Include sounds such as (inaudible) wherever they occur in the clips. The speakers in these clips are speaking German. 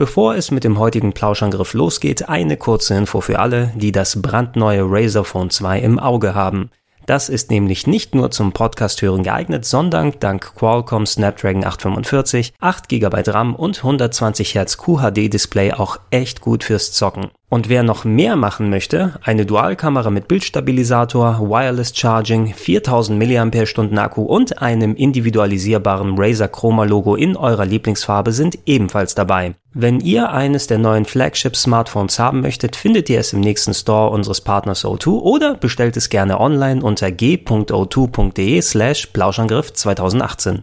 Bevor es mit dem heutigen Plauschangriff losgeht, eine kurze Info für alle, die das brandneue Razer Phone 2 im Auge haben. Das ist nämlich nicht nur zum Podcast hören geeignet, sondern dank Qualcomm Snapdragon 845, 8 GB RAM und 120 Hz QHD Display auch echt gut fürs Zocken. Und wer noch mehr machen möchte, eine Dualkamera mit Bildstabilisator, Wireless Charging, 4000 mAh Akku und einem individualisierbaren Razer Chroma Logo in eurer Lieblingsfarbe sind ebenfalls dabei. Wenn ihr eines der neuen Flagship Smartphones haben möchtet, findet ihr es im nächsten Store unseres Partners O2 oder bestellt es gerne online unter g.o2.de slash Plauschangriff 2018.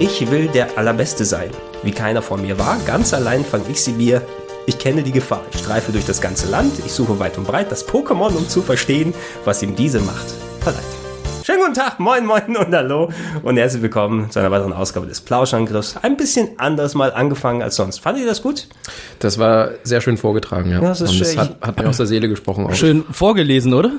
Ich will der Allerbeste sein. Wie keiner vor mir war, ganz allein fang ich sie mir. Ich kenne die Gefahr. Ich streife durch das ganze Land. Ich suche weit und breit das Pokémon, um zu verstehen, was ihm diese Macht verleiht. Schönen guten Tag, moin, moin und hallo und herzlich willkommen zu einer weiteren Ausgabe des Plauschangriffs. Ein bisschen anders mal angefangen als sonst. Fandet ihr das gut? Das war sehr schön vorgetragen, ja. Ja, das ist Und das schön. hat, hat mir aus der Seele gesprochen. Auch. Schön vorgelesen, oder? (laughs)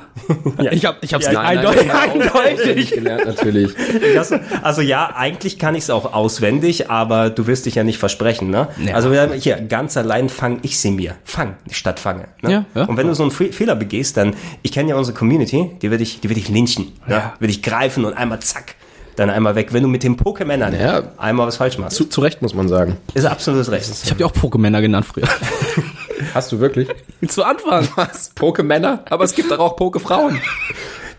Ja. Ich hab, ich hab's Ja, eindeutig, nein, nein, eindeutig. gelernt natürlich. Das, also ja, eigentlich kann ich es auch auswendig, aber du wirst dich ja nicht versprechen, ne? Ja. Also wir haben hier, ganz allein fang ich sie mir. Fang, statt fange. Ne? Ja, ja. Und wenn du so einen Fe Fehler begehst, dann, ich kenne ja unsere Community, die würde ich, die würde ich lynchen. Ne? Ja. Würde ich greifen und einmal zack, dann einmal weg. Wenn du mit den Pokémännern Ja. einmal was falsch machst. Zu, zu Recht muss man sagen. ist absolutes Recht. Ich hab die auch Pokémänner genannt früher. Hast du wirklich? (laughs) Zu Anfang. Was? Pokémänner? Aber es gibt doch auch Pokéfrauen.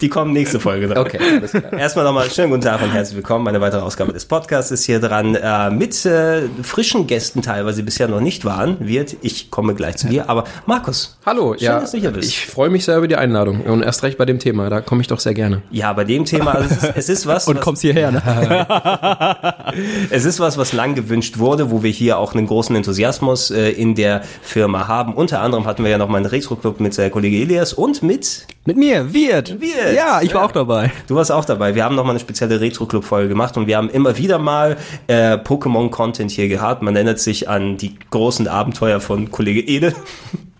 Die kommen nächste Folge dran. (laughs) Okay, alles klar. Erstmal nochmal schönen guten Tag und herzlich willkommen. Eine weitere Ausgabe des Podcasts ist hier dran. Äh, mit äh, frischen Gästen teilweise, die bisher noch nicht waren, wird, ich komme gleich zu dir, aber Markus. Hallo, Schön, ja. dass du hier bist. Ich freue mich sehr über die Einladung. Und erst recht bei dem Thema, da komme ich doch sehr gerne. Ja, bei dem Thema, also es, ist, es ist was, (laughs) Und was, kommst hierher, ne? (laughs) es ist was, was lang gewünscht wurde, wo wir hier auch einen großen Enthusiasmus äh, in der Firma haben. Unter anderem hatten wir ja noch mal einen Retro-Club mit äh, Kollege Elias und mit Mit mir, Wirt. Wirt. Ja, ich war Ja. auch dabei. Du warst auch dabei. Wir haben noch mal eine spezielle Retro-Club-Folge gemacht und wir haben immer wieder mal äh, Pokémon-Content hier gehabt. Man erinnert sich an die großen Abenteuer von Kollege Ede.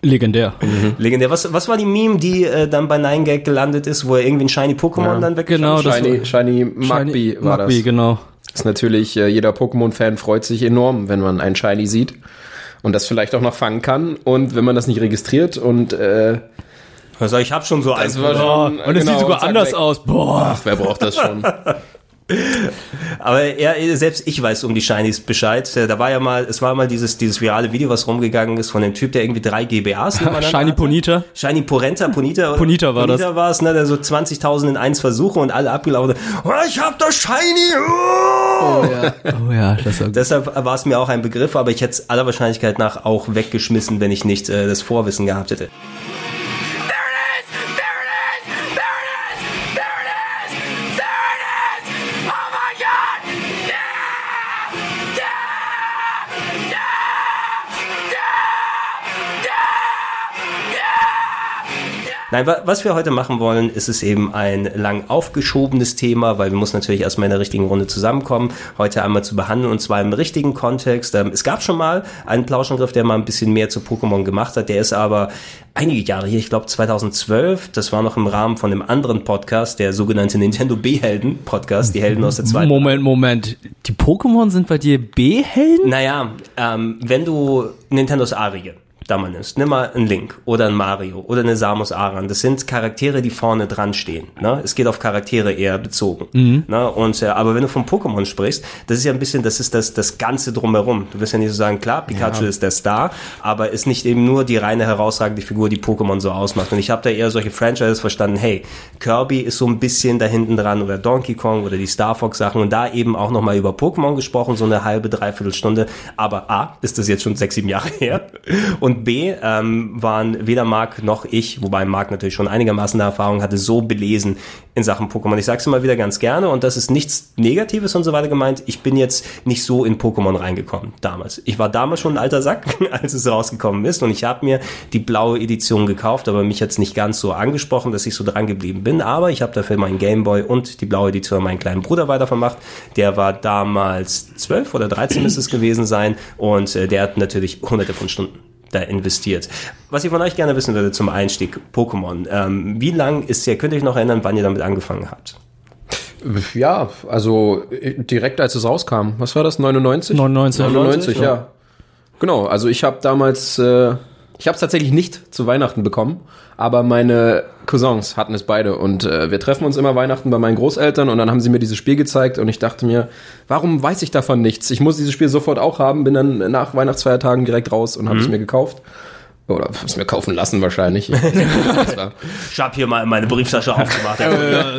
Legendär. Legendär. Was, was war die Meme, die äh, dann bei 9gag gelandet ist, wo er irgendwie ein Shiny Pokémon Ja. dann weg Genau, das Shiny, war- Shiny Mugby war Mugby, das. genau. Ist natürlich, äh, jeder Pokémon-Fan freut sich enorm, wenn man einen Shiny sieht. Und das vielleicht auch noch fangen kann. Und wenn man das nicht registriert und äh, Also ich habe schon so eins. war schon, Und es genau, sieht sogar zack, anders weg. aus. Boah. Ach, wer braucht das schon? (laughs) Aber er, selbst ich weiß um die Shinies Bescheid. Äh, Da war ja mal, es war mal dieses, dieses virale Video, was rumgegangen ist von dem Typ, der irgendwie drei GBAs (laughs) Shiny hatte. Ponita. Shiny Porenta, Ponita. oder? Ponita war das. Ponita war es, ne, der so 20.000 in eins Versuche und alle abgelaufen. Oh, ich hab das Shiny! Oh! Oh ja, das war Deshalb war es mir auch ein Begriff, aber ich hätte es aller Wahrscheinlichkeit nach auch weggeschmissen, wenn ich nicht äh, das Vorwissen gehabt hätte. Nein, wa- was wir heute machen wollen, ist es eben ein lang aufgeschobenes Thema, weil wir müssen natürlich erstmal in der richtigen Runde zusammenkommen, heute einmal zu behandeln und zwar im richtigen Kontext. Ähm, es gab schon mal einen Plauschangriff, der mal ein bisschen mehr zu Pokémon gemacht hat, der ist aber einige Jahre hier, ich glaube 2012, das war noch im Rahmen von einem anderen Podcast, der sogenannte Nintendo B-Helden Podcast, die Helden aus der zweiten Moment, Moment. Die Pokémon sind bei dir B-Helden? Naja, ähm, wenn du Nintendos Arie da mal nimmst, nimm mal einen Link oder einen Mario oder eine Samus Aran. Das sind Charaktere, die vorne dran stehen. Ne? Es geht auf Charaktere eher bezogen. Ne? Und, äh, aber wenn du von Pokémon sprichst, das ist ja ein bisschen, das ist das, das Ganze drumherum. Du wirst ja nicht so sagen, klar, Pikachu ist der Star, aber ist nicht eben nur die reine herausragende Figur, die Pokémon so ausmacht. Und ich habe da eher solche Franchises verstanden, hey, Kirby ist so ein bisschen da hinten dran oder Donkey Kong oder die Star Fox Sachen und da eben auch nochmal über Pokémon gesprochen, so eine halbe, dreiviertel Stunde. Aber A, ist das jetzt schon sechs, sieben Jahre her und B ähm, waren weder Marc noch ich, wobei Marc natürlich schon einigermaßen eine Erfahrung hatte, so belesen in Sachen Pokémon. Ich sage es immer wieder ganz gerne und das ist nichts Negatives und so weiter gemeint. Ich bin jetzt nicht so in Pokémon reingekommen damals. Ich war damals schon ein alter Sack, (laughs) als es rausgekommen ist und ich habe mir die blaue Edition gekauft, aber mich jetzt nicht ganz so angesprochen, dass ich so dran geblieben bin. Aber ich habe dafür meinen Gameboy und die blaue Edition an meinen kleinen Bruder weitervermacht. Der war damals zwölf oder 13 müsste es gewesen sein und äh, der hat natürlich hunderte von Stunden da investiert. Was ich von euch gerne wissen würde zum Einstieg Pokémon. Ähm, wie lang ist ja, könnt ihr euch noch erinnern, wann ihr damit angefangen habt? Ja, also äh, direkt als es rauskam. Was war das? 99? 99. 99, ja. Genau, also ich habe damals, äh, ich habe es tatsächlich nicht zu Weihnachten bekommen, aber meine Cousins hatten es beide und äh, wir treffen uns immer Weihnachten bei meinen Großeltern und dann haben sie mir dieses Spiel gezeigt und ich dachte mir, warum weiß ich davon nichts? Ich muss dieses Spiel sofort auch haben, bin dann nach Weihnachtsfeiertagen direkt raus und habe es mir gekauft. Oder habe es mir kaufen lassen wahrscheinlich. (laughs) Ich habe hier mal meine Brieftasche aufgemacht,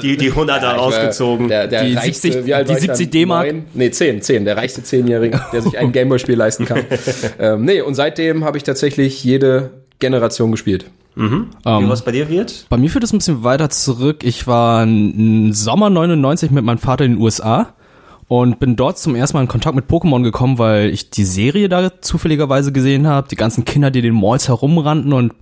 die, die 100er rausgezogen. Der, der Die reichste, 70 wie alt die war ich dann? 70 D-Mark? Nee, 10, 10. Der reichste Zehnjährige, der sich ein Gameboy-Spiel leisten kann. (laughs) ähm, nee, und seitdem habe ich tatsächlich jede Generation gespielt. Wie was bei dir wird? Bei mir führt es ein bisschen weiter zurück. Ich war im Sommer 99 mit meinem Vater in den USA und bin dort zum ersten Mal in Kontakt mit Pokémon gekommen, weil ich die Serie da zufälligerweise gesehen habe. Die ganzen Kinder, die den Malls herumrannten und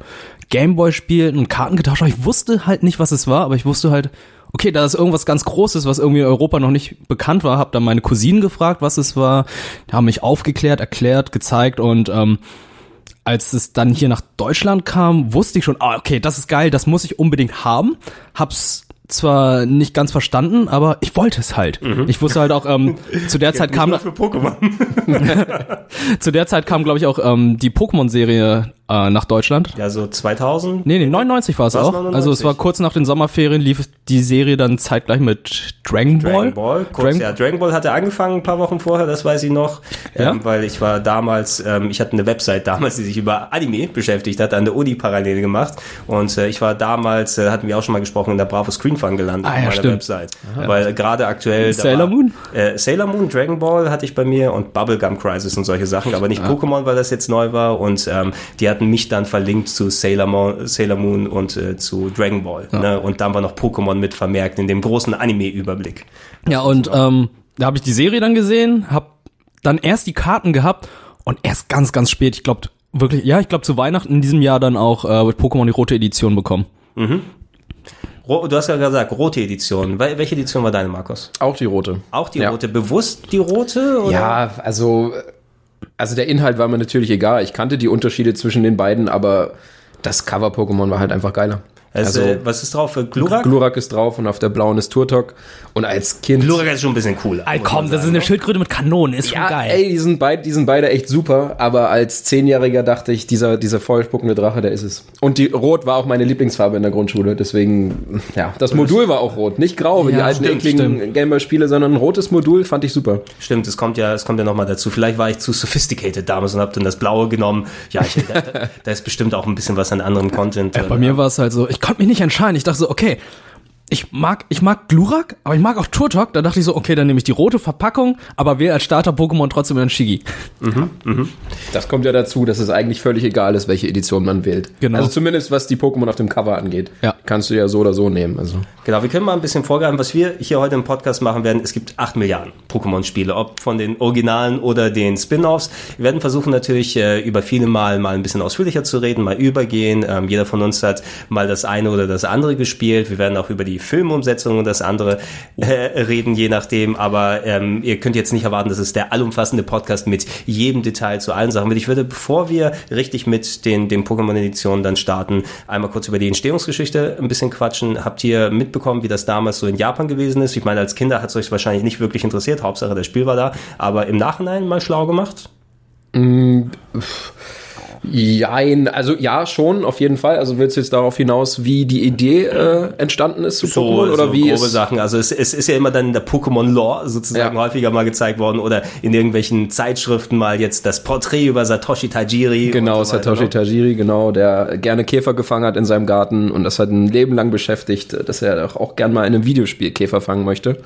Gameboy spielten und Karten getauscht haben. Ich wusste halt nicht, was es war, aber ich wusste halt, okay, da ist irgendwas ganz Großes, was irgendwie in Europa noch nicht bekannt war. Hab dann meine Cousinen gefragt, was es war. Die haben mich aufgeklärt, erklärt, gezeigt und ähm, als es dann hier nach Deutschland kam, wusste ich schon, ah, okay, das ist geil, das muss ich unbedingt haben. Hab's zwar nicht ganz verstanden, aber ich wollte es halt. Ich wusste halt auch, ähm, (laughs) (laughs) zu der Zeit kam, für Pokémon. zu der Zeit kam, glaube ich, auch ähm, die Pokémon-Serie äh, nach Deutschland. Ja, so 2000. Nee, nee, 99 war es auch. 99? Also es war kurz nach den Sommerferien, lief die Serie dann zeitgleich mit Dragon Ball. Dragon Ball, kurz, Dragon- ja, Dragon Ball hatte angefangen ein paar Wochen vorher, das weiß ich noch, Ja? ähm, weil ich war damals, ähm, ich hatte eine Website damals, die sich über Anime beschäftigt hat, an der Uni parallel gemacht und äh, ich war damals, äh, hatten wir auch schon mal gesprochen, in der Bravo Screen Fun gelandet Ah, auf ja, meiner stimmt. Website, weil gerade aktuell Sailor war, Moon? Äh, Sailor Moon, Dragon Ball hatte ich bei mir und Bubblegum Crisis und solche Sachen, aber nicht Pokémon, weil das jetzt neu war und ähm, die hatten mich dann verlinkt zu Sailor Moon, Sailor Moon und äh, zu Dragon Ball ne? und dann war noch Pokémon mit vermerkt in dem großen Anime-Überblick. Ja, und ähm, da habe ich die Serie dann gesehen, hab dann erst die Karten gehabt und erst ganz, ganz spät, ich glaube wirklich, ja, ich glaube zu Weihnachten in diesem Jahr dann auch äh, mit Pokémon die rote Edition bekommen. Ro du hast ja gesagt, rote Edition. Wel welche Edition war deine, Markus? Auch die rote. Auch die Ja. rote. Bewusst die rote? Oder? Ja, also, also der Inhalt war mir natürlich egal. Ich kannte die Unterschiede zwischen den beiden, aber das Cover-Pokémon war halt einfach geiler. Also, äh, was ist drauf? Für Glurak? Glurak ist drauf und auf der blauen ist Turtok. Und als Kind. Glurak ist schon ein bisschen cooler. Ey, komm, das ist eine ne? Schildkröte mit Kanonen, ist schon ja, geil. ey, die sind, beid, die sind beide echt super, aber als Zehnjähriger dachte ich, dieser, dieser feuerspuckende Drache, der ist es. Und die Rot war auch meine Lieblingsfarbe in der Grundschule, deswegen, ja, das Modul war auch rot, nicht grau, wie die Ja, alten stimmt, ekligen Gameboy-Spiele, sondern ein rotes Modul fand ich super. Stimmt, es kommt ja, es kommt ja nochmal dazu. Vielleicht war ich zu sophisticated damals und hab dann das Blaue genommen. Ja, ich, da, da, da ist bestimmt auch ein bisschen was an anderem Content. Ja, bei mir war es halt so, ich konnte mich nicht entscheiden. Ich dachte so, okay, ich mag, ich mag Glurak, aber ich mag auch Turtok. Da dachte ich so, okay, dann nehme ich die rote Verpackung, aber wähle als Starter-Pokémon trotzdem dann Shigi. Das kommt ja dazu, dass es eigentlich völlig egal ist, welche Edition man wählt. Genau. Also zumindest was die Pokémon auf dem Cover angeht. Ja. Kannst du ja so oder so nehmen. Also. Genau, wir können mal ein bisschen vorgreifen, was wir hier heute im Podcast machen werden. Es gibt acht Milliarden Pokémon-Spiele, ob von den Originalen oder den Spin-offs. Wir werden versuchen natürlich äh, über viele Mal mal ein bisschen ausführlicher zu reden, mal übergehen. Ähm, jeder von uns hat mal das eine oder das andere gespielt. Wir werden auch über die Filmumsetzung und das andere äh, reden, je nachdem. Aber ähm, ihr könnt jetzt nicht erwarten, dass es der allumfassende Podcast mit jedem Detail zu allen Sachen wird. Ich würde, bevor wir richtig mit den, den Pokémon-Editionen dann starten, einmal kurz über die Entstehungsgeschichte ein bisschen quatschen. Habt ihr mitbekommen, wie das damals so in Japan gewesen ist? Ich meine, als Kinder hat es euch wahrscheinlich nicht wirklich interessiert. Hauptsache, das Spiel war da. Aber im Nachhinein mal schlau gemacht? Jein, also ja, schon, auf jeden Fall. Also willst du jetzt darauf hinaus, wie die Idee äh, entstanden ist zu Pokémon oder so wie grobe Sachen. Also es, es ist ja immer dann in der Pokémon-Lore sozusagen Ja. häufiger mal gezeigt worden oder in irgendwelchen Zeitschriften mal jetzt das Porträt über Satoshi Tajiri. Genau, so weiter, Satoshi ne? Tajiri, genau, der gerne Käfer gefangen hat in seinem Garten und das hat ein Leben lang beschäftigt, dass er doch auch gern mal in einem Videospiel Käfer fangen möchte.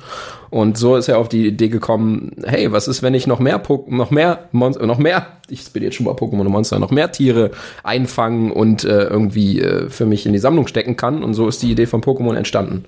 Und so ist er auf die Idee gekommen, hey, was ist, wenn ich noch mehr Pok noch mehr Monster, noch mehr, ich bin jetzt schon bei Pokémon und Monster, noch mehr mehr Tiere einfangen und äh, irgendwie äh, für mich in die Sammlung stecken kann. Und so ist die Idee von Pokémon entstanden.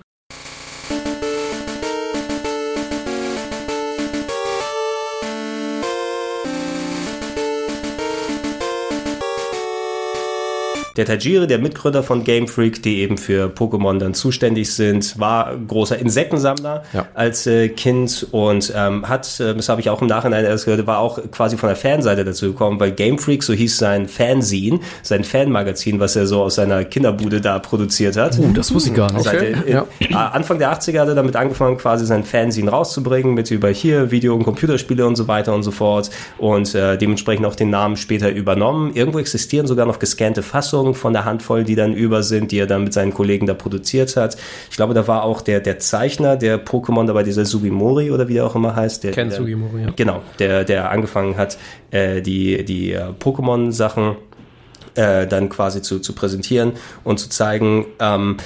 Der Tajiri, der Mitgründer von Game Freak, die eben für Pokémon dann zuständig sind, war großer Insektensammler Ja. als äh, Kind und ähm, hat, äh, das habe ich auch im Nachhinein erst gehört, war auch quasi von der Fanseite dazu gekommen, weil Game Freak, so hieß sein Fanzine, sein Fanmagazin, was er so aus seiner Kinderbude da produziert hat. Uh, das wusste ich gar nicht. Okay, in, ja. äh, Anfang der 80er hat er damit angefangen, quasi sein Fanzine rauszubringen, mit über hier Video- und Computerspiele und so weiter und so fort und äh, dementsprechend auch den Namen später übernommen. Irgendwo existieren sogar noch gescannte Fassungen von der Handvoll, die dann über sind, die er dann mit seinen Kollegen da produziert hat. Ich glaube, da war auch der, der Zeichner der Pokémon dabei, dieser Sugimori oder wie der auch immer heißt. Der, Ken der, Sugimori, ja. Genau, der, der angefangen hat, äh, die, die äh, Pokémon-Sachen äh, dann quasi zu, zu präsentieren und zu zeigen, ähm,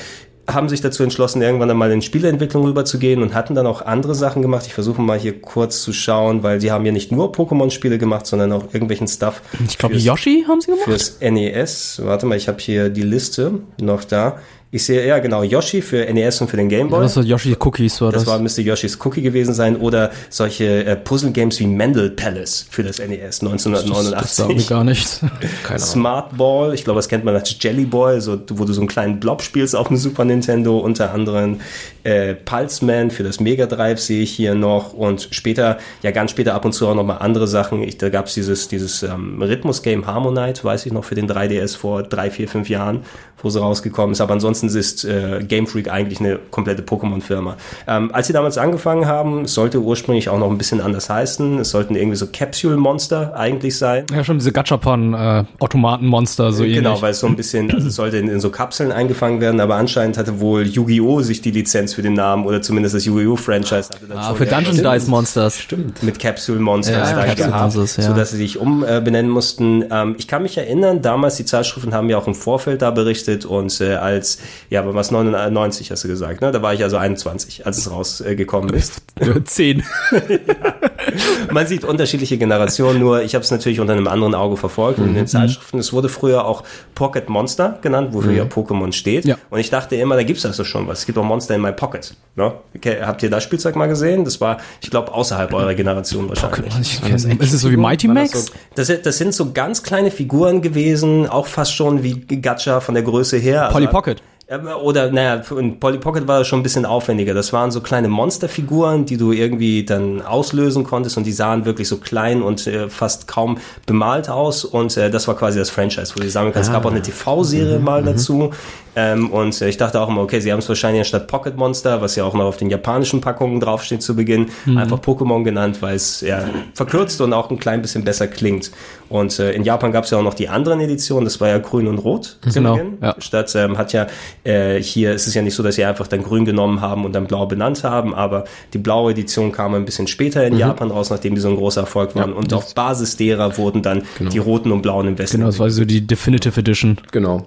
haben sich dazu entschlossen, irgendwann einmal in Spieleentwicklung rüberzugehen und hatten dann auch andere Sachen gemacht. Ich versuche mal hier kurz zu schauen, weil die haben ja nicht nur Pokémon-Spiele gemacht, sondern auch irgendwelchen Stuff. Ich glaube, Yoshi haben sie gemacht. Fürs NES. Warte mal, ich habe hier die Liste noch da. Ich sehe, ja genau, Yoshi für NES und für den Game Boy. Das war Yoshi Cookies, war Das das. war müsste Yoshis Cookie gewesen sein oder solche äh, Puzzle-Games wie Mendel Palace für das NES das sagt mir 1989. gar nichts. (laughs) Smart Ball, ich glaube, das kennt man als Jelly Boy, so, wo du so einen kleinen Blob spielst auf dem Super Nintendo, unter anderem äh, Pulse Man für das Mega Drive sehe ich hier noch und später, ja ganz später ab und zu auch nochmal andere Sachen. Ich, da gab es dieses, dieses ähm, Rhythmus-Game Harmonite, weiß ich noch, für den 3DS vor drei, vier, fünf Jahren, wo sie rausgekommen ist. Aber ansonsten ist äh, Game Freak eigentlich eine komplette Pokémon-Firma. Ähm, als sie damals angefangen haben, sollte ursprünglich auch noch ein bisschen anders heißen. Es sollten irgendwie so Capsule-Monster eigentlich sein. Ja, schon diese Gachapon-Automatenmonster, so ähnlich. Genau, weil es so ein bisschen, also es sollte in, in so Kapseln eingefangen werden, aber anscheinend hatte wohl Yu-Gi-Oh! sich die Lizenz für den Namen oder zumindest das Yu-Gi-Oh! Franchise hatte dann Ah, schon für Dungeon Dice Monsters. Stimmt. mit Capsule Monsters Ja, da Capsule gehabt, Monsters, ja. sodass sie sich umbenennen äh, benennen mussten. Ähm, ich kann mich erinnern, damals die Zeitschriften haben ja auch im Vorfeld da berichtet und äh, als, ja, aber was 99 hast du gesagt, ne? Da war ich also 21, als es rausgekommen ist. Zehn. (laughs) (laughs) Man sieht unterschiedliche Generationen, nur ich habe es natürlich unter einem anderen Auge verfolgt in Mhm. den Zeitschriften. Es wurde früher auch Pocket Monster genannt, wofür ja Pokémon steht. Ja. Und ich dachte immer, da gibt's also schon was. Es gibt auch Monster in my Pocket. Ne? Okay, habt ihr das Spielzeug mal gesehen? Das war, ich glaube, außerhalb eurer Generation wahrscheinlich. Ich kenn, ist es so wie Mighty das, Max? so, das, das sind so ganz kleine Figuren gewesen, auch fast schon wie Gacha von der Größe her. Also- Polly Pocket. Ja, Oder, naja, in Polly Pocket war das schon ein bisschen aufwendiger. Das waren so kleine Monsterfiguren, die du irgendwie dann auslösen konntest und die sahen wirklich so klein und äh, fast kaum bemalt aus. Und äh, das war quasi das Franchise, wo du sammeln kannst. Es gab auch eine TV-Serie mal dazu. Ähm, und äh, ich dachte auch immer, okay, sie haben es wahrscheinlich anstatt Pocket Monster, was ja auch noch auf den japanischen Packungen draufsteht zu Beginn, einfach Pokémon genannt, weil es ja verkürzt und auch ein klein bisschen besser klingt. Und äh, in Japan gab es ja auch noch die anderen Editionen, das war ja grün und rot Genau, ja. Statt ähm, hat ja äh, hier ist es ja nicht so, dass sie einfach dann grün genommen haben und dann blau benannt haben, aber die blaue Edition kam ein bisschen später Mhm. in Japan raus, nachdem die so ein großer Erfolg waren. und auf Basis derer wurden dann die roten und blauen im Westen. Genau, das war so die Definitive Edition. Genau.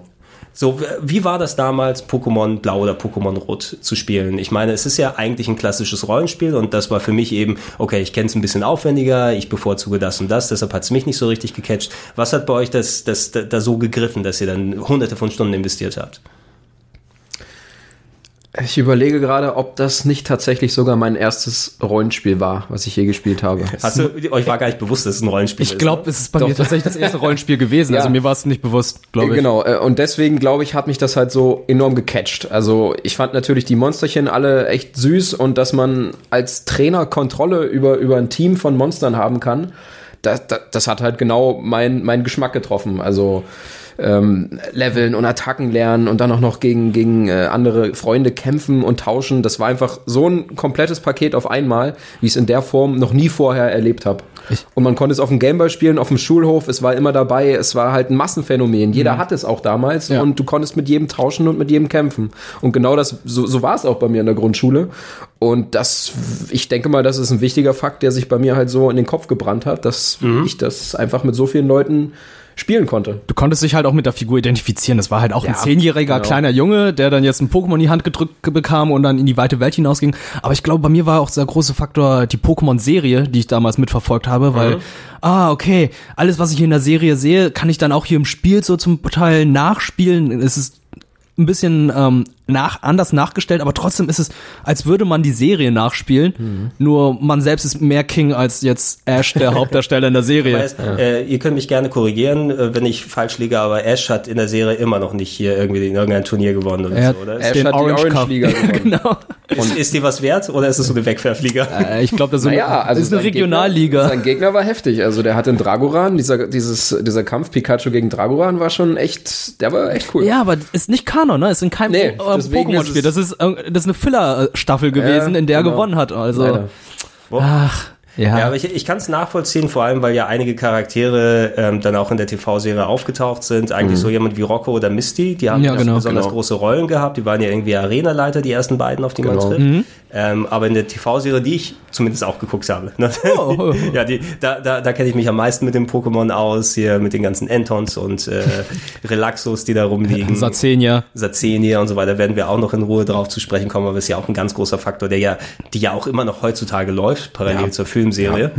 So, wie war das damals, Pokémon Blau oder Pokémon Rot zu spielen? Ich meine, es ist ja eigentlich ein klassisches Rollenspiel und das war für mich eben, okay, ich kenne es ein bisschen aufwendiger, ich bevorzuge das und das, deshalb hat es mich nicht so richtig gecatcht. Was hat bei euch das, das, da, da so gegriffen, dass ihr dann hunderte von Stunden investiert habt? Ich überlege gerade, ob das nicht tatsächlich sogar mein erstes Rollenspiel war, was ich je gespielt habe. Hast du, euch war gar nicht bewusst, dass es ein Rollenspiel Ich ist? glaube, ne? es ist bei Doch. mir tatsächlich das erste Rollenspiel gewesen. Ja. Also mir war es nicht bewusst, glaube ich. Genau, äh, und deswegen glaube ich, hat mich das halt so enorm gecatcht. Also ich fand natürlich die Monsterchen alle echt süß und dass man als Trainer Kontrolle über, über ein Team von Monstern haben kann, das, das, das hat halt genau mein, mein Geschmack getroffen. Also ähm, Leveln und Attacken lernen und dann auch noch gegen, gegen äh, andere Freunde kämpfen und tauschen. Das war einfach so ein komplettes Paket auf einmal, wie ich es in der Form noch nie vorher erlebt habe. Und man konnte es auf dem Gameboy spielen, auf dem Schulhof, es war immer dabei, es war halt ein Massenphänomen. Jeder hatte es auch damals Ja. und du konntest mit jedem tauschen und mit jedem kämpfen. Und genau das, so, so war es auch bei mir in der Grundschule. Und das, ich denke mal, das ist ein wichtiger Fakt, der sich bei mir halt so in den Kopf gebrannt hat, dass ich das einfach mit so vielen Leuten spielen konnte. Du konntest dich halt auch mit der Figur identifizieren. Das war halt auch ein Ja, zehnjähriger genau. kleiner Junge, der dann jetzt ein Pokémon in die Hand gedrückt bekam und dann in die weite Welt hinausging. Aber ich glaube, bei mir war auch der große Faktor die Pokémon-Serie, die ich damals mitverfolgt habe, weil, ah, okay, alles, was ich in der Serie sehe, kann ich dann auch hier im Spiel so zum Teil nachspielen. Es ist ein bisschen ähm, nach, anders nachgestellt, aber trotzdem ist es, als würde man die Serie nachspielen, nur man selbst ist mehr King als jetzt Ash, der (laughs) Hauptdarsteller in der Serie. Weiß, äh, ihr könnt mich gerne korrigieren, äh, wenn ich falsch liege, aber Ash hat in der Serie immer noch nicht hier irgendwie in irgendein Turnier gewonnen oder Er hat- so, oder? Ash Den hat Orange die Orange Cup. Liga (laughs) gewonnen. genau. Ist, ist die was wert oder ist es so eine Wegwerfliga? (laughs) Äh, ich glaube, das ist, eine- Naja, also ist eine sein Regionalliga. Gegner, sein Gegner war heftig. Also der hat den Dragoran, dieser, dieses, dieser Kampf Pikachu gegen Dragoran war schon echt, der war echt cool. Ja, aber ist nicht Kanon, ne? Ist in keinem Nee, ist Pokémon-Spiel. Das ist, äh, das ist eine Filler-Staffel gewesen, Ja, in der er genau. gewonnen hat. Also, Leider. ach, ja. Ja, aber ich, ich kann es nachvollziehen, vor allem, weil ja einige Charaktere ähm, dann auch in der TV-Serie aufgetaucht sind. Eigentlich so jemand wie Rocco oder Misty, die haben Mhm. Ja, ja, genau, besonders genau. große Rollen gehabt. Die waren ja irgendwie Arenaleiter, die ersten beiden, auf die man Genau. trifft. Mhm. Ähm, aber in der TV-Serie, die ich zumindest auch geguckt habe, ne? Oh. (laughs) ja, die, da, da, da kenne ich mich am meisten mit dem Pokémon aus, hier mit den ganzen Entons und äh, (laughs) Relaxos, die da rumliegen. Sazenia. Sazenia und so weiter werden wir auch noch in Ruhe drauf zu sprechen kommen, aber es ist ja auch ein ganz großer Faktor, der ja, die ja auch immer noch heutzutage läuft, parallel zur Filmserie,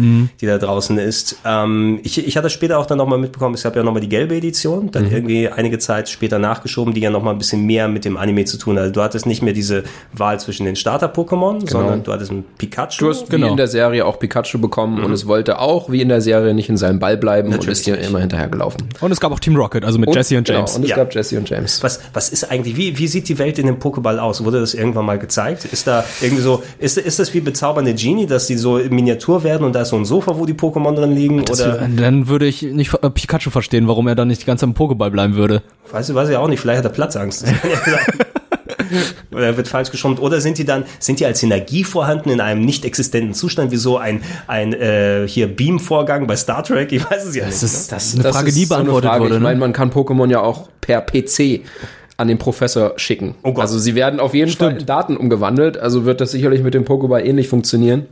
die da draußen ist. Ähm, ich, ich hatte später auch dann nochmal mitbekommen, es gab ja nochmal die gelbe Edition, dann irgendwie einige Zeit später nachgeschoben, die ja nochmal ein bisschen mehr mit dem Anime zu tun hat. Also du hattest nicht mehr diese Wahl zwischen den Starter-Pokémon, sondern du hattest ein Pikachu. Du hast Genau. wie in der Serie auch Pikachu bekommen und es wollte auch wie in der Serie nicht in seinem Ball bleiben und ist hier immer hinterher gelaufen. Und es gab auch Team Rocket, also mit Jesse und James. Genau, und es Ja. gab Jesse und James. Was, was ist eigentlich, wie, wie sieht die Welt in dem Pokéball aus? Wurde das irgendwann mal gezeigt? Ist da irgendwie so, ist, ist das wie bezaubernde Genie, dass die so in Miniatur werden und da ist so ein Sofa, wo die Pokémon drin liegen? Das oder, wär- dann würde ich nicht äh, Pikachu verstehen, warum er dann nicht die ganze Zeit im Pokéball bleiben würde. weiß, ich- weiß ich auch nicht, vielleicht hat er Platzangst. Das (laughs) (laughs) oder er wird falsch geschrumpft. Oder sind die dann, sind die als Synergie vorhanden in einem nicht existenten Zustand, wie so ein, ein äh, hier Beam-Vorgang bei Star Trek? Ich weiß es ja Das nicht. ist, ne? das ist eine Frage, die ist so eine beantwortet Frage. wurde. Ich Ne? meine, man kann Pokémon ja auch per PC an den Professor schicken. Oh Gott. Also sie werden auf jeden Fall in Daten umgewandelt, also wird das sicherlich mit dem Pokéball ähnlich funktionieren.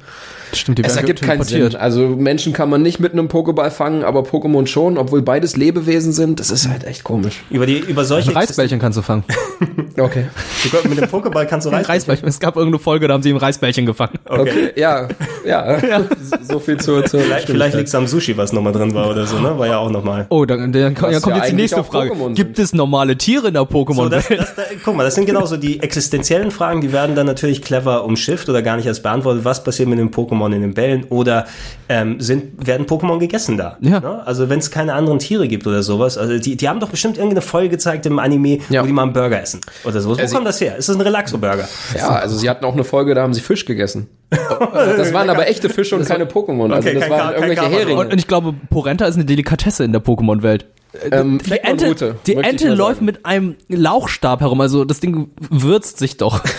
Stimmt, die Es ergibt keinen. Sinn. Also Menschen kann man nicht mit einem Pokéball fangen, aber Pokémon schon, obwohl beides Lebewesen sind. Das ist halt echt komisch. Über, die, über solche Ein Reisbällchen kannst du fangen. (laughs) Okay. Mit dem Pokéball kannst du Ein Reis Reisbällchen. Es gab irgendeine Folge, da haben sie ein Reisbällchen gefangen. Okay. Ja, (laughs) ja. So viel zur, zur Vielleicht, vielleicht liegt es am Sushi, was nochmal drin war oder so, ne? War ja auch nochmal. Oh, dann, dann, dann ja kommt jetzt die nächste Frage. Gibt es normale Tiere in der So, das, Pokémon-Welt? das, da, guck mal, das sind genauso die existenziellen Fragen, die werden dann natürlich clever umschifft oder gar nicht erst beantwortet. Was passiert mit den Pokémon in den Bällen? Oder ähm, sind, werden Pokémon gegessen da? Ja. Ne? Also wenn es keine anderen Tiere gibt oder sowas. Also die, die haben doch bestimmt irgendeine Folge gezeigt im Anime, Ja. wo die mal einen Burger essen. Oder sowas. Wo Also- kommt das her? Ist das ein Relaxo-Burger? Ja, also sie hatten auch eine Folge, da haben sie Fisch gegessen. (laughs) Das waren aber echte Fische und keine Pokémon. Also Okay, das kein waren irgendwelche. Heringe. Und ich glaube, Porenta ist eine Delikatesse in der Pokémon-Welt. Ähm, Die Ente, Fleckmannrute, die Ente läuft sagen. mit einem Lauchstab herum, also das Ding würzt sich doch. (laughs)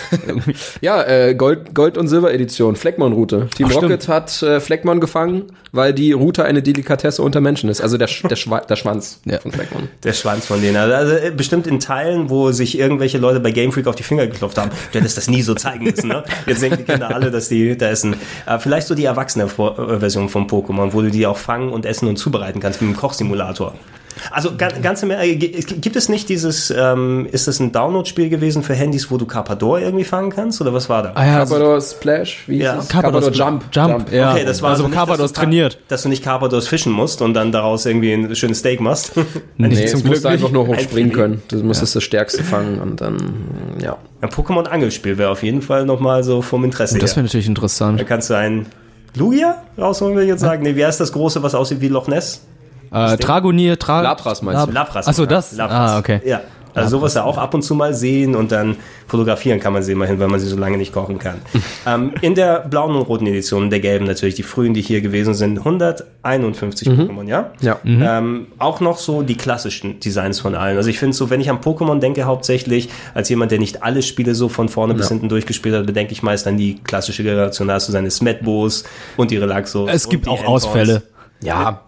Ja, äh, Gold, Gold- und Silber-Edition, Fleckmann-Route. Team Ach, Rocket hat äh, Fleckmann gefangen, weil die Route eine Delikatesse unter Menschen ist. Also der, Sch der, Schwa der Schwanz (laughs) Ja. von Fleckmann. Der Schwanz von denen. Also äh, bestimmt in Teilen, wo sich irgendwelche Leute bei Game Freak auf die Finger geklopft haben. Du hättest das nie so zeigen müssen, ne? Jetzt denken die Kinder alle, dass die da essen. Äh, vielleicht so die erwachsene äh, Version von Pokémon, wo du die auch fangen und essen und zubereiten kannst, wie im Kochsimulator. Also ga- ganze gibt es nicht dieses, ähm, ist das ein Download-Spiel gewesen für Handys, wo du Carpador irgendwie fangen kannst? Oder was war da? Ah ja, also Carpador Splash, wie Ja. es? Carpador Jump. Jump, ja. Okay, das war also nicht, Carpador dass ist du Car- trainiert. Dass du nicht Carpadors fischen musst und dann daraus irgendwie ein schönes Steak machst. (laughs) Nee, zum musst Glück du einfach nur hochspringen Ein können. Du musstest das Stärkste fangen und dann, ja. Ein Pokémon-Angelspiel wäre auf jeden Fall nochmal so vom Interesse Das her. wäre natürlich Da interessant. kannst du ein Lugia rausholen, will ich jetzt sagen. Nee, wie heißt das große, was aussieht wie Loch Ness? Äh, Dragonier, Tra Lapras meinst du? Lapras. Achso, ja. das? Lapras. Ah, okay. Ja. Also sowas ja auch ab und zu mal sehen und dann fotografieren kann man sie immerhin, weil man sie so lange nicht kochen kann. (laughs) ähm, in der blauen und roten Edition, der gelben natürlich, die frühen, die hier gewesen sind, 151 Pokémon, ja? Ja. Ähm, auch noch so die klassischen Designs von allen. Also ich finde so, wenn ich an Pokémon denke, hauptsächlich als jemand, der nicht alle Spiele so von vorne bis hinten durchgespielt hat, bedenke ich meist an die klassische Generation. Da hast du seine Smetbos und die Relaxos. Es gibt auch Entons. Ausfälle. Ja.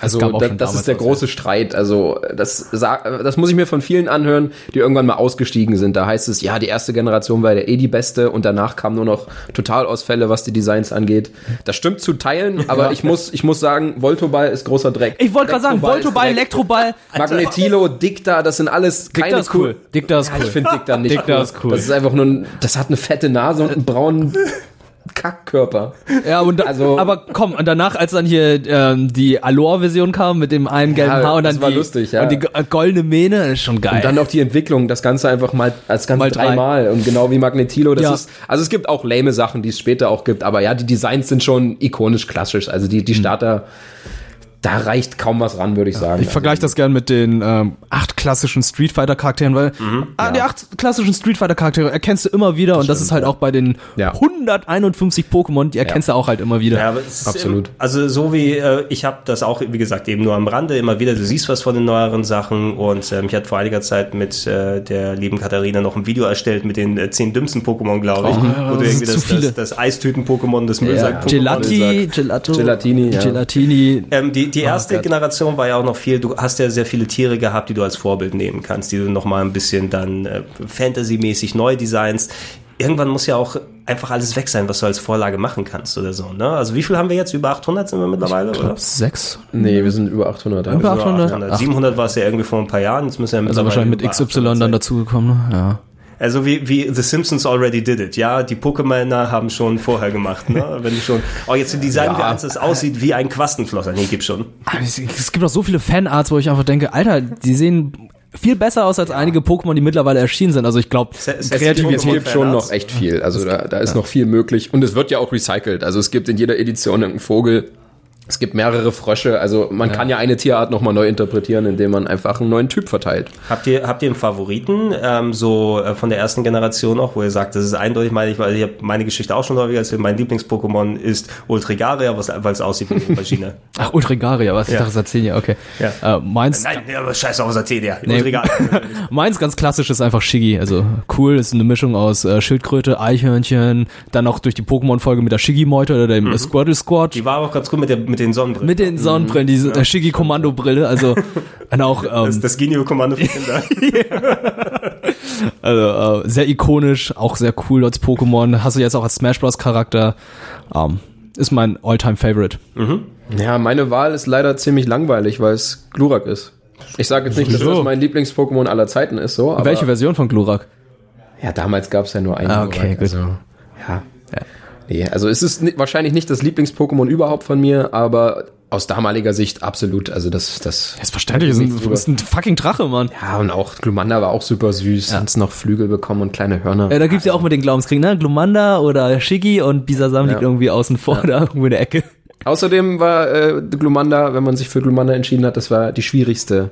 Also das, das ist der große Streit. Also das, das muss ich mir von vielen anhören, die irgendwann mal ausgestiegen sind. Da heißt es, ja, die erste Generation war ja eh die beste und danach kamen nur noch Totalausfälle, was die Designs angeht. Das stimmt zu teilen, (laughs) aber ich muss, ich muss sagen, Voltoball ist großer Dreck. Ich wollte gerade sagen, Voltoball. Elektroball. Magnetilo, Dicta, das sind alles keine ist cool. Dicta ist Ja, cool. Ich finde Dicta nicht Dicta cool. ist cool. Das ist einfach nur ein, das hat eine fette Nase und einen braunen (laughs) Kackkörper. Ja, und da, Also- aber komm, und danach, als dann hier ähm, die Aloha-Version kam mit dem einen gelben Ja, Haar und dann das war die, lustig, ja. und die äh, goldene Mähne, ist schon geil. Und dann noch die Entwicklung, das Ganze einfach mal als ganz Mal drei. dreimal und genau wie Magnetilo. Das Ja. ist, also es gibt auch lame Sachen, die es später auch gibt, aber ja, die Designs sind schon ikonisch klassisch. Also die, die Starter, da reicht kaum was ran, würde ich sagen. ich vergleiche das gern mit den ähm, acht klassischen Street Fighter Charakteren, weil ah, die acht klassischen Street Fighter Charaktere erkennst du immer wieder und das ist halt auch bei den Ja. 151 Pokémon, die erkennst du auch halt immer wieder. Ja, aber es ist Absolut. Im, also so wie äh, ich habe das auch, wie gesagt, eben nur am Rande immer wieder. Du siehst was von den neueren Sachen und ähm, ich hatte vor einiger Zeit mit äh, der lieben Katharina noch ein Video erstellt mit den äh, zehn dümmsten Pokémon, glaube ich, wo du das irgendwie das, das, das Eistüten-Pokémon, das Müllsack-Pokémon. Gelati, Gelato, Gelatini, ja. Gelatini. Ähm, die die erste. Generation war ja auch noch viel, du hast ja sehr viele Tiere gehabt, die du als Vorbild nehmen kannst, die du noch mal ein bisschen dann äh, Fantasy-mäßig neu designst. Irgendwann muss ja auch einfach alles weg sein, was du als Vorlage machen kannst oder so. Ne? Also wie viel haben wir jetzt? Über 800 sind wir mittlerweile, oder? Sechs. Nee, wir sind über 800. Ja. Über Also 800? Ach. 700 war es ja irgendwie vor ein paar Jahren. Jetzt müssen wir Also wahrscheinlich mit XY dann dazugekommen, ne? Ja. Also wie, wie The Simpsons already did it. Ja, die Pokémoner haben schon vorher gemacht. Ne? (laughs) Wenn die schon, oh, jetzt designen wir eins, das aussieht wie ein Quastenflosser. Nee, gibt's schon. Es, es gibt auch so viele Fanarts, wo ich einfach denke, Alter, die sehen viel besser aus als einige Pokémon, die mittlerweile erschienen sind. Also ich glaube, Es- es- Es Kreativität. gibt, gibt schon noch echt viel. Also da, da ist noch viel möglich. Und es wird ja auch recycelt. Also es gibt in jeder Edition einen Vogel. Es gibt mehrere Frösche. Also man kann ja eine Tierart nochmal neu interpretieren, indem man einfach einen neuen Typ verteilt. Habt ihr, habt ihr einen Favoriten, ähm, so äh, von der ersten Generation noch, wo ihr sagt, das ist eindeutig, meine ich, weil ich habe meine Geschichte auch schon häufiger erzählt, mein Lieblings-Pokémon ist Ultrigaria, was- weil es aussieht wie eine Maschine. (laughs) Ach, Ultrigaria, was? Ich Ja. dachte, das erzählen ja, okay. Ja. Äh, meins, Nein, nee, aber scheiß auf, was erzählt ihr? Nee. Ultrigaria. (laughs) meins ganz klassisch ist einfach Shiggy. Also cool, ist eine Mischung aus äh, Schildkröte, Eichhörnchen, dann auch durch die Pokémon-Folge mit der Shiggy-Meute oder dem Squirtle Squad. Die war auch ganz gut mit, der, mit den Sonnenbrillen. Mit den Sonnenbrillen, diese äh, Shiggy-Kommando-Brille, also (laughs) und auch das, ähm, das Genio-Kommando für Kinder. (laughs) also, äh, sehr ikonisch, auch sehr cool als Pokémon. Hast du jetzt auch als Smash Bros. Charakter. Ähm, ist mein All-Time-Favorite. Ja, meine Wahl ist leider ziemlich langweilig, weil es Glurak ist. Ich sage jetzt nicht, dass das mein Lieblings-Pokémon aller Zeiten ist, so. Aber Welche Version von Glurak? Ja, damals gab es ja nur einen. Ah, okay, Glurak, gut. Also, ja. Nee, also es ist wahrscheinlich nicht das Lieblings-Pokémon überhaupt von mir, aber aus damaliger Sicht absolut. Also das, das. Selbstverständlich, ist Nichts ein, drüber. ist ein fucking Drache, Mann. Ja, und auch Glumanda war auch super süß. Ja. Hat's noch Flügel bekommen und kleine Hörner. Ja, da gibt's ja auch mit den Glaubenskriegen, ne? Glumanda oder Shiggy und Bisasam liegt Ja. irgendwie außen vor, da irgendwo in der Ecke. Außerdem war äh, Glumanda, wenn man sich für Glumanda entschieden hat, das war die schwierigste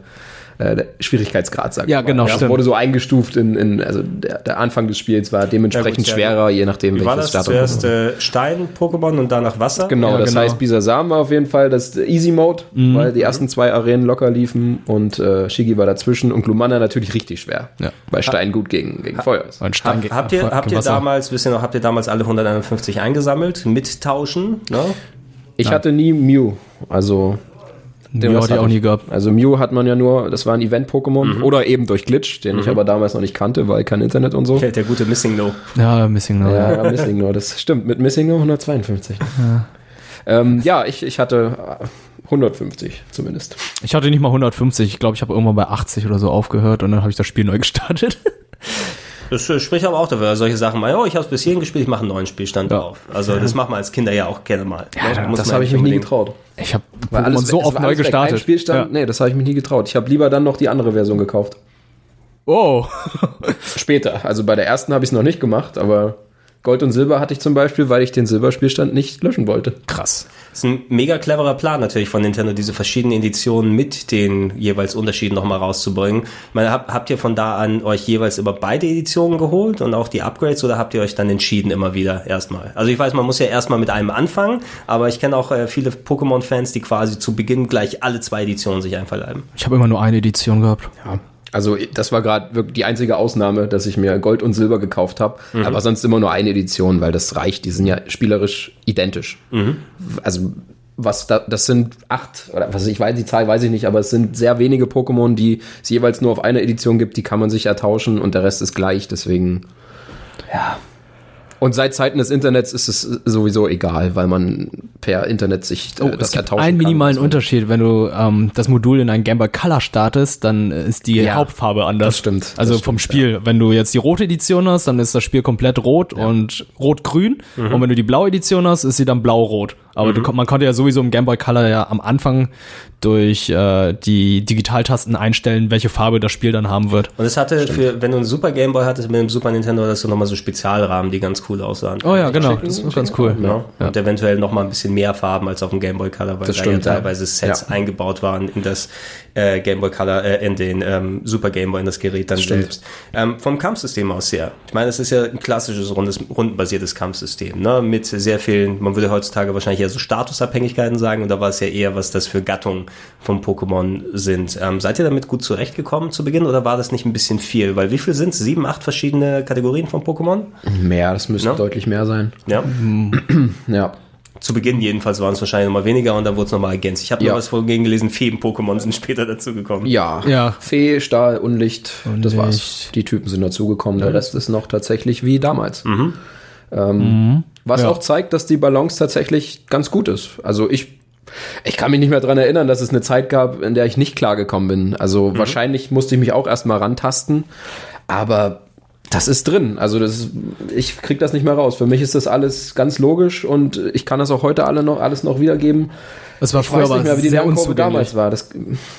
äh, Schwierigkeitsgrad, sag ich Ja, genau, Das stimmt. wurde so eingestuft in, in also der, der Anfang des Spiels war dementsprechend Ja, gut, ja. schwerer, je nachdem Wie war welches das? Starter. Zuerst äh, Stein-Pokémon und danach Wasser? Genau, Ja, das genau. heißt, Bisasam war auf jeden Fall das Easy Mode, Mhm. weil die ersten zwei Arenen locker liefen und äh, Shigi war dazwischen und Glumanda natürlich richtig schwer, Ja. weil Stein gut gegen, gegen Feuer ist. Ein Stein gegen- habt ihr, habt ihr damals, wisst ihr noch, habt ihr damals alle 151 eingesammelt? Mittauschen? Ne? Ich hatte nie Mew, also Mew was hatte ich auch nie gehabt. Also Mew hat man ja nur, das war ein Event-Pokémon Mhm. oder eben durch Glitch, den ich aber damals noch nicht kannte, weil kein Internet und so. Der, der gute Missing No. Ja, Missing No. Ja, ja, Missing No, das stimmt. Mit Missing No 152. Ja, ähm, ja ich, ich hatte äh, 150 zumindest. Ich hatte nicht mal 150. Ich glaube, ich habe irgendwann bei 80 oder so aufgehört und dann habe ich das Spiel neu gestartet. Das äh, spricht aber auch dafür, solche Sachen mal, oh, ich habe es bis hierhin gespielt, ich mache einen neuen Spielstand Ja. auf. Also das macht man als Kinder ja auch gerne mal. Ne? da- Muss Das habe ich mich nie getraut. Ich habe alles- so oft neu weg. gestartet. Ein Spielstand, Ja. nee, das habe ich mich nie getraut. Ich habe lieber dann noch die andere Version gekauft. Oh. Später. Also bei der ersten habe ich es noch nicht gemacht, aber Gold und Silber hatte ich zum Beispiel, weil ich den Silberspielstand nicht löschen wollte. Krass. Das ist ein mega cleverer Plan natürlich von Nintendo, diese verschiedenen Editionen mit den jeweils Unterschieden nochmal rauszubringen. Ich meine, habt, habt ihr von da an euch jeweils immer beide Editionen geholt und auch die Upgrades oder habt ihr euch dann entschieden immer wieder erstmal? Also ich weiß, man muss ja erstmal mit einem anfangen, aber ich kenne auch äh, viele Pokémon-Fans, die quasi zu Beginn gleich alle zwei Editionen sich einverleiben. Ich habe immer nur eine Edition gehabt. Ja. Also das war gerade wirklich die einzige Ausnahme, dass ich mir Gold und Silber gekauft habe, aber sonst immer nur eine Edition, weil das reicht. Die sind ja spielerisch identisch. Also was da, das sind acht, oder was ich weiß, die Zahl weiß ich nicht, aber es sind sehr wenige Pokémon, die es jeweils nur auf eine Edition gibt, die kann man sich ertauschen und der Rest ist gleich, deswegen, ja. Und seit Zeiten des Internets ist es sowieso egal, weil man per Internet sich äh, Oh, das es gibt einen kann. minimalen Also, Unterschied. Wenn du ähm, das Modul in ein Game Boy Color startest, dann ist die Ja, Hauptfarbe anders. das stimmt, das Also vom stimmt, Spiel. Wenn du jetzt die rote Edition hast, dann ist das Spiel komplett rot und rot-grün. Mhm. Und wenn du die blaue Edition hast, ist sie dann blau-rot. Aber du, kon- man konnte ja sowieso im Game Boy Color ja am Anfang durch äh, die Digitaltasten einstellen, welche Farbe das Spiel dann haben wird. Und es hatte für, wenn du einen Super Game Boy hattest mit dem Super Nintendo, hattest du nochmal so Spezialrahmen, die ganz cool aussahen. Oh ja, genau. Das ist ganz cool. Ja. Und eventuell noch mal ein bisschen mehr Farben als auf dem Game Boy Color, weil Das da stimmt, ja ja. teilweise Sets Ja. eingebaut waren in das äh, Game Boy Color, äh, in den ähm, Super Game Boy, in das Gerät dann stimmt. selbst. Ähm, vom Kampfsystem aus her. Ich meine, es ist ja ein klassisches rundes, rundenbasiertes Kampfsystem, ne? Mit sehr vielen, man würde heutzutage wahrscheinlich eher so Statusabhängigkeiten sagen, und da war es ja eher, was das für Gattungen von Pokémon sind. Ähm, seid ihr damit gut zurechtgekommen zu Beginn oder war das nicht ein bisschen viel? Weil wie viel sind es? Sieben, acht verschiedene Kategorien von Pokémon? Mehr, das müsste Ja. deutlich mehr sein. Ja. (clears throat) Ja. Zu Beginn jedenfalls waren es wahrscheinlich nochmal weniger und dann wurde es nochmal ergänzt. Ich habe Ja. noch was vorhin gelesen, Feen-Pokémon sind später dazugekommen. Ja. Ja. Fee, Stahl, Unlicht, das war's. Unlicht. Die Typen sind dazugekommen. Der Rest ist noch tatsächlich wie damals. Ähm, Mhm. Was Ja. auch zeigt, dass die Balance tatsächlich ganz gut ist. Also ich, ich kann mich nicht mehr dran erinnern, dass es eine Zeit gab, in der ich nicht klargekommen bin. Also Mhm. wahrscheinlich musste ich mich auch erstmal rantasten, aber das ist drin. Also das ist, ich krieg das nicht mehr raus. Für mich ist das alles ganz logisch und ich kann das auch heute alle noch, alles noch wiedergeben. Es war Ich früher weiß nicht aber mehr, wie die sehr unzugänglich. damals war. Das,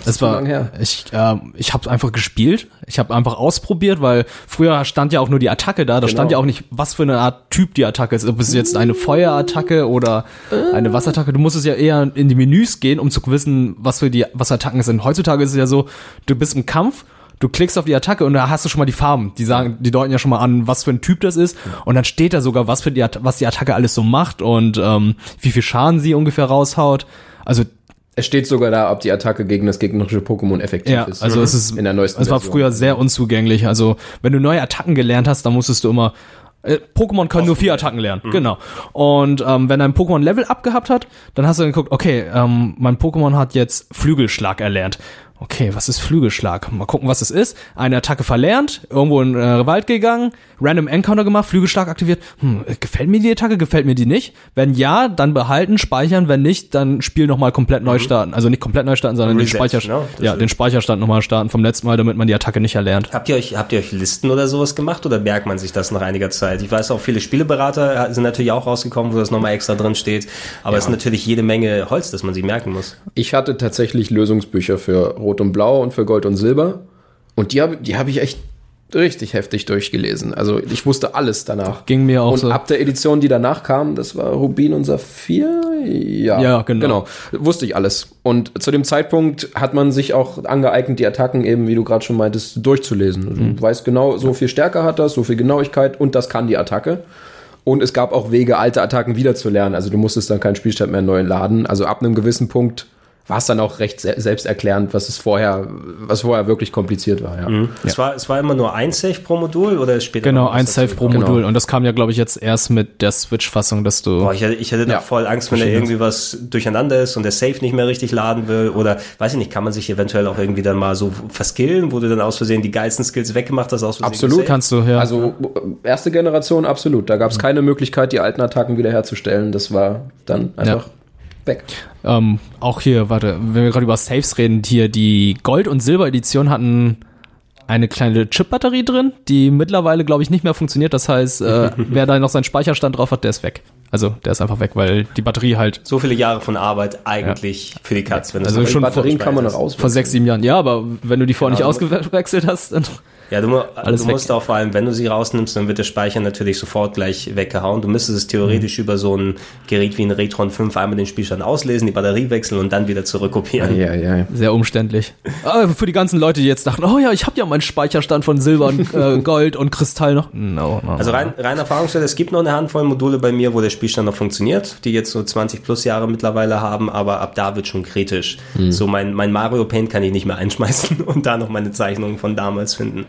das war, lang her. ich, äh, ich habe einfach gespielt. Ich habe einfach ausprobiert, weil früher stand ja auch nur die Attacke da. Da stand ja auch nicht, was für eine Art Typ die Attacke ist. Ob es jetzt eine Feuerattacke oder eine Wasserattacke. Du musstest ja eher in die Menüs gehen, um zu wissen, was für die was Attacken sind. Heutzutage ist es ja so, du bist im Kampf. Du klickst auf die Attacke und da hast du schon mal die Farben. Die sagen, die deuten ja schon mal an, was für ein Typ das ist. Und dann steht da sogar, was für die, was die Attacke alles so macht und ähm, wie viel Schaden sie ungefähr raushaut. Also Es steht sogar da, ob die Attacke gegen das gegnerische Pokémon effektiv Ja, ist. also es ist, in der neuesten es war Version. früher sehr unzugänglich. Also wenn du neue Attacken gelernt hast, dann musstest du immer äh, Pokémon können nur vier Attacken lernen, genau. Und ähm, wenn ein Pokémon Level abgehabt hat, dann hast du dann geguckt, okay, ähm, mein Pokémon hat jetzt Flügelschlag erlernt. Okay, was ist Flügelschlag? Mal gucken, was es ist. Eine Attacke verlernt, irgendwo in äh, Wald gegangen, random Encounter gemacht, Flügelschlag aktiviert. Hm, äh, gefällt mir die Attacke, gefällt mir die nicht? Wenn ja, dann behalten, speichern. Wenn nicht, dann Spiel nochmal komplett neu starten. Also nicht komplett neu starten, sondern den, Speicher, ne? Ja, den Speicherstand nochmal starten vom letzten Mal, damit man die Attacke nicht erlernt. Habt ihr euch, habt ihr euch Listen oder sowas gemacht oder merkt man sich das nach einiger Zeit? Ich weiß auch, viele Spieleberater sind natürlich auch rausgekommen, wo das nochmal extra drin steht. Aber es ist natürlich jede Menge Holz, das man sich merken muss. Ich hatte tatsächlich Lösungsbücher für Rot und Blau und für Gold und Silber. Und die habe die hab ich echt richtig heftig durchgelesen. Also ich wusste alles danach. Ging mir auch und so. ab der Edition, die danach kam, das war Rubin und Saphir. Ja, Ja, genau. Wusste ich alles. Und zu dem Zeitpunkt hat man sich auch angeeignet, die Attacken eben, wie du gerade schon meintest, durchzulesen. Also Mhm. Du weißt genau, so viel Stärke hat das, so viel Genauigkeit und das kann die Attacke. Und es gab auch Wege, alte Attacken wiederzulernen. Also du musstest dann keinen Spielstand mehr neu laden. Also ab einem gewissen Punkt war es dann auch recht se selbsterklärend, was es vorher, was vorher wirklich kompliziert war. Ja. Es, war, es war immer nur ein Save pro Modul oder ist später Genau, ein Save pro? Modul. Und das kam ja, glaube ich, jetzt erst mit der Switch-Fassung, dass du. Boah, ich hätte, ich hätte da Ja, voll Angst, wenn da irgendwie was durcheinander ist und der Safe nicht mehr richtig laden will. Oder weiß ich nicht, kann man sich eventuell auch irgendwie dann mal so verskillen, wo du dann aus Versehen die geilsten Skills weggemacht hast, aus Versehen Absolut. gesaved? kannst du, ja. Also erste Generation absolut. Da gab es keine Möglichkeit, die alten Attacken wiederherzustellen. Das war dann einfach weg. Ähm, auch hier, warte, wenn wir gerade über Saves reden, hier die Gold- und Silber-Edition hatten eine kleine Chip-Batterie drin, die mittlerweile, glaube ich, nicht mehr funktioniert. Das heißt, äh, (laughs) wer da noch seinen Speicherstand drauf hat, der ist weg. Also, der ist einfach weg, weil die Batterie halt So viele Jahre von Arbeit eigentlich für die Katz. Wenn das Also Die schon Batterien vor- kann man noch auswählen. vor sechs, sieben Jahren. Ja, aber wenn du die vorher Genau, nicht ausgewechselt hast, dann Ja, du, du musst auch vor allem, wenn du sie rausnimmst, dann wird der Speicher natürlich sofort gleich weggehauen. Du müsstest es theoretisch Mhm. über so ein Gerät wie ein Retron 5 einmal den Spielstand auslesen, die Batterie wechseln und dann wieder zurückkopieren. Ja, ja, ja. sehr umständlich. Aber für die ganzen Leute, die jetzt dachten, oh ja, ich habe ja meinen Speicherstand von Silber und (laughs) äh, Gold und Kristall noch. No, no, Also rein, rein Erfahrungswert, es gibt noch eine Handvoll Module bei mir, wo der Spielstand noch funktioniert, die jetzt so 20 plus Jahre mittlerweile haben, aber ab da wird schon kritisch. Hm. So mein, mein Mario Paint kann ich nicht mehr einschmeißen (laughs) und da noch meine Zeichnungen von damals finden.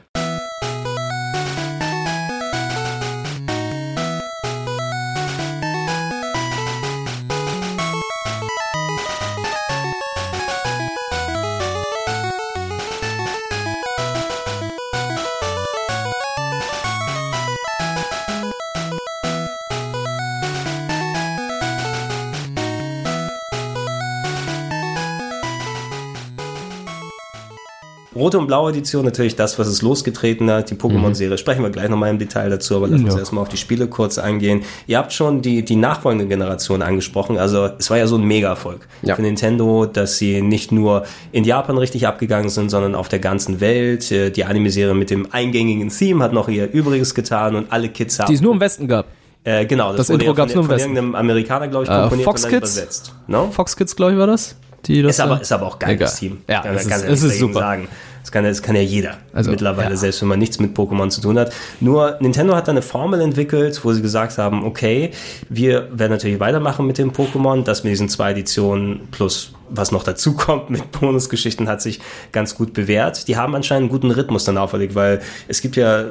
Rote und Blaue Edition natürlich das, was es losgetreten hat, die Pokémon-Serie. Sprechen wir gleich nochmal im Detail dazu, aber lass uns Ja. erstmal auf die Spiele kurz eingehen. Ihr habt schon die, die nachfolgende Generation angesprochen. Also es war ja so ein Mega-Erfolg Ja. für Nintendo, dass sie nicht nur in Japan richtig abgegangen sind, sondern auf der ganzen Welt. Äh, Die Anime-Serie mit dem eingängigen Theme hat noch ihr Übriges getan und alle Kids haben Die es nur im Westen gab. äh, genau, das, Das wurde Intro ja gab's von, nur im von Westen. irgendeinem Amerikaner, glaube ich, Äh, komponiert Fox und dann Kids? übersetzt. No? Fox Kids, glaube ich, war das. Die das Ist aber, ist aber auch geiles Egal. Team. Ja, es kann ist- ja es nichts ist super. Sagen. Das kann, das kann ja jeder Also, mittlerweile, ja. selbst wenn man nichts mit Pokémon zu tun hat. Nur Nintendo hat da eine Formel entwickelt, wo sie gesagt haben, okay, wir werden natürlich weitermachen mit dem Pokémon. Das mit diesen zwei Editionen plus was noch dazu kommt mit Bonusgeschichten hat sich ganz gut bewährt. Die haben anscheinend einen guten Rhythmus dann auferlegt, weil es gibt ja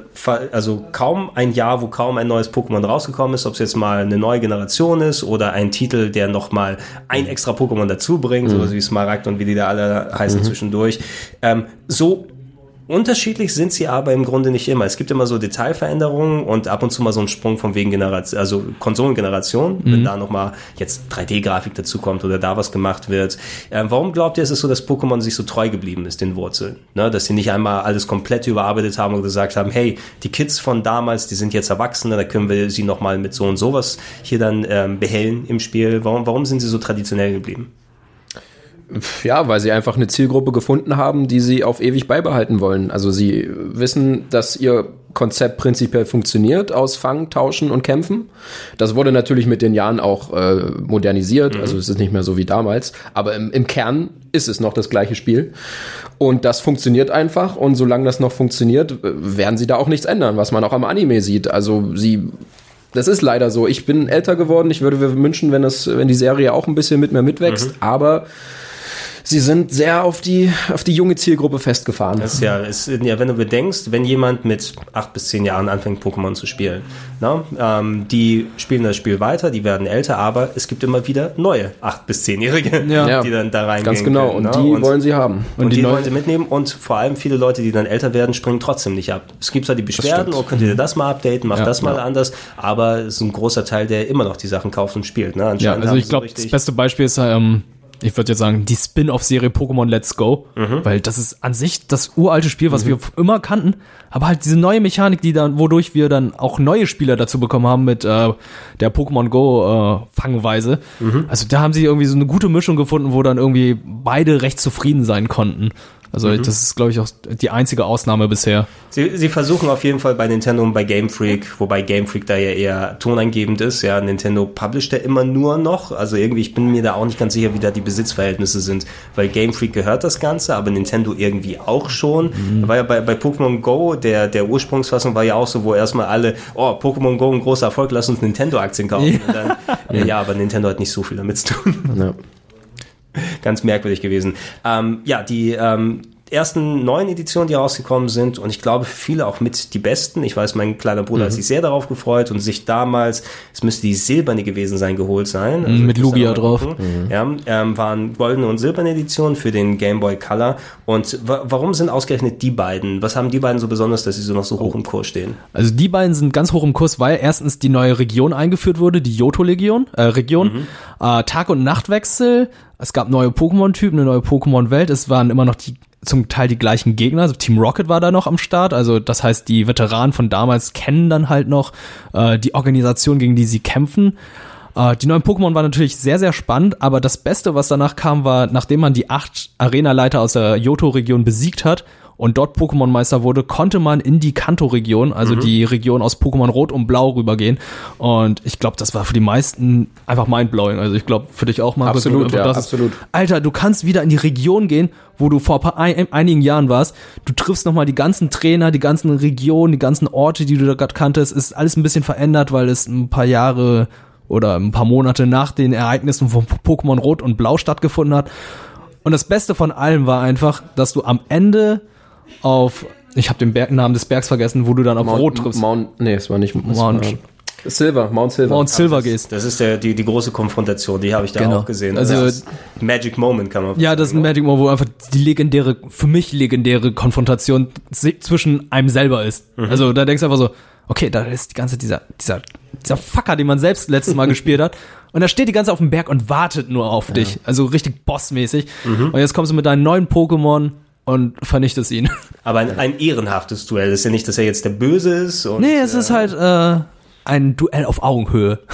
also kaum ein Jahr, wo kaum ein neues Pokémon rausgekommen ist, ob es jetzt mal eine neue Generation ist oder ein Titel, der noch mal ein extra Pokémon dazu bringt, sowas wie Smaragd und wie die da alle heißen zwischendurch. Ähm, so Unterschiedlich sind sie aber im Grunde nicht immer. Es gibt immer so Detailveränderungen und ab und zu mal so einen Sprung von wegen Generation, also Konsolengeneration, wenn da nochmal jetzt 3D-Grafik dazu kommt oder da was gemacht wird. Ähm, warum glaubt ihr, ist es so, dass Pokémon sich so treu geblieben ist, den Wurzeln? Ne? Dass sie nicht einmal alles komplett überarbeitet haben und gesagt haben, hey, die Kids von damals, die sind jetzt Erwachsene, da können wir sie nochmal mit so und sowas hier dann ähm, behellen im Spiel. Warum, warum sind sie so traditionell geblieben? Ja, weil sie einfach eine Zielgruppe gefunden haben, die sie auf ewig beibehalten wollen. Also sie wissen, dass ihr Konzept prinzipiell funktioniert aus Fangen, Tauschen und Kämpfen. Das wurde natürlich mit den Jahren auch äh, modernisiert, also es ist nicht mehr so wie damals, aber im, im Kern ist es noch das gleiche Spiel. Und das funktioniert einfach und solange das noch funktioniert, äh, werden sie da auch nichts ändern, was man auch am Anime sieht. Also sie das ist leider so. Ich bin älter geworden. Ich würde mir wünschen, wenn das, wenn die Serie auch ein bisschen mit mir mitwächst. Aber sie sind sehr auf die, auf die junge Zielgruppe festgefahren. Das ist ja, ist, ja, wenn du bedenkst, wenn jemand mit acht bis zehn Jahren anfängt, Pokémon zu spielen, na, ähm, die spielen das Spiel weiter, die werden älter, aber es gibt immer wieder neue acht bis zehnjährige, Ja. die dann da reingehen. Ganz genau. Können, Und ne? die wollen sie haben. und, die die, neu- wollen sie mitnehmen und vor allem viele Leute, die dann älter werden, springen trotzdem nicht ab. Es gibt zwar die Beschwerden, oh, könnt ihr das mal updaten, macht Ja, das mal anders, aber es ist ein großer Teil, der immer noch die Sachen kauft und spielt. Ne? Ja, Anscheinend also ich glaube, das beste Beispiel ist, ähm, ich würde jetzt sagen, die Spin-off-Serie Pokémon Let's Go, Mhm. weil das ist an sich das uralte Spiel, was wir immer kannten, aber halt diese neue Mechanik, die dann, wodurch wir dann auch neue Spieler dazu bekommen haben mit äh, der Pokémon Go äh, Fangweise. Mhm. Also da haben sie irgendwie so eine gute Mischung gefunden, wo dann irgendwie beide recht zufrieden sein konnten. Also Mhm. das ist, glaube ich, auch die einzige Ausnahme bisher. Sie, sie versuchen auf jeden Fall bei Nintendo und bei Game Freak, wobei Game Freak da ja eher tonangebend ist. Ja, Nintendo publisht ja immer nur noch. Also irgendwie, ich bin mir da auch nicht ganz sicher, wie da die Besitzverhältnisse sind, weil Game Freak gehört das Ganze, aber Nintendo irgendwie auch schon. Da War ja bei, bei Pokémon Go, der, der Ursprungsfassung war ja auch so, wo erstmal alle, oh, Pokémon Go ein großer Erfolg, lass uns Nintendo-Aktien kaufen. Und dann, ja. ja, aber Nintendo hat nicht so viel damit zu tun Ja. Ganz merkwürdig gewesen. Ähm, ja, die ähm, ersten neuen Editionen, die rausgekommen sind und ich glaube für viele auch mit die besten. Ich weiß, mein kleiner Bruder Mhm. hat sich sehr darauf gefreut und sich damals, es müsste die silberne gewesen sein, geholt sein. Also mit Lugia drauf. gucken. Ja, ähm, waren goldene und silberne Editionen für den Game Boy Color. Und wa warum sind ausgerechnet die beiden? Was haben die beiden so besonders, dass sie so noch so hoch im Kurs stehen? Also die beiden sind ganz hoch im Kurs, weil erstens die neue Region eingeführt wurde, die Johto-Legion, äh, Region. Äh, Tag- und Nachtwechsel. Es gab neue Pokémon-Typen, eine neue Pokémon-Welt. Es waren immer noch die zum Teil die gleichen Gegner. Also Team Rocket war da noch am Start. Also das heißt, die Veteranen von damals kennen dann halt noch äh, die Organisation, gegen die sie kämpfen. Äh, die neuen Pokémon waren natürlich sehr, sehr spannend, aber das Beste, was danach kam, war, nachdem man die acht Arena-Leiter aus der Johto-Region besiegt hat und dort Pokémon-Meister wurde, konnte man in die Kanto-Region, Mhm. also die Region aus Pokémon Rot und Blau rübergehen. Und ich glaube, das war für die meisten einfach mindblowing. Also ich glaube, für dich auch, Markus. Absolut, ja, dachtest, absolut. Alter, du kannst wieder in die Region gehen, wo du vor paar, ein, einigen Jahren warst. Du triffst nochmal die ganzen Trainer, die ganzen Regionen, die ganzen Orte, die du da gerade kanntest. Ist alles ein bisschen verändert, weil es ein paar Jahre oder ein paar Monate nach den Ereignissen von Pokémon Rot und Blau stattgefunden hat. Und das Beste von allem war einfach, dass du am Ende auf, ich habe den Berg, Namen des Bergs vergessen, wo du dann auf Rot triffst. Mount, nee, es war nicht es Mount- war Silver, Mount Silver. Mount Silver gehst. Das ist der, die, die große Konfrontation, die habe ich da Genau. auch gesehen. Also- das ist Magic Moment kann man Ja, das ist ein Magic Moment, wo einfach die legendäre, für mich legendäre Konfrontation zwischen einem selber ist. Also da denkst du einfach so, okay, da ist die ganze dieser, dieser, dieser Fucker, den man selbst letztes Mal (laughs) gespielt hat. Und da steht die ganze auf dem Berg und wartet nur auf dich. Also richtig bossmäßig. Und jetzt kommst du mit deinen neuen Pokémon und vernichtest ihn. (laughs) Aber ein, ein ehrenhaftes Duell. Ist ja nicht, dass er jetzt der Böse ist. Und, Nee, es ist äh, halt äh, ein Duell auf Augenhöhe. (laughs)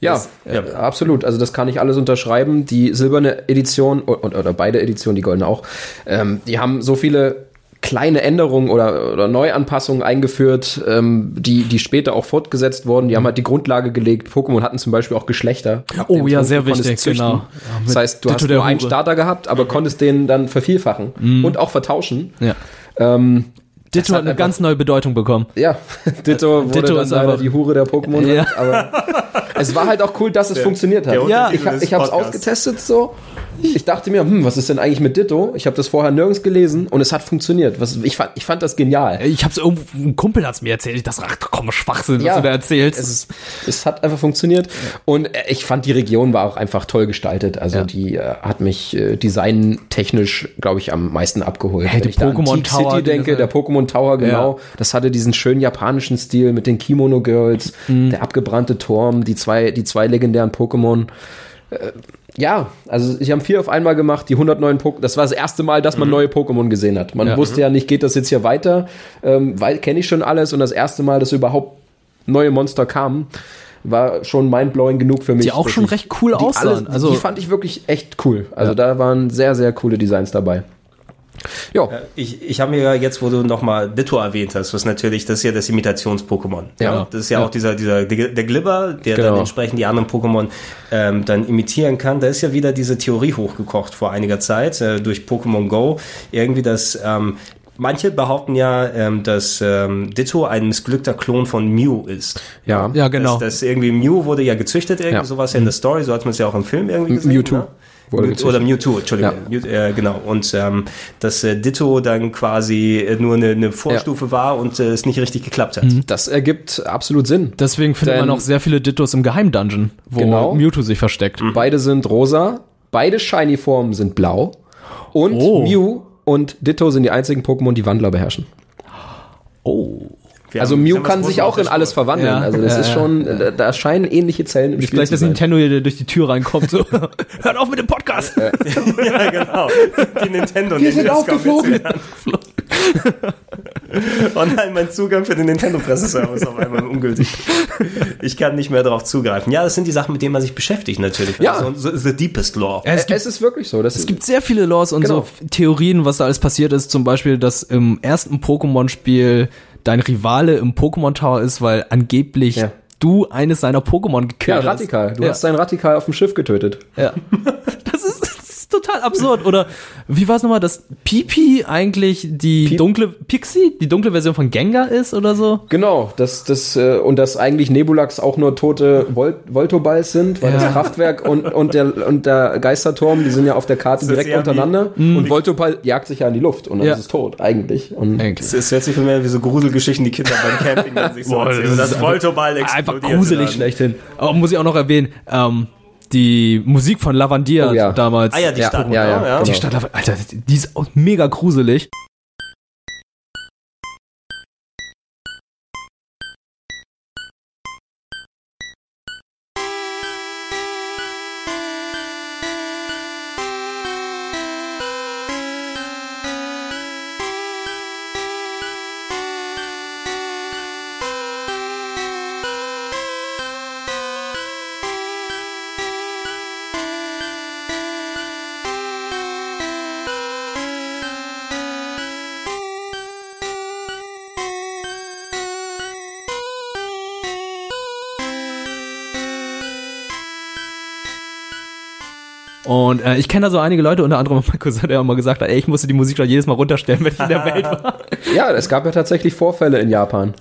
Ja, Das- ja. äh, absolut. Also das kann ich alles unterschreiben. Die silberne Edition und, oder beide Editionen, die goldene auch, ähm, die haben so viele kleine Änderungen oder, oder Neuanpassungen eingeführt, ähm, die, die später auch fortgesetzt wurden. Die haben halt die Grundlage gelegt. Pokémon hatten zum Beispiel auch Geschlechter. Oh ja, Punkt, sehr wichtig, züchten. genau. Ja, das heißt, du Ditto hast der nur einen. Starter gehabt, aber konntest den dann vervielfachen und auch vertauschen. Ja. Ähm, Ditto hat eine einfach- ganz neue Bedeutung bekommen. ja, (laughs) Ditto wurde Ditto dann ist leider einfach- die Hure der Pokémon. Ja. Aber (laughs) es war halt auch cool, dass es funktioniert hat. der ja, ich, hab- ich habe es ausgetestet so. Ich dachte mir, hm, was ist denn eigentlich mit Ditto? Ich habe das vorher nirgends gelesen und es hat funktioniert. Was, ich, fand, ich fand das genial. Ich hab's irgendwo, ein Kumpel hat's mir erzählt. Ich dachte, ach komm, Schwachsinn, was du da erzählst. Es, ist, es hat einfach funktioniert. Und äh, ich fand, die Region war auch einfach toll gestaltet. Also Ja. die äh, hat mich äh, designtechnisch, glaube ich, am meisten abgeholt. Hey, Wenn ich da an Tower, City denke, der Pokémon Tower, genau. Das hatte diesen schönen japanischen Stil mit den Kimono Girls, Mhm. der abgebrannte Turm, die zwei, die zwei legendären Pokémon. Ja, also sie haben vier auf einmal gemacht, die 100 neuen Pokémon. Das war das erste Mal, dass man neue Pokémon gesehen hat. Man Mhm. Ja. wusste ja nicht, geht das jetzt hier weiter, ähm, weil kenne ich schon alles und das erste Mal, dass überhaupt neue Monster kamen, war schon mindblowing genug für mich. Die auch schon ich- recht cool aussahen. Alle, Also- die fand ich wirklich echt cool. Also Ja. da waren sehr, sehr coole Designs dabei. Ja, Ich, ich habe mir ja jetzt, wo du nochmal Ditto erwähnt hast, was natürlich, das ist ja das Imitations-Pokémon. Ja. Das ist ja, Ja. auch dieser, dieser, der Glibber, der Genau. dann entsprechend die anderen Pokémon ähm, dann imitieren kann. Da ist ja wieder diese Theorie hochgekocht vor einiger Zeit äh, durch Pokémon Go. Irgendwie das, ähm, manche behaupten ja, ähm, dass ähm, Ditto ein missglückter Klon von Mew ist. ja. ja, genau. Das, das irgendwie Mew wurde ja gezüchtet, irgendwie Ja. sowas ja in der Story, so hat man es ja auch im Film irgendwie gesehen. Mewtwo ne? Gezüchtet. Oder Mewtwo, Entschuldigung. Mew, äh, genau. Und ähm, dass äh, Ditto dann quasi äh, nur eine, eine Vorstufe war und äh, es nicht richtig geklappt hat. Das ergibt absolut Sinn. Deswegen findet Denn- man auch sehr viele Dittos im Geheimdungeon, wo Genau. Mewtwo sich versteckt. Beide sind rosa, beide Shiny-Formen sind blau und Oh. Mew und Ditto sind die einzigen Pokémon, die Wandler beherrschen. Oh. Wir Also haben- Mew kann sich auch in alles verwandeln. Ja, also das ja, ist ja. schon, da, da scheinen ähnliche Zellen im Spiel Vielleicht, dass. Nintendo hier durch die Tür reinkommt, so, (laughs) hört auf mit dem Podcast. ja, (laughs) genau. Die Nintendo Wir sind aufgeflogen. (laughs) Oh nein, mein Zugang für den Nintendo-Presseserver ist auf einmal ungültig. Ich kann nicht mehr darauf zugreifen. Ja, das sind die Sachen, mit denen man sich beschäftigt natürlich. Ja. Also, so, the deepest lore. es, Es, gibt, ist wirklich so. Das es gibt sehr viele Laws und Genau. so Theorien, was da alles passiert ist. Zum Beispiel, dass im ersten Pokémon-Spiel dein Rivale im Pokémon Tower ist, weil angeblich Ja. du eines seiner Pokémon ja, gekillt hast. Radikal. Du ja. hast dein Radikal auf dem Schiff getötet. Ja. (laughs) Das ist, ist total absurd. Oder wie war es nochmal, dass Pipi eigentlich die Pi- dunkle Pixie, die dunkle Version von Gengar ist oder so? Genau, das, das, äh, und dass eigentlich Nebulax auch nur tote Vol Voltoballs sind, weil Ja. das Kraftwerk und, und, der, und der Geisterturm, die sind ja auf der Karte Das direkt ja wie- untereinander. Und Voltoball jagt sich ja in die Luft und dann Ja. ist es tot, eigentlich. Und Es ist hört sich für mich wie so Gruselgeschichten, die Kinder beim Camping dann sich so Boah, erzählen. das das Voltoball explodiert. Einfach gruselig dann. schlechthin. Aber muss ich auch noch erwähnen, ähm, die Musik von Lavandia Oh ja. damals. Ah ja, die Ja, Stadt. ja, ja, genau. Die genau. Stadt, Lavan- Alter, die ist auch mega gruselig. Und äh, ich kenne da so einige Leute, unter anderem mein Cousin, der immer gesagt hat, ey, ich musste die Musik doch jedes Mal runterstellen, wenn ich in der (laughs) Welt war. ja, es gab ja tatsächlich Vorfälle in Japan.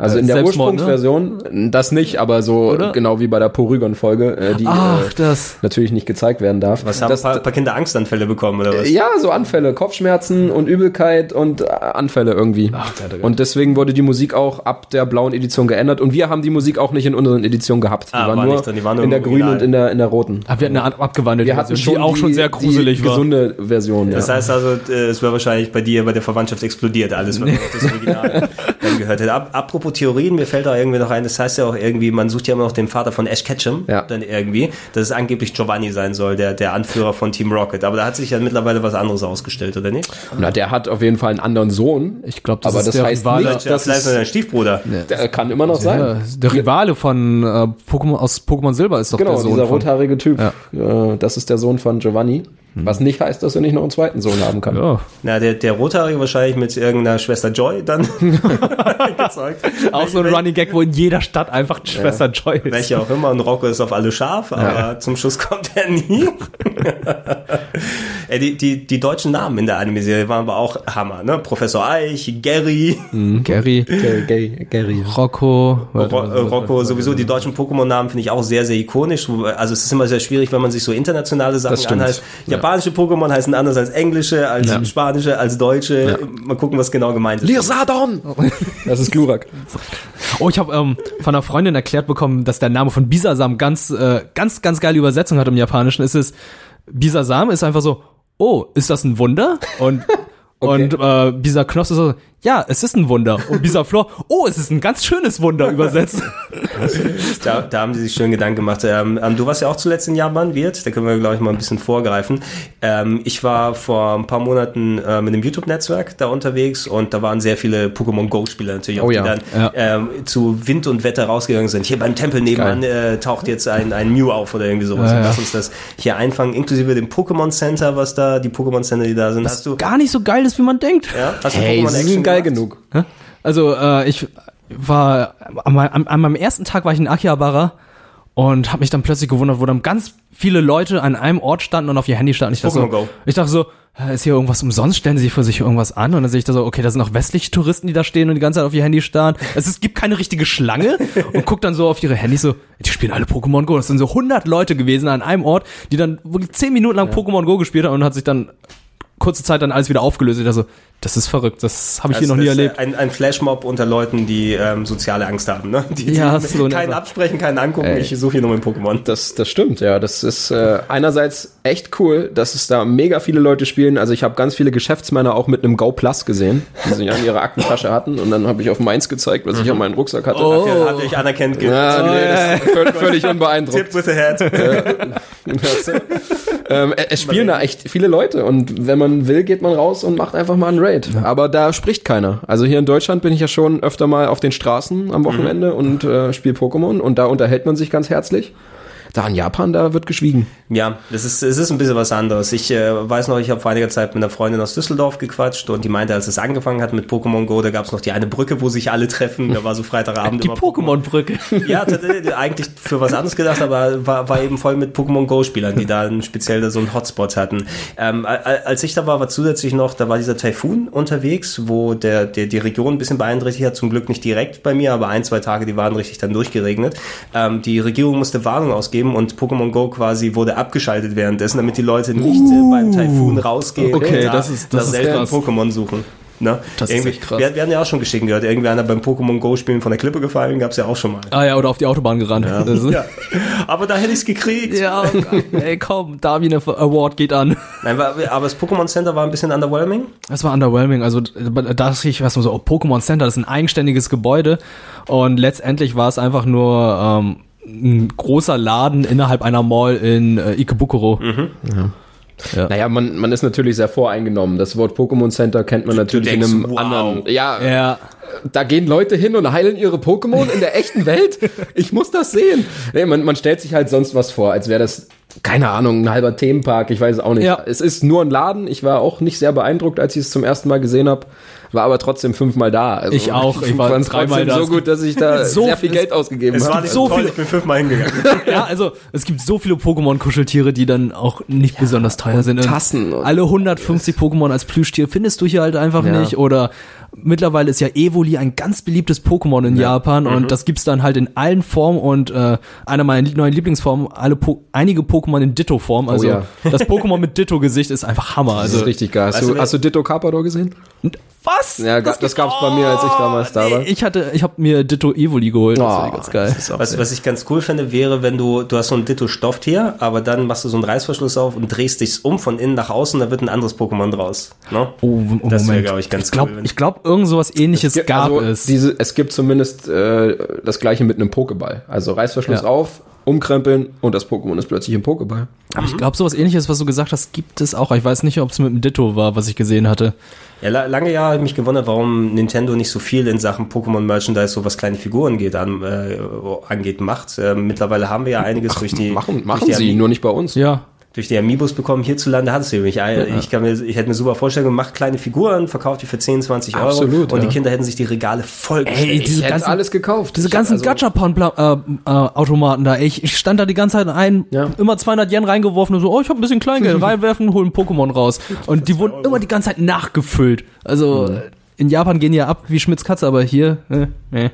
Also in der Selbstmord, ne? Ursprungsversion, das nicht, aber so Oder? genau wie bei der Porygon-Folge, äh, die Ach, äh, das. natürlich nicht gezeigt werden darf. Was haben das, ein paar, paar Kinder Angstanfälle bekommen oder was? Ja, so Anfälle, Kopfschmerzen und Übelkeit und äh, Anfälle irgendwie. Ach, und deswegen wurde die Musik auch ab der blauen Edition geändert. Und wir haben die Musik auch nicht in unseren Editionen gehabt. Die Ah, war war nur nicht drin, die war nur in der grünen und in der, in der roten. Ah, wir hatten eine abgewandelte Wir hatten Version, schon die auch schon sehr gruselig die war. gesunde Version. Das ja. heißt also, äh, es wäre wahrscheinlich bei dir bei der Verwandtschaft explodiert, alles, was man auf das Original dann gehört hätte. Ap apropos apropos Theorien, mir fällt da irgendwie noch ein, das heißt ja auch irgendwie, man sucht ja immer noch den Vater von Ash Ketchum, Ja. dann irgendwie, dass es angeblich Giovanni sein soll, der, der Anführer von Team Rocket. Aber da hat sich ja mittlerweile was anderes ausgestellt, oder nicht? Na, der hat auf jeden Fall einen anderen Sohn. Ich glaube, das Aber ist das der heißt Rivale. nicht, Ja, das vielleicht ist- dein Stiefbruder. Der kann immer noch Ja, sein. der Rivale von äh, Pokémon aus Pokémon Silber ist doch Genau, der Sohn dieser von. rothaarige Typ. Äh, das ist der Sohn von Giovanni. Was nicht heißt, dass er nicht noch einen zweiten Sohn haben kann. Ja. Na, der, der Rothaarige wahrscheinlich mit irgendeiner Schwester Joy dann (laughs) gezeugt. Auch so ein Running Gag, wo in jeder Stadt einfach die Schwester Joy ist. Welche auch immer. Und Rocco ist auf alle scharf, aber zum Schluss kommt er nie. (laughs) Ey, die, die, die deutschen Namen in der Anime-Serie waren aber auch Hammer, ne? Professor Eich, Gary, Gary, Gary, Gary, Gary. Rocco. Ro Rocco, sowieso die deutschen Pokémon-Namen finde ich auch sehr, sehr ikonisch. Also es ist immer sehr schwierig, wenn man sich so internationale Sachen anheißt. Japanische Pokémon heißen anders als englische, als spanische, als deutsche. Mal gucken, was genau gemeint ist. Lirsadon! (laughs) Das ist Glurak. Oh, ich habe ähm, von einer Freundin erklärt bekommen, dass der Name von Bisasam ganz, äh, ganz, ganz geile Übersetzung hat im Japanischen. Es ist Bisasam ist einfach so, oh, ist das ein Wunder? Und (laughs) und äh, Bisa Knoss ist so, ja, es ist ein Wunder. Und (laughs) Bisa Flor, oh, es ist ein ganz schönes Wunder übersetzt. (laughs) Da, da haben die sich schön Gedanken gemacht. Ähm, ähm, du warst ja auch zuletzt in Japan, Wirt. Da können wir, glaube ich, mal ein bisschen vorgreifen. Ähm, ich war vor ein paar Monaten äh, mit dem YouTube-Netzwerk da unterwegs und da waren sehr viele Pokémon Go-Spieler natürlich auch, Oh die ja. dann Ja. ähm, zu Wind und Wetter rausgegangen sind. Hier beim Tempel nebenan äh, taucht jetzt ein, ein Mew auf oder irgendwie sowas. Ja. Lass uns das hier einfangen, inklusive dem Pokémon Center, was da, die Pokémon Center, die da sind. Hast du, Gar nicht so geil ist, wie man denkt. ja, hast du Hey, Pokémon sie Action geil genug. Also äh, ich war an, meinem- an meinem ersten Tag war ich in Akihabara und habe mich dann plötzlich gewundert, wo dann ganz viele Leute an einem Ort standen und auf ihr Handy standen. Ich dachte, so, Go. ich dachte so, ist hier irgendwas umsonst? Stellen sie sich für sich irgendwas an? Und dann sehe ich da so, okay, da sind auch westliche Touristen, die da stehen und die ganze Zeit auf ihr Handy starren. Es ist, gibt keine richtige Schlange (laughs) und guck dann so auf ihre Handys so, die spielen alle Pokémon Go. Das sind so 100 Leute gewesen an einem Ort, die dann wirklich 10 Minuten lang Pokémon Go gespielt haben und hat sich dann kurze Zeit dann alles wieder aufgelöst. Ich dachte so, das ist verrückt, das habe ich hier Also noch nie das ist erlebt. Ein, ein Flashmob unter Leuten, die ähm, soziale Angst haben. Ne? Die, Ja, die so in keinen absprechen, keinen angucken. Ich suche hier nur mein Pokémon. Das, das stimmt, ja. Das ist äh, einerseits echt cool, dass es da mega viele Leute spielen. Also ich habe ganz viele Geschäftsmänner auch mit einem Go Plus gesehen, die sich an ihrer Aktentasche hatten. Und dann habe ich auf meins gezeigt, was ich an meinem Rucksack hatte. Oh. Euch anerkennt? ge- Ja, nee, das ist völlig, völlig unbeeindruckt. Tip with the head. (laughs) ähm, es- es spielen da echt viele Leute und wenn man will, geht man raus und macht einfach mal einen Raid. Aber da spricht keiner. Also hier in Deutschland bin ich ja schon öfter mal auf den Straßen am Wochenende und äh, spiele Pokémon und da unterhält man sich ganz herzlich. Da in Japan, da wird geschwiegen. Ja, das ist, es ist ein bisschen was anderes. Ich äh, weiß noch, ich habe vor einiger Zeit mit einer Freundin aus Düsseldorf gequatscht und die meinte, als es angefangen hat mit Pokémon Go, da gab es noch die eine Brücke, wo sich alle treffen. Da war so Freitagabend Die immer Pokémon-Brücke. Ja, eigentlich für was anderes gedacht, aber war, war eben voll mit Pokémon Go-Spielern, die da (laughs) speziell da so einen Hotspot hatten. Ähm, als ich da war, war zusätzlich noch, da war dieser Taifun unterwegs, wo der, der die Region ein bisschen beeinträchtigt hat, zum Glück nicht direkt bei mir, aber ein, zwei Tage, die waren richtig dann durchgeregnet. Ähm, die Regierung musste Warnung ausgeben und Pokémon Go quasi wurde abgeschaltet währenddessen, damit die Leute nicht äh, beim Taifun rausgehen Okay, und da das ist- das nach ist seltenen. Pokémon suchen. Ne? Das ist Irgendwie- echt krass. Wir, wir hatten ja auch schon Geschichten gehört, irgendwie einer beim Pokémon Go spielen von der Klippe gefallen, gab's ja auch schon mal. Ah ja, oder auf die Autobahn gerannt. Ja, (laughs) ist, Ja. Aber da hätte ich's gekriegt. ja ey komm, Darwin Award geht an. Nein, aber das Pokémon Center war ein bisschen underwhelming. Das war underwhelming. Also da dachte ich, was so, oh, Pokémon Center, das ist ein eigenständiges Gebäude. Und letztendlich war es einfach nur ähm, ein großer Laden innerhalb einer Mall in äh, Ikebukuro. Naja, man, man ist natürlich sehr voreingenommen. Das Wort Pokémon Center kennt man natürlich denkst, in einem wow. anderen. Ja, Ja. da gehen Leute hin und heilen ihre Pokémon in der echten Welt. Ich muss das sehen. Nee, man, man stellt sich halt sonst was vor, als wäre das, keine Ahnung, ein halber Themenpark. Ich weiß es auch nicht. Ja. Es ist nur ein Laden. Ich war auch nicht sehr beeindruckt, als ich es zum ersten Mal gesehen habe. War aber trotzdem fünfmal da. Also, Ich auch. Ich war fand's dreimal da. so gut, dass ich da (laughs) So- sehr viel es- Geld ausgegeben Es war habe. nicht so so toll, viel- ich bin fünfmal hingegangen. (laughs) ja, also es gibt so viele Pokémon-Kuscheltiere, die dann auch nicht besonders teuer sind. Und Tassen und- Alle 150 Pokémon als Plüschtier findest du hier halt einfach Ja. nicht. Oder mittlerweile ist ja Evoli ein ganz beliebtes Pokémon in Japan Mhm. und das gibt's dann halt in allen Formen und äh, einer meiner neuen Lieblingsformen, alle po einige Pokémon in Ditto-Form. Also Oh ja. das Pokémon mit Ditto-Gesicht ist einfach Hammer. Das Also ist richtig geil. Hast du, hast du Ditto Carpador gesehen? Was? Ja, ga- das gab's bei mir, als ich damals da war. Nee, ich hatte, ich habe mir Ditto Evoli geholt. Das war Oh, ganz geil. Was, was ich ganz cool finde, wäre, wenn du, du hast so ein Ditto Stofftier, aber dann machst du so einen Reißverschluss auf und drehst dich um von innen nach außen, da wird ein anderes Pokémon draus. Ne? Oh, oh, Das wäre, glaube ich, ganz ich glaube, cool. ich glaub, irgend sowas ähnliches Ja, gab also es. Diese, es gibt zumindest äh, das gleiche mit einem Pokéball. Also Reißverschluss Ja. auf, umkrempeln und das Pokémon ist plötzlich im Pokéball. Aber ich glaube, sowas ähnliches, was du gesagt hast, gibt es auch. Ich weiß nicht, ob es mit dem Ditto war, was ich gesehen hatte. Ja, la lange Jahre habe ich mich gewundert, warum Nintendo nicht so viel in Sachen Pokémon Merchandise, so was kleine Figuren geht, an, äh, angeht, macht. Äh, mittlerweile haben wir ja einiges durch die Machen, durch machen die sie, Ami- nur nicht bei uns. Ja. Durch die Amiibos bekommen. Hierzulande hat es nämlich. Ich, ich, kann mir, ich hätte mir super vorstellen, macht kleine Figuren, verkauft die für 10, 20 Euro Absolut, und ja. die Kinder hätten sich die Regale vollgestellt. Ey, diese Ich hätte ganzen, alles gekauft. diese Ich- ganzen also- Gachapon-Automaten da. Ich, ich stand da die ganze Zeit ein, Ja. immer 200 Yen reingeworfen und so, oh, ich habe ein bisschen Kleingeld (laughs) reinwerfen, hol ein Pokémon raus. Und die wurden immer die ganze Zeit nachgefüllt. Also Mhm. äh, in Japan gehen die ja ab wie Schmitz Katze, aber hier, äh, äh.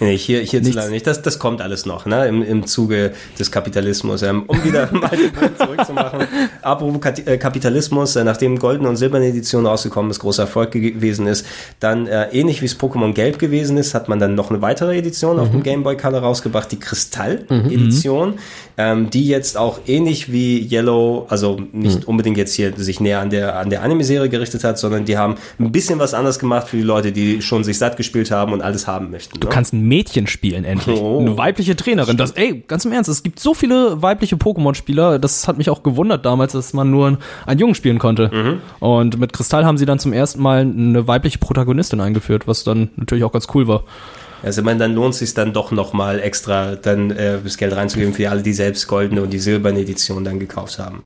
Nee, hier, hierzulande Nichts. nicht. Das, das kommt alles noch, ne, im, im Zuge des Kapitalismus. Ähm, um wieder (laughs) mal den Punkt zurückzumachen. Apropos äh, Kapitalismus, äh, nachdem goldene und silberne Edition rausgekommen ist, großer Erfolg ge- gewesen ist, dann äh, ähnlich wie es Pokémon Gelb gewesen ist, hat man dann noch eine weitere Edition auf dem Game Boy Color rausgebracht, die Kristall-Edition, ähm, die jetzt auch ähnlich wie Yellow, also nicht unbedingt jetzt hier sich näher an der, an der Anime-Serie gerichtet hat, sondern die haben ein bisschen was anders gemacht für die Leute, die schon sich satt gespielt haben und alles haben möchten. Du kannst ein Mädchen spielen endlich. Oh. Eine weibliche Trainerin. Das, ey, ganz im Ernst, es gibt so viele weibliche Pokémon-Spieler, das hat mich auch gewundert damals, dass man nur einen Jungen spielen konnte. Mhm. Und mit Kristall haben sie dann zum ersten Mal eine weibliche Protagonistin eingeführt, was dann natürlich auch ganz cool war. Also ich meine, dann lohnt es sich dann doch nochmal extra dann äh, das Geld reinzugeben für alle, die selbst goldene und die silberne Edition dann gekauft haben.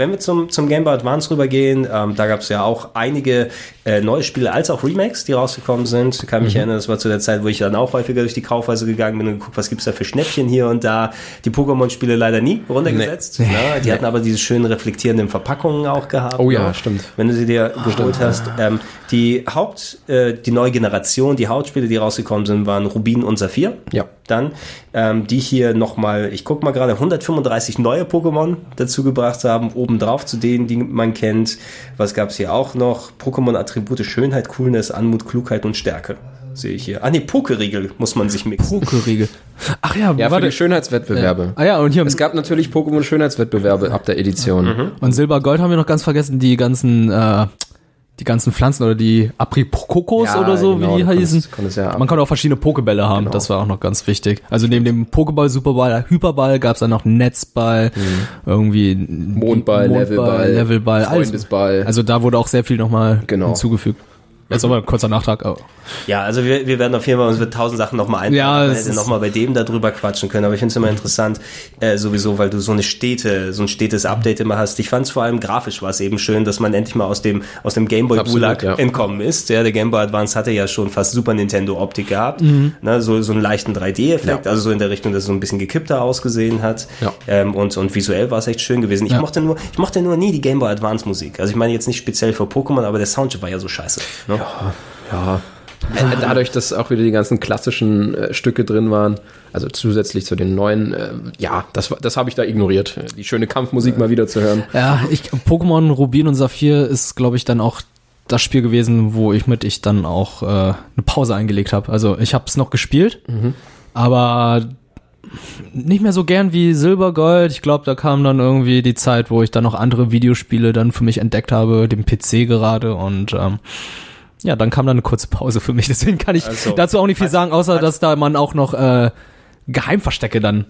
Wenn wir zum, zum Game Boy Advance rübergehen, ähm, da gab es ja auch einige äh, neue Spiele als auch Remakes, die rausgekommen sind. Ich kann mich erinnern, das war zu der Zeit, wo ich dann auch häufiger durch die Kaufweise gegangen bin und geguckt, was gibt's da für Schnäppchen hier und da. Die Pokémon-Spiele leider nie runtergesetzt. Ne? Die hatten aber diese schönen reflektierenden Verpackungen auch gehabt. Oh ja, ne? stimmt. Wenn du sie dir geholt hast. Ähm, die Haupt, äh, die neue Generation, die Hauptspiele, die rausgekommen sind, waren Rubin und Saphir. Ja. Dann, ähm, die hier nochmal, ich guck mal gerade, 135 neue Pokémon dazu gebracht haben, obendrauf zu denen, die man kennt. Was gab's hier auch noch? Pokémon-Attribute Schönheit, Coolness, Anmut, Klugheit und Stärke. Sehe ich hier. Ah nee, Pokeriegel muss man sich mixen. Pokeriegel. Ach ja, Ja, für warte. die Schönheitswettbewerbe. ah ja, und hier Es gab natürlich Pokémon Schönheitswettbewerbe ab der Edition. und Silber Gold haben wir noch ganz vergessen, die ganzen äh, die ganzen Pflanzen oder die Aprikokos Ja, oder so, genau, wie die konntest ja Man konnte auch verschiedene Pokebälle haben, Genau. das war auch noch ganz wichtig. Also neben dem Pokéball, Superball, Hyperball gab es dann noch Netzball, irgendwie Mondball, Levelball, Levelball, alles. Freundesball. Also da wurde auch sehr viel nochmal Genau. hinzugefügt. Jetzt aber ein kurzer Nachtrag. Oh. Ja, also wir, wir werden auf jeden Fall, uns wird tausend Sachen nochmal einfallen. Ja, ist- nochmal bei dem darüber quatschen können, aber ich finde es immer interessant, äh, sowieso, weil du so eine Städte, so ein stetes Update immer hast. Ich fand es vor allem grafisch war es eben schön, dass man endlich mal aus dem, aus dem Game Boy Absolut, Gulag ja. entkommen ist. Ja, der Game Boy Advance hatte ja schon fast Super Nintendo Optik gehabt. Ne, so, so einen leichten 3D-Effekt, Ja. also so in der Richtung, dass es so ein bisschen gekippter ausgesehen hat. Ja. Ähm, und, und visuell war es echt schön gewesen. Ich mochte nur, ich mochte nur nie die Game Boy Advance Musik. Also ich meine jetzt nicht speziell für Pokémon, aber der Soundchip war ja so scheiße. Ne? Ja. Äh, Dadurch, dass auch wieder die ganzen klassischen äh, Stücke drin waren, also zusätzlich zu den neuen, äh, ja, das, war- das habe ich da ignoriert. Äh, Die schöne Kampfmusik mal wieder zu hören. Ja, ich, Pokémon Rubin und Saphir ist, glaube ich, dann auch das Spiel gewesen, wo ich mit ich dann auch äh, eine Pause eingelegt habe. Also ich habe es noch gespielt, aber nicht mehr so gern wie Silber, Gold. Ich glaube, da kam dann irgendwie die Zeit, wo ich dann noch andere Videospiele dann für mich entdeckt habe, den PC gerade und ähm, ja, dann kam dann eine kurze Pause für mich. Deswegen kann ich Also, dazu auch nicht viel hat- sagen, außer hat- dass da man auch noch äh, Geheimverstecke dann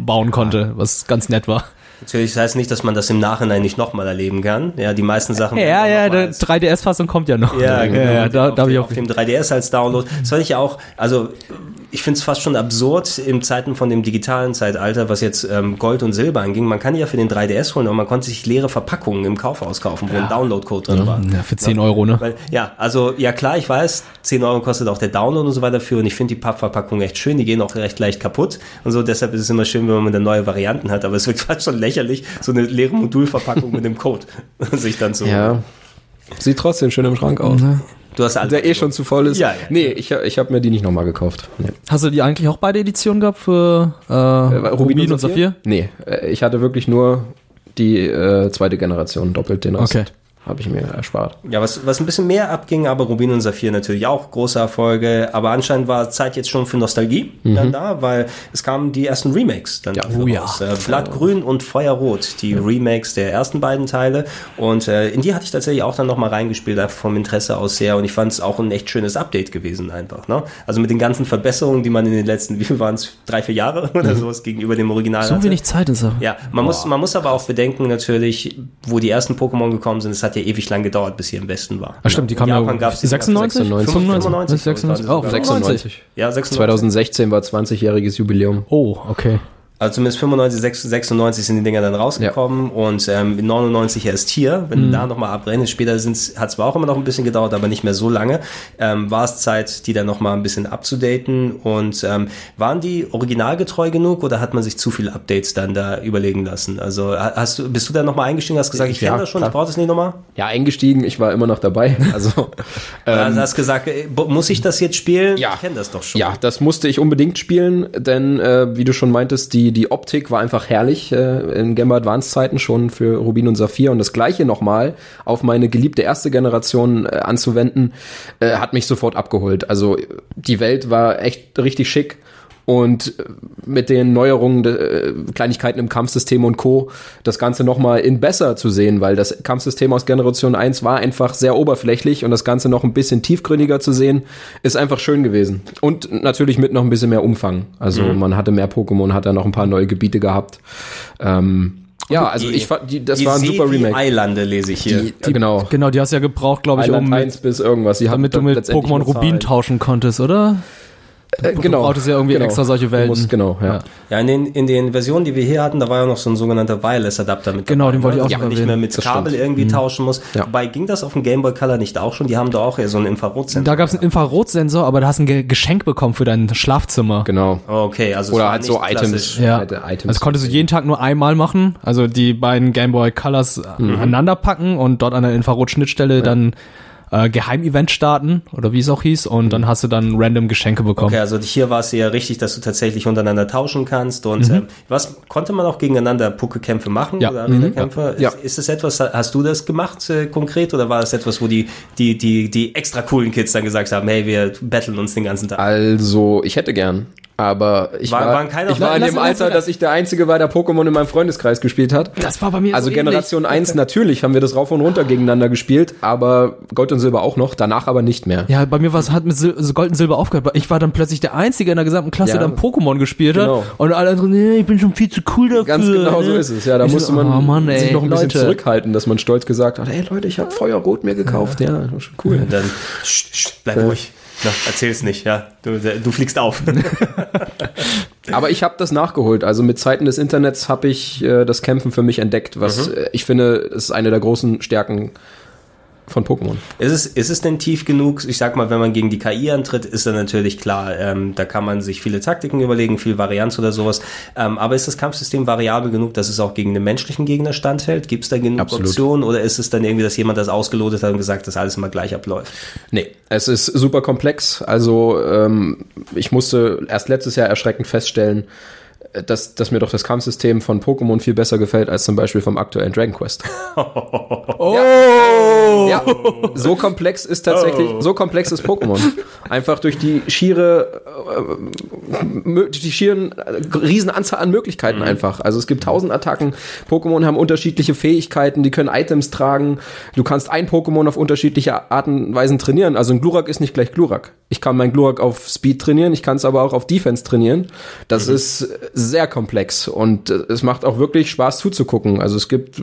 bauen konnte, was ganz nett war. Natürlich, das heißt nicht, dass man das im Nachhinein nicht nochmal erleben kann. Ja, die meisten Sachen. Ja, ja, als- 3DS-Fassung kommt ja noch. Ja, genau. ja, da, auf, da hab dem, ich auf dem 3DS als Download. (laughs) Das fand ich ja auch, also ich finde es fast schon absurd im Zeiten von dem digitalen Zeitalter, was jetzt ähm, Gold und Silber anging. Man kann die ja für den 3DS holen, aber man konnte sich leere Verpackungen im Kaufhaus kaufen, wo ein Download-Code drin war. Ja, für 10 Euro, ne? Weil, ja, also ja klar, ich weiß, 10 Euro kostet auch der Download und so weiter für und ich finde die Pappverpackungen echt schön, die gehen auch recht leicht kaputt und so, deshalb ist es immer schön, wenn man da neue Varianten hat, aber es wird (laughs) fast schon lächerlich, so eine leere Modulverpackung mit dem Code (laughs) sich dann so... Ja. Sieht trotzdem schön im Schrank aus. Du hast alle Der eh schon zu voll ist. Ja, ja. Nee, ich, ich habe mir die nicht nochmal gekauft. Nee. Hast du die eigentlich auch beide Editionen gehabt für äh, Rubin, und Saphir? Nee, äh, ich hatte wirklich nur die äh, zweite Generation, doppelt den Rest. Okay. Habe ich mir erspart. Ja, was, was ein bisschen mehr abging, aber Rubin und Saphir natürlich auch große Erfolge. Aber anscheinend war Zeit jetzt schon für Nostalgie dann da, weil es kamen die ersten Remakes dann dafür oh ja. Äh, Blattgrün und Feuerrot, die Remakes der ersten beiden Teile. Und äh, in die hatte ich tatsächlich auch dann nochmal reingespielt, einfach vom Interesse aus sehr. Und ich fand es auch ein echt schönes Update gewesen einfach. Ne? Also mit den ganzen Verbesserungen, die man in den letzten, (laughs) wie viel waren es, drei, vier Jahre (laughs) oder sowas gegenüber dem Original So hatte. wenig Zeit ist er. Ja, man muss, man muss aber auch bedenken natürlich, wo die ersten Pokémon gekommen sind, es hat ja ewig lang gedauert, bis hier im Westen war. Ah, stimmt, die Japan ja gab's die 96, 96, 95, 96, 96, oh, 96. Ja, 96. 2016 war 20-jähriges Jubiläum. Oh, okay. Also zumindest 95, 96 96 sind die Dinger dann rausgekommen und ähm, 99 erst hier. Wenn du da nochmal abrechnest, später hat zwar auch immer noch ein bisschen gedauert, aber nicht mehr so lange, ähm, war es Zeit, die dann nochmal ein bisschen abzudaten. Und ähm, waren die originalgetreu genug oder hat man sich zu viele Updates dann da überlegen lassen? Also ha- hast du, bist du da nochmal eingestiegen, hast gesagt, ich Ja, kenne das schon, klar. ich brauche das nicht nochmal? Ja, eingestiegen, ich war immer noch dabei. (laughs) Also, Also hast gesagt, äh, muss ich das jetzt spielen? Ja. Ich kenne das doch schon. ja, das musste ich unbedingt spielen, denn äh, wie du schon meintest, die, die Optik war einfach herrlich äh, in Game Boy Advance Zeiten schon für Rubin und Saphir und das gleiche nochmal auf meine geliebte erste Generation äh, anzuwenden, äh, hat mich sofort abgeholt. Also die Welt war echt richtig schick. Und äh, mit den Neuerungen, äh, Kleinigkeiten im Kampfsystem und Co. das Ganze nochmal in besser zu sehen, weil das Kampfsystem aus Generation 1 war einfach sehr oberflächlich und das Ganze noch ein bisschen tiefgründiger zu sehen, ist einfach schön gewesen. Und natürlich mit noch ein bisschen mehr Umfang. Also man hatte mehr Pokémon, hat da noch ein paar neue Gebiete gehabt. Ähm, ja, also Die- ich fand, die, das die war ein super Remake. Eilande lese ich hier. Die, genau. Genau, die hast du ja gebraucht, glaube ich, Island um 1 bis irgendwas. Die damit du mit Pokémon Rubin tauschen konntest, oder? Äh, genau. brauchtest ja irgendwie extra solche Du Welten. musst- genau, ja. Ja. Ja, in den, in den Versionen, die wir hier hatten, da war ja noch so ein sogenannter Wireless-Adapter mit Genau, den wollte ich auch man nicht mehr mit Das Kabel stimmt. irgendwie tauschen muss. Ja. Wobei, ging das auf dem Game Boy Color nicht auch schon? Die haben da auch ja so einen Infrarotsensor. Da gab es einen Infrarotsensor, aber da hast du ein Ge Geschenk bekommen für dein Schlafzimmer. Genau. Oh, Okay, also Oder halt so Items. Ja, Items. also konntest du jeden Tag nur einmal machen, also die beiden Game Boy Colors Mhm. aneinander packen und dort an der Infrarotschnittstelle dann äh, Geheimevent starten oder wie es auch hieß und dann hast du dann random Geschenke bekommen. Okay, also hier war es ja richtig, dass du tatsächlich untereinander tauschen kannst. Und ähm, was konnte man auch gegeneinander Pucke-Kämpfe machen Mhm. Ja. oder Arena-Kämpfe? Ja. Ist, ist das etwas, hast du das gemacht äh, konkret oder war das etwas, wo die, die, die, die extra coolen Kids dann gesagt haben, hey, wir battlen uns den ganzen Tag? Also, ich hätte gern. Aber ich War- war, waren keine- ich war in dem Alter, dass ich der Einzige war, der Pokémon in meinem Freundeskreis gespielt hat. Das war bei mir Also so ähnlich. Generation 1 natürlich haben wir das rauf und runter gegeneinander gespielt, aber Gold und Silber auch noch, danach aber nicht mehr. Ja, bei mir war es hat mit Sil also Gold und Silber aufgehört. Ich war dann plötzlich der Einzige in der gesamten Klasse, Ja. der Pokémon gespielt Genau. hat. Und alle anderen, nee, ich bin schon viel zu cool dafür. Ganz genau so ne? ist es. Ja, da Ich musste so, man oh Mann, ey, sich noch ein bisschen Leute. zurückhalten, dass man stolz gesagt hat, hey Leute, ich habe Feuerrot mir gekauft. Ja, das war schon cool. Und dann, sch, sch, bleib ruhig. Na, erzähl's nicht, ja. Du, du fliegst auf. (laughs) Aber ich habe das nachgeholt. Also mit Zeiten des Internets habe ich äh, das Kämpfen für mich entdeckt, was Mhm. äh, ich finde, ist eine der großen Stärken von Pokémon. Ist es, ist es denn tief genug? Ich sag mal, wenn man gegen die KI antritt, ist dann natürlich klar, ähm, da kann man sich viele Taktiken überlegen, viel Varianz oder sowas. Ähm, aber ist das Kampfsystem variabel genug, dass es auch gegen den menschlichen Gegner standhält? Gibt es da genug Absolut. Optionen oder ist es dann irgendwie, dass jemand das ausgelotet hat und gesagt, dass alles immer gleich abläuft? Nee, es ist super komplex. Also ähm, ich musste erst letztes Jahr erschreckend feststellen, dass, dass mir doch das Kampfsystem von Pokémon viel besser gefällt als zum Beispiel vom aktuellen Dragon Quest. (laughs) Oh! Ja, so (laughs) komplex ist tatsächlich, so komplex ist Pokémon. Einfach durch die schiere, äh, die schieren äh, Riesenanzahl an Möglichkeiten einfach. Also es gibt tausend Attacken. Pokémon haben unterschiedliche Fähigkeiten, die können Items tragen. Du kannst ein Pokémon auf unterschiedliche Arten und Weisen trainieren. Also ein Glurak ist nicht gleich Glurak. Ich kann mein Glurak auf Speed trainieren, ich kann es aber auch auf Defense trainieren. Das ist sehr komplex und äh, es macht auch wirklich Spaß zuzugucken. Also es gibt äh,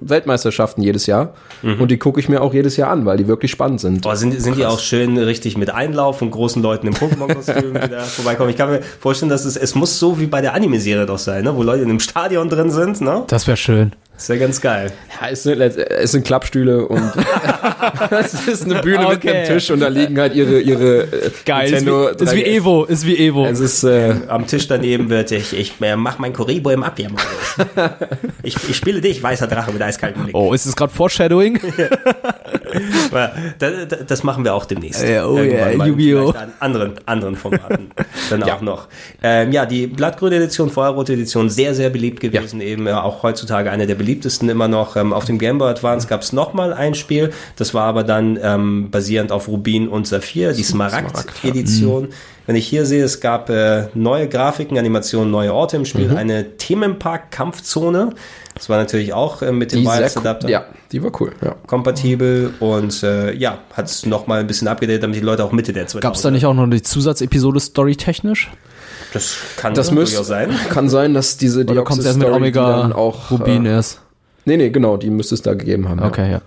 Weltmeisterschaften jedes Jahr und die gucke ich mir auch jedes Jahr an, weil die wirklich spannend sind. Boah, sind, sind die auch schön richtig mit Einlauf und großen Leuten im Pokémon-Kostüm die da vorbeikommen. Ich kann mir vorstellen, dass es, es muss so wie bei der Anime-Serie doch sein, ne? wo Leute in einem Stadion drin sind. Ne? Das wäre schön. Ist ja ganz geil. Ja, es sind, es sind Klappstühle und (laughs) es ist eine Bühne mit Okay. einem Tisch und da liegen halt ihre ihre äh, Geil. Ist Nintendo wie, ist wie 3DS. Evo, ist wie Evo. Es ist äh, Am Tisch daneben wird ich, ich äh, mach mein Kuribo im Abwehrmodus. (laughs) ich, ich spiele dich, weißer Drache mit eiskaltem Blick. oh, ist es gerade Foreshadowing? (laughs) Das, das machen wir auch demnächst. Ja, oh Irgendwann ja, Yu-Gi-Oh! anderen, anderen Formaten dann auch noch. Ähm, ja, die blattgrüne Edition, Feuerrote Edition, sehr, sehr beliebt gewesen. Eben ja, auch heutzutage eine der beliebtesten immer noch. Ähm, auf dem Game Boy Advance gab es nochmal ein Spiel. Das war aber dann ähm, basierend auf Rubin und Saphir, die Smaragd-Edition. Wenn ich hier sehe, es gab äh, neue Grafiken, Animationen, neue Orte im Spiel, eine Themenpark-Kampfzone. Das war natürlich auch äh, mit dem Wireless Adapter ja, die war cool. Ja. kompatibel und äh, ja, hat es nochmal ein bisschen abgedatet, damit die Leute auch Mitte der 2000 Gab es da nicht auch noch eine Zusatzepisode storytechnisch? Das kann Das müsste sein. (laughs) kann sein, dass diese Oder kommt erst mit Deoxys-Story, die Omega dann auch Rubin Äh, ist? nee, nee, genau, die müsste es da gegeben haben. Okay, ja.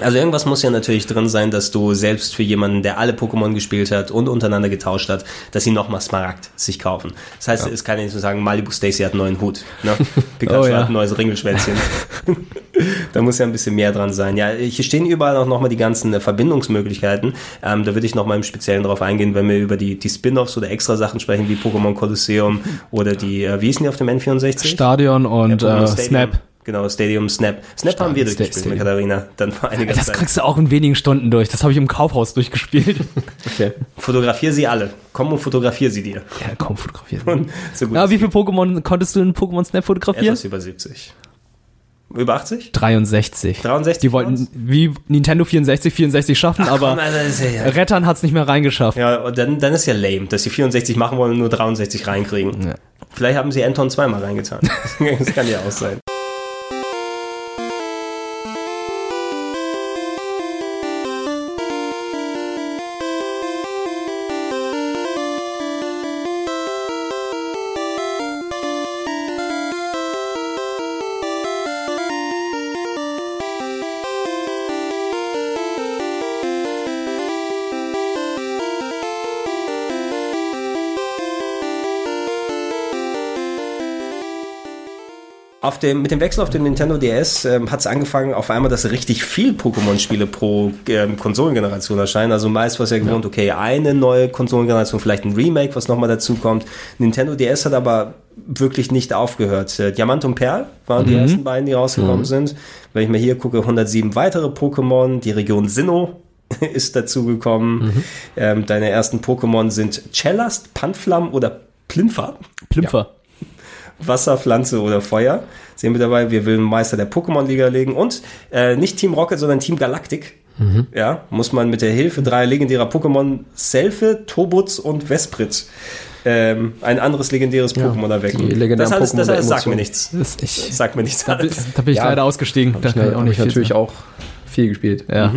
Also irgendwas muss ja natürlich drin sein, dass du selbst für jemanden, der alle Pokémon gespielt hat und untereinander getauscht hat, dass sie nochmal Smaragd sich kaufen. Das heißt, es kann ja nicht so sagen, Malibu Stacy hat einen neuen Hut. Ne? (laughs) Pikachu Oh ja. hat ein neues Ringelschwänzchen. (laughs) da muss ja ein bisschen mehr dran sein. Ja, hier stehen überall auch nochmal die ganzen Verbindungsmöglichkeiten. Ähm, da würde ich nochmal im Speziellen drauf eingehen, wenn wir über die, die Spin-Offs oder extra Sachen sprechen, wie Pokémon Colosseum oder die, äh, wie hießen die auf dem N64? Stadion und Ja, äh. Snap. Genau, Stadium Snap. Snap haben wir durchgespielt mit Stadium. Katharina. Dann vor einiger Das Zeit. kriegst du auch in wenigen Stunden durch. Das habe ich im Kaufhaus durchgespielt. (laughs) Okay. Fotografier sie alle. Komm und fotografier sie dir. ja, komm, fotografieren. Und so gut. Ja, es wie viele Pokémon konntest du in Pokémon Snap fotografieren? Etwas über 70. Über 80? 63. 63 Die wollten wie Nintendo 64 64 schaffen, aber Komm, also, ist ja, Rettern hat's nicht mehr reingeschafft. ja, und dann, dann ist ja lame, dass sie 64 machen wollen und nur 63 reinkriegen. Ja. Vielleicht haben sie Anton zweimal reingetan. (laughs) das kann ja auch sein. Auf dem, mit dem Wechsel auf den Nintendo DS ähm, hat es angefangen, auf einmal, dass richtig viel Pokémon-Spiele pro ähm, Konsolengeneration erscheinen. Also meist war es ja gewohnt, okay, eine neue Konsolengeneration, vielleicht ein Remake, was nochmal dazu kommt. Nintendo DS hat aber wirklich nicht aufgehört. Äh, Diamant und Perl waren die ersten beiden, die rausgekommen sind. Wenn ich mir hier gucke, 107 weitere Pokémon, die Region Sinnoh (laughs) ist dazugekommen. Ähm, deine ersten Pokémon sind Cellast, Panflam oder Plinfa. Plimpfer. Wasser, Pflanze oder Feuer. Sehen wir dabei, wir will Meister der Pokémon-Liga legen und äh, nicht Team Rocket, sondern Team Galactic. Ja, muss man mit der Hilfe dreier legendärer Pokémon Selfie, Tobutz und Vesprit ähm, ein anderes legendäres Pokémon erwecken. die legendären das alles, das alles sagt mir nichts. Das, ich, Sagt mir nichts. da, da bin ich Ja. leider ausgestiegen. Da ich auch Hab nicht ich natürlich auch viel gespielt. Ja.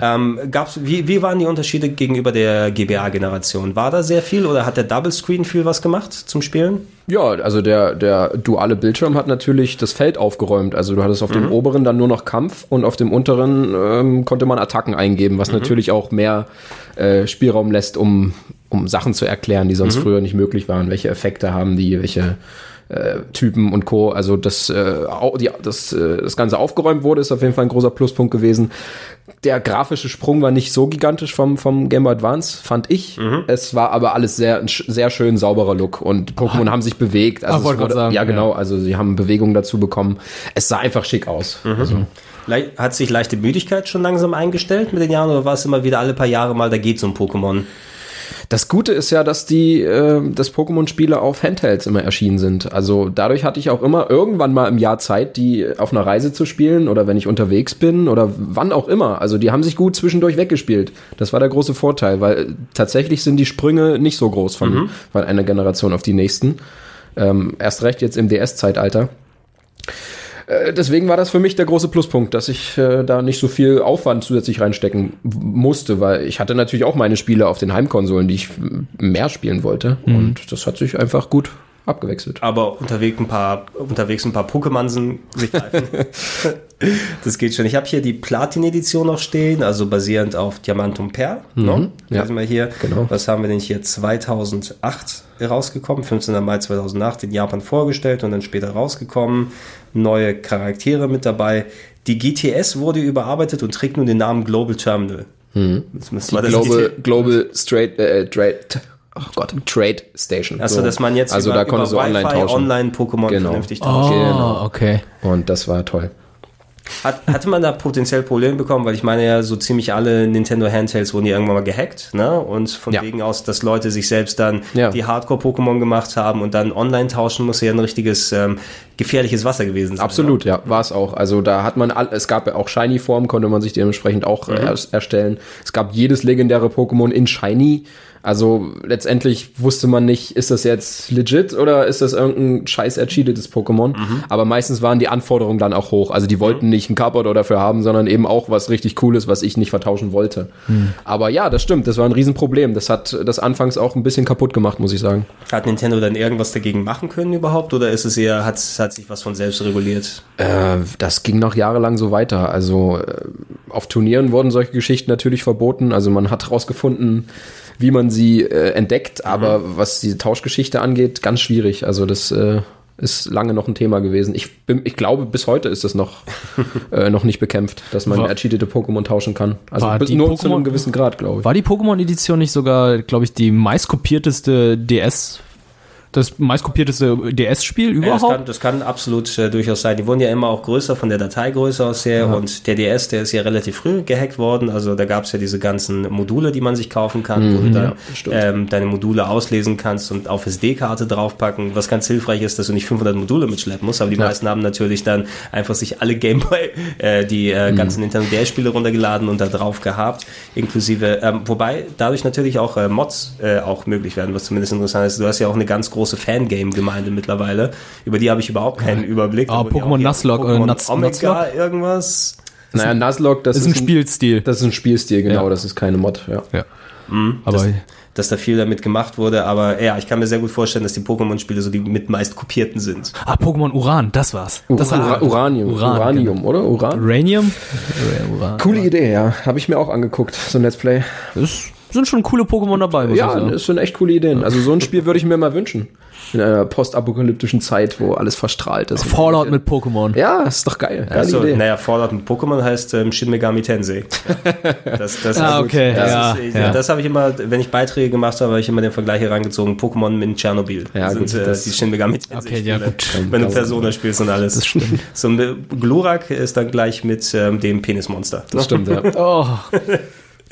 Ähm, gab's, wie, wie waren die Unterschiede gegenüber der GBA-Generation? War da sehr viel oder hat der Double Screen viel was gemacht zum Spielen? Ja, also der, der duale Bildschirm hat natürlich das Feld aufgeräumt. Also du hattest auf dem oberen dann nur noch Kampf und auf dem unteren ähm, konnte man Attacken eingeben, was natürlich auch mehr äh, Spielraum lässt, um, um Sachen zu erklären, die sonst früher nicht möglich waren. Welche Effekte haben die, welche äh, Typen und Co. Also das, äh, die, das, äh, das Ganze aufgeräumt wurde, ist auf jeden Fall ein großer Pluspunkt gewesen. Der grafische Sprung war nicht so gigantisch vom, vom Game Boy Advance, fand ich. Es war aber alles sehr, ein sehr schön sauberer Look und Pokémon haben sich bewegt. Also Ah, grad wurde, sagen, ja, ja. genau. Also sie haben Bewegung dazu bekommen. Es sah einfach schick aus. Also, Le hat sich leichte Müdigkeit schon langsam eingestellt mit den Jahren oder war es immer wieder alle paar Jahre mal, da geht so ein Pokémon? Das Gute ist ja, dass die, äh, dass Pokémon-Spiele auf Handhelds immer erschienen sind. Also dadurch hatte ich auch immer irgendwann mal im Jahr Zeit, die auf einer Reise zu spielen oder wenn ich unterwegs bin oder wann auch immer. Also die haben sich gut zwischendurch weggespielt. Das war der große Vorteil, weil äh, tatsächlich sind die Sprünge nicht so groß von, von einer Generation auf die nächsten. Ähm, erst recht jetzt im DS-Zeitalter. Äh, deswegen war das für mich der große Pluspunkt, dass ich äh, da nicht so viel Aufwand zusätzlich reinstecken musste, weil ich hatte natürlich auch meine Spiele auf den Heimkonsolen, die ich m- mehr spielen wollte. Und das hat sich einfach gut abgewechselt. Aber unterwegs ein paar, unterwegs ein paar Pokémonsen sich greifen. (laughs) das geht schon. Ich habe hier die Platin-Edition noch stehen, also basierend auf Diamantum Perl. Ne? ja. Wir hier. Genau. Was haben wir denn hier? 2008 rausgekommen, 15. Mai 2008 in Japan vorgestellt und dann später rausgekommen. Neue Charaktere mit dabei. Die GTS wurde überarbeitet und trägt nun den Namen Global Terminal. Das müssen wir das Global, GT Global Straight, äh, Trade, oh Gott, Trade Station. Achso, dass man jetzt also über, da konntest du über online Wi-Fi tauschen. Online-Pokémon Genau. vernünftig tauschen. Oh, Genau. okay. Und das war toll. Hat, hatte man da potenziell Probleme bekommen, weil ich meine ja, so ziemlich alle Nintendo Handhelds wurden ja irgendwann mal gehackt, ne? Und von Ja. wegen aus, dass Leute sich selbst dann Ja. die Hardcore-Pokémon gemacht haben und dann online tauschen, muss ja ein richtiges ähm, gefährliches Wasser gewesen sein. Absolut, ja, war es auch. Also da hat man, all, es gab ja auch Shiny-Form, konnte man sich dementsprechend auch Mhm. erstellen. Es gab jedes legendäre Pokémon in Shiny. Also letztendlich wusste man nicht, ist das jetzt legit oder ist das irgendein scheiß ercheatetes Pokémon. Mhm. Aber meistens waren die Anforderungen dann auch hoch. Also die wollten nicht ein Cardboard dafür haben, sondern eben auch was richtig Cooles, was ich nicht vertauschen wollte. Mhm. Aber ja, das stimmt, das war ein Riesenproblem. Das hat das anfangs auch ein bisschen kaputt gemacht, muss ich sagen. Hat Nintendo dann irgendwas dagegen machen können überhaupt oder ist es eher, hat, hat sich was von selbst reguliert? Äh, das ging noch jahrelang so weiter. Also äh, auf Turnieren wurden solche Geschichten natürlich verboten. Also man hat rausgefunden, wie man sie äh, entdeckt, aber was die Tauschgeschichte angeht, ganz schwierig. Also das äh, ist lange noch ein Thema gewesen. Ich, bin, ich glaube, bis heute ist das noch, äh, noch nicht bekämpft, dass man War- ercheatete Pokémon tauschen kann. Also War bis nur zu Pokémon- einem gewissen Grad, glaube ich. War die Pokémon-Edition nicht sogar, glaube ich, die meistkopierteste DS, das meistkopierteste DS-Spiel Ja, das, überhaupt? kann, das kann absolut äh, durchaus sein. Die wurden ja immer auch größer von der Dateigröße aus her und der DS, der ist ja relativ früh gehackt worden. Also da gab es ja diese ganzen Module, die man sich kaufen kann, wo du dann ja, ähm, deine Module auslesen kannst und auf SD-Karte draufpacken, was ganz hilfreich ist, dass du nicht 500 Module mitschleppen musst. Aber die Ja. meisten haben natürlich dann einfach sich alle Gameboy, (laughs) äh, die äh, ganzen Nintendo DS-Spiele runtergeladen und da drauf gehabt, inklusive, ähm, wobei dadurch natürlich auch äh, Mods äh, auch möglich werden, was zumindest interessant ist. Du hast ja auch eine ganz große Fangame-Gemeinde mittlerweile, über die habe ich überhaupt keinen Überblick. Ah, ja Pokémon Nuzlocke, äh, Pokémon Nuz- Omega, Nuzlocke? irgendwas. Naja, Nuzlocke, das Das ist ein Spielstil. Das ist ein Spielstil, genau. Ja. Das ist keine Mod, ja. ja. Aber dass da viel damit gemacht wurde, aber ja, ich kann mir sehr gut vorstellen, dass die Pokémon-Spiele so die mit meist kopierten sind. ah, Pokémon Uran, das war's. Das Ura war Uranium. Uran, Uranium, oder? Uran? Uranium? Uran. Coole Idee, ja. Habe ich mir auch angeguckt, so ein Let's Play. Es sind schon coole Pokémon dabei, muss ich Ja, sagen. das sind echt coole Ideen. Also so ein Spiel würde ich mir mal wünschen. In einer postapokalyptischen Zeit, wo alles verstrahlt ist. Fallout mit Pokémon. Ja, ist doch geil. Geile Also, Idee. naja, Fallout mit Pokémon heißt ähm, Shin Megami Tensei. (laughs) Das, das, Ah, okay, Das, ja, ist, ja. das habe ich immer, wenn ich Beiträge gemacht habe, habe ich immer den Vergleich herangezogen, Pokémon mit Tschernobyl. Ja, das gut, sind äh, das- die Shin Megami Tensei Okay, ja, Spiele, gut. Wenn du Das- Persona spielst und alles. Das stimmt. So ein Glurak ist dann gleich mit ähm, dem Penismonster. Das stimmt, ja. (laughs) Oh,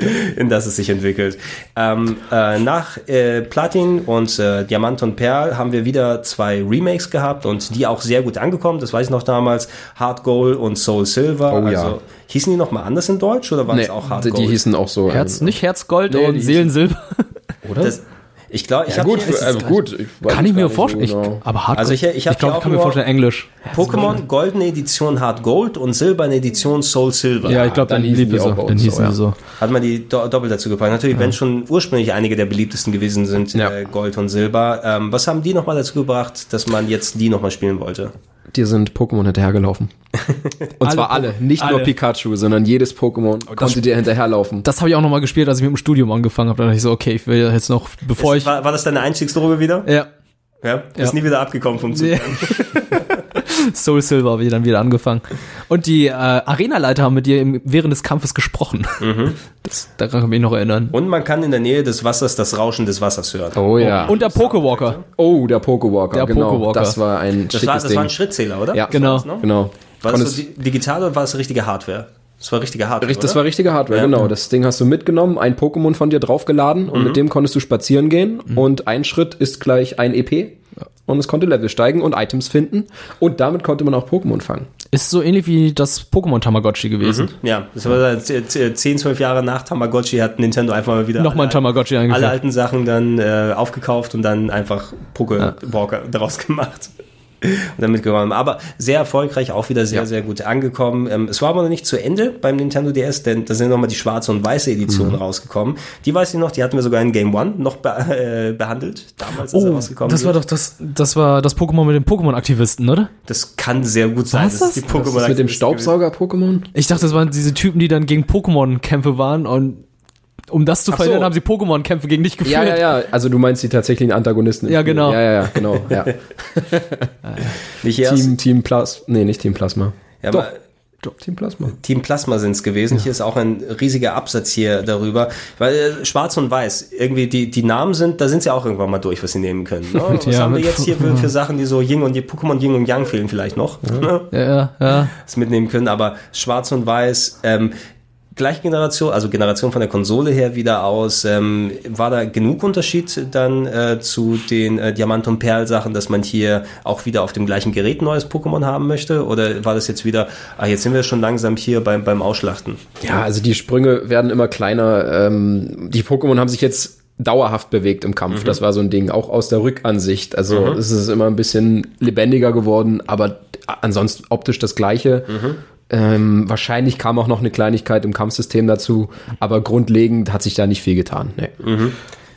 (laughs) in das es sich entwickelt. Ähm, äh, nach äh, Platin und äh, Diamant und Perl haben wir wieder zwei Remakes gehabt und die auch sehr gut angekommen. Das weiß ich noch damals. Hard Gold und Soul Silver. Oh ja. also, hießen die noch mal anders in Deutsch oder waren Nee, es auch Hard die, Gold? die hießen auch so. Herz, ähm, nicht Herzgold Nee, und die Seelensilber. (laughs) oder? Das, ich glaube, ich ja, habe gut, hier, für, also gut. Ich Kann ich mir nicht so vorstellen. genau. Ich, aber Hardcore. Also ich- ich hab glaube, ich kann mir vorstellen, Englisch. Pokémon Goldene Edition Hard Gold und Silberne Edition Soul Silver. Ja, ich glaube, dann dann, hießen die so. Dann so, hießen ja. die so. Hat man die do doppelt dazu gepackt. Natürlich, wenn schon ursprünglich einige der beliebtesten gewesen sind, Ja. äh, Gold und Silber. Ähm, was haben die nochmal dazu gebracht, dass man jetzt die nochmal spielen wollte? Dir sind Pokémon hinterhergelaufen. Und Alle zwar alle. Nicht nur alle. Pikachu, sondern jedes Pokémon konnte dir hinterherlaufen. Das habe ich auch nochmal gespielt, als ich mit dem Studium angefangen habe. Da dachte ich so, okay, ich will jetzt noch, bevor ich. war, war das deine Einstiegsdroge wieder? Ja, Ja, ist Ja. nie wieder abgekommen vom Zug. Nee. (laughs) (laughs) Soul Silver habe ich dann wieder angefangen. Und die äh, Arenaleiter haben mit dir im, während des Kampfes gesprochen. Mhm. (laughs) Das, daran kann ich mich noch erinnern. Und man kann in der Nähe des Wassers das Rauschen des Wassers hören. Oh ja. Und der Pokewalker. oh, der Pokewalker. Der genau. Pokewalker. Das war ein das schickes war, das Ding. war ein Schrittzähler, oder? ja, Genau. Genau. War das so di- digital oder war es richtige Hardware? Das war richtige Hardware, das oder? war richtige Hardware, Ja. genau. Das Ding hast du mitgenommen, ein Pokémon von dir draufgeladen und mit dem konntest du spazieren gehen und ein Schritt ist gleich ein EP und es konnte Level steigen und Items finden und damit konnte man auch Pokémon fangen. Ist so ähnlich wie das Pokémon Tamagotchi gewesen. Ja, das war dann z- z- 10, 12 Jahre nach Tamagotchi hat Nintendo einfach mal wieder Nochmal alle- Tamagotchi alle alten Sachen dann äh, aufgekauft und dann einfach Pokewalker daraus (laughs) gemacht. Und damit gewonnen. Aber sehr erfolgreich, auch wieder sehr, Ja. sehr gut angekommen. Ähm, es war aber noch nicht zu Ende beim Nintendo DS, denn da sind nochmal die schwarze und weiße Edition rausgekommen. Die weiß ich noch, die hatten wir sogar in Game One noch be äh, behandelt, damals, als er Oh, rausgekommen das war doch das, das war das Pokémon mit den Pokémon-Aktivisten, oder? Das kann sehr gut sein. Was dass es das? die Was ist mit dem Staubsauger-Pokémon? Ich dachte, das waren diese Typen, die dann gegen Pokémon-Kämpfe waren und um das zu Ach verhindern, so. haben sie Pokémon-Kämpfe gegen dich geführt. Ja, ja, ja. Also du meinst die tatsächlichen Antagonisten. Ja, Spiel. genau. Ja, ja, ja, genau. Ja. (laughs) Nicht erst, Team, Team Plasma. Nee, nicht Team Plasma. ja, Doch. aber Doch, Team Plasma. Team Plasma sind es gewesen. Hier ist auch ein riesiger Absatz hier darüber. Weil äh, Schwarz und Weiß, irgendwie die, die Namen sind, da sind sie auch irgendwann mal durch, was sie nehmen können. Ne? (laughs) Was Ja, haben wir jetzt hier für, für Sachen, die so Ying und die Pokémon Ying und Yang fehlen vielleicht noch, ne? Ja, ja, ja. das mitnehmen können. Aber Schwarz und Weiß, ähm, gleiche Generation, also Generation von der Konsole her wieder aus. Ähm, war da genug Unterschied dann äh, zu den äh, Diamant- und Perl-Sachen, dass man hier auch wieder auf dem gleichen Gerät neues Pokémon haben möchte? Oder war das jetzt wieder, ah, jetzt sind wir schon langsam hier beim, beim Ausschlachten? Ja, also die Sprünge werden immer kleiner. Ähm, die Pokémon haben sich jetzt dauerhaft bewegt im Kampf. Das war so ein Ding, auch aus der Rückansicht. Also es ist immer ein bisschen lebendiger geworden, aber ansonsten optisch das gleiche. Ähm, wahrscheinlich kam auch noch eine Kleinigkeit im Kampfsystem dazu, aber grundlegend hat sich da nicht viel getan. Nee.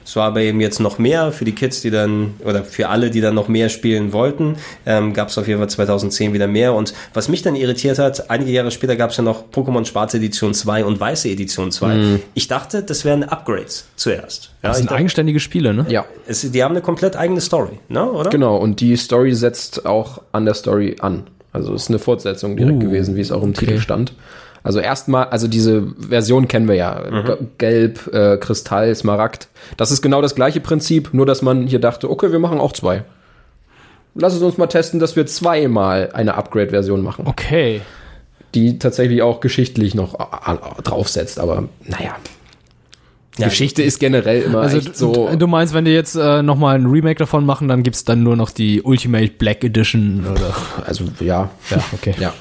Es war aber eben jetzt noch mehr für die Kids, die dann, oder für alle, die dann noch mehr spielen wollten, ähm, gab es auf jeden Fall 2010 wieder mehr. Und was mich dann irritiert hat, einige Jahre später gab es ja noch Pokémon Schwarze Edition 2 und Weiße Edition 2. Ich dachte, das wären Upgrades zuerst. Ja, Das sind dachte, eigenständige Spiele, ne? Ja, es, die haben eine komplett eigene Story, ne, oder? genau. Und die Story setzt auch an der Story an. Also es ist eine Fortsetzung direkt Uh, gewesen, wie es auch im okay. Titel stand. Also erstmal, also diese Version kennen wir ja. G- Gelb, äh, Kristall, Smaragd. Das ist genau das gleiche Prinzip, nur dass man hier dachte, okay, wir machen auch zwei. Lass es uns mal testen, dass wir zweimal eine Upgrade-Version machen, Okay. die tatsächlich auch geschichtlich noch draufsetzt. Aber naja, Ja, Geschichte ist generell immer Also so. du, du meinst, wenn die jetzt äh, nochmal ein Remake davon machen, dann gibt's dann nur noch die Ultimate Black Edition oder. Also ja, Ja, okay. ja.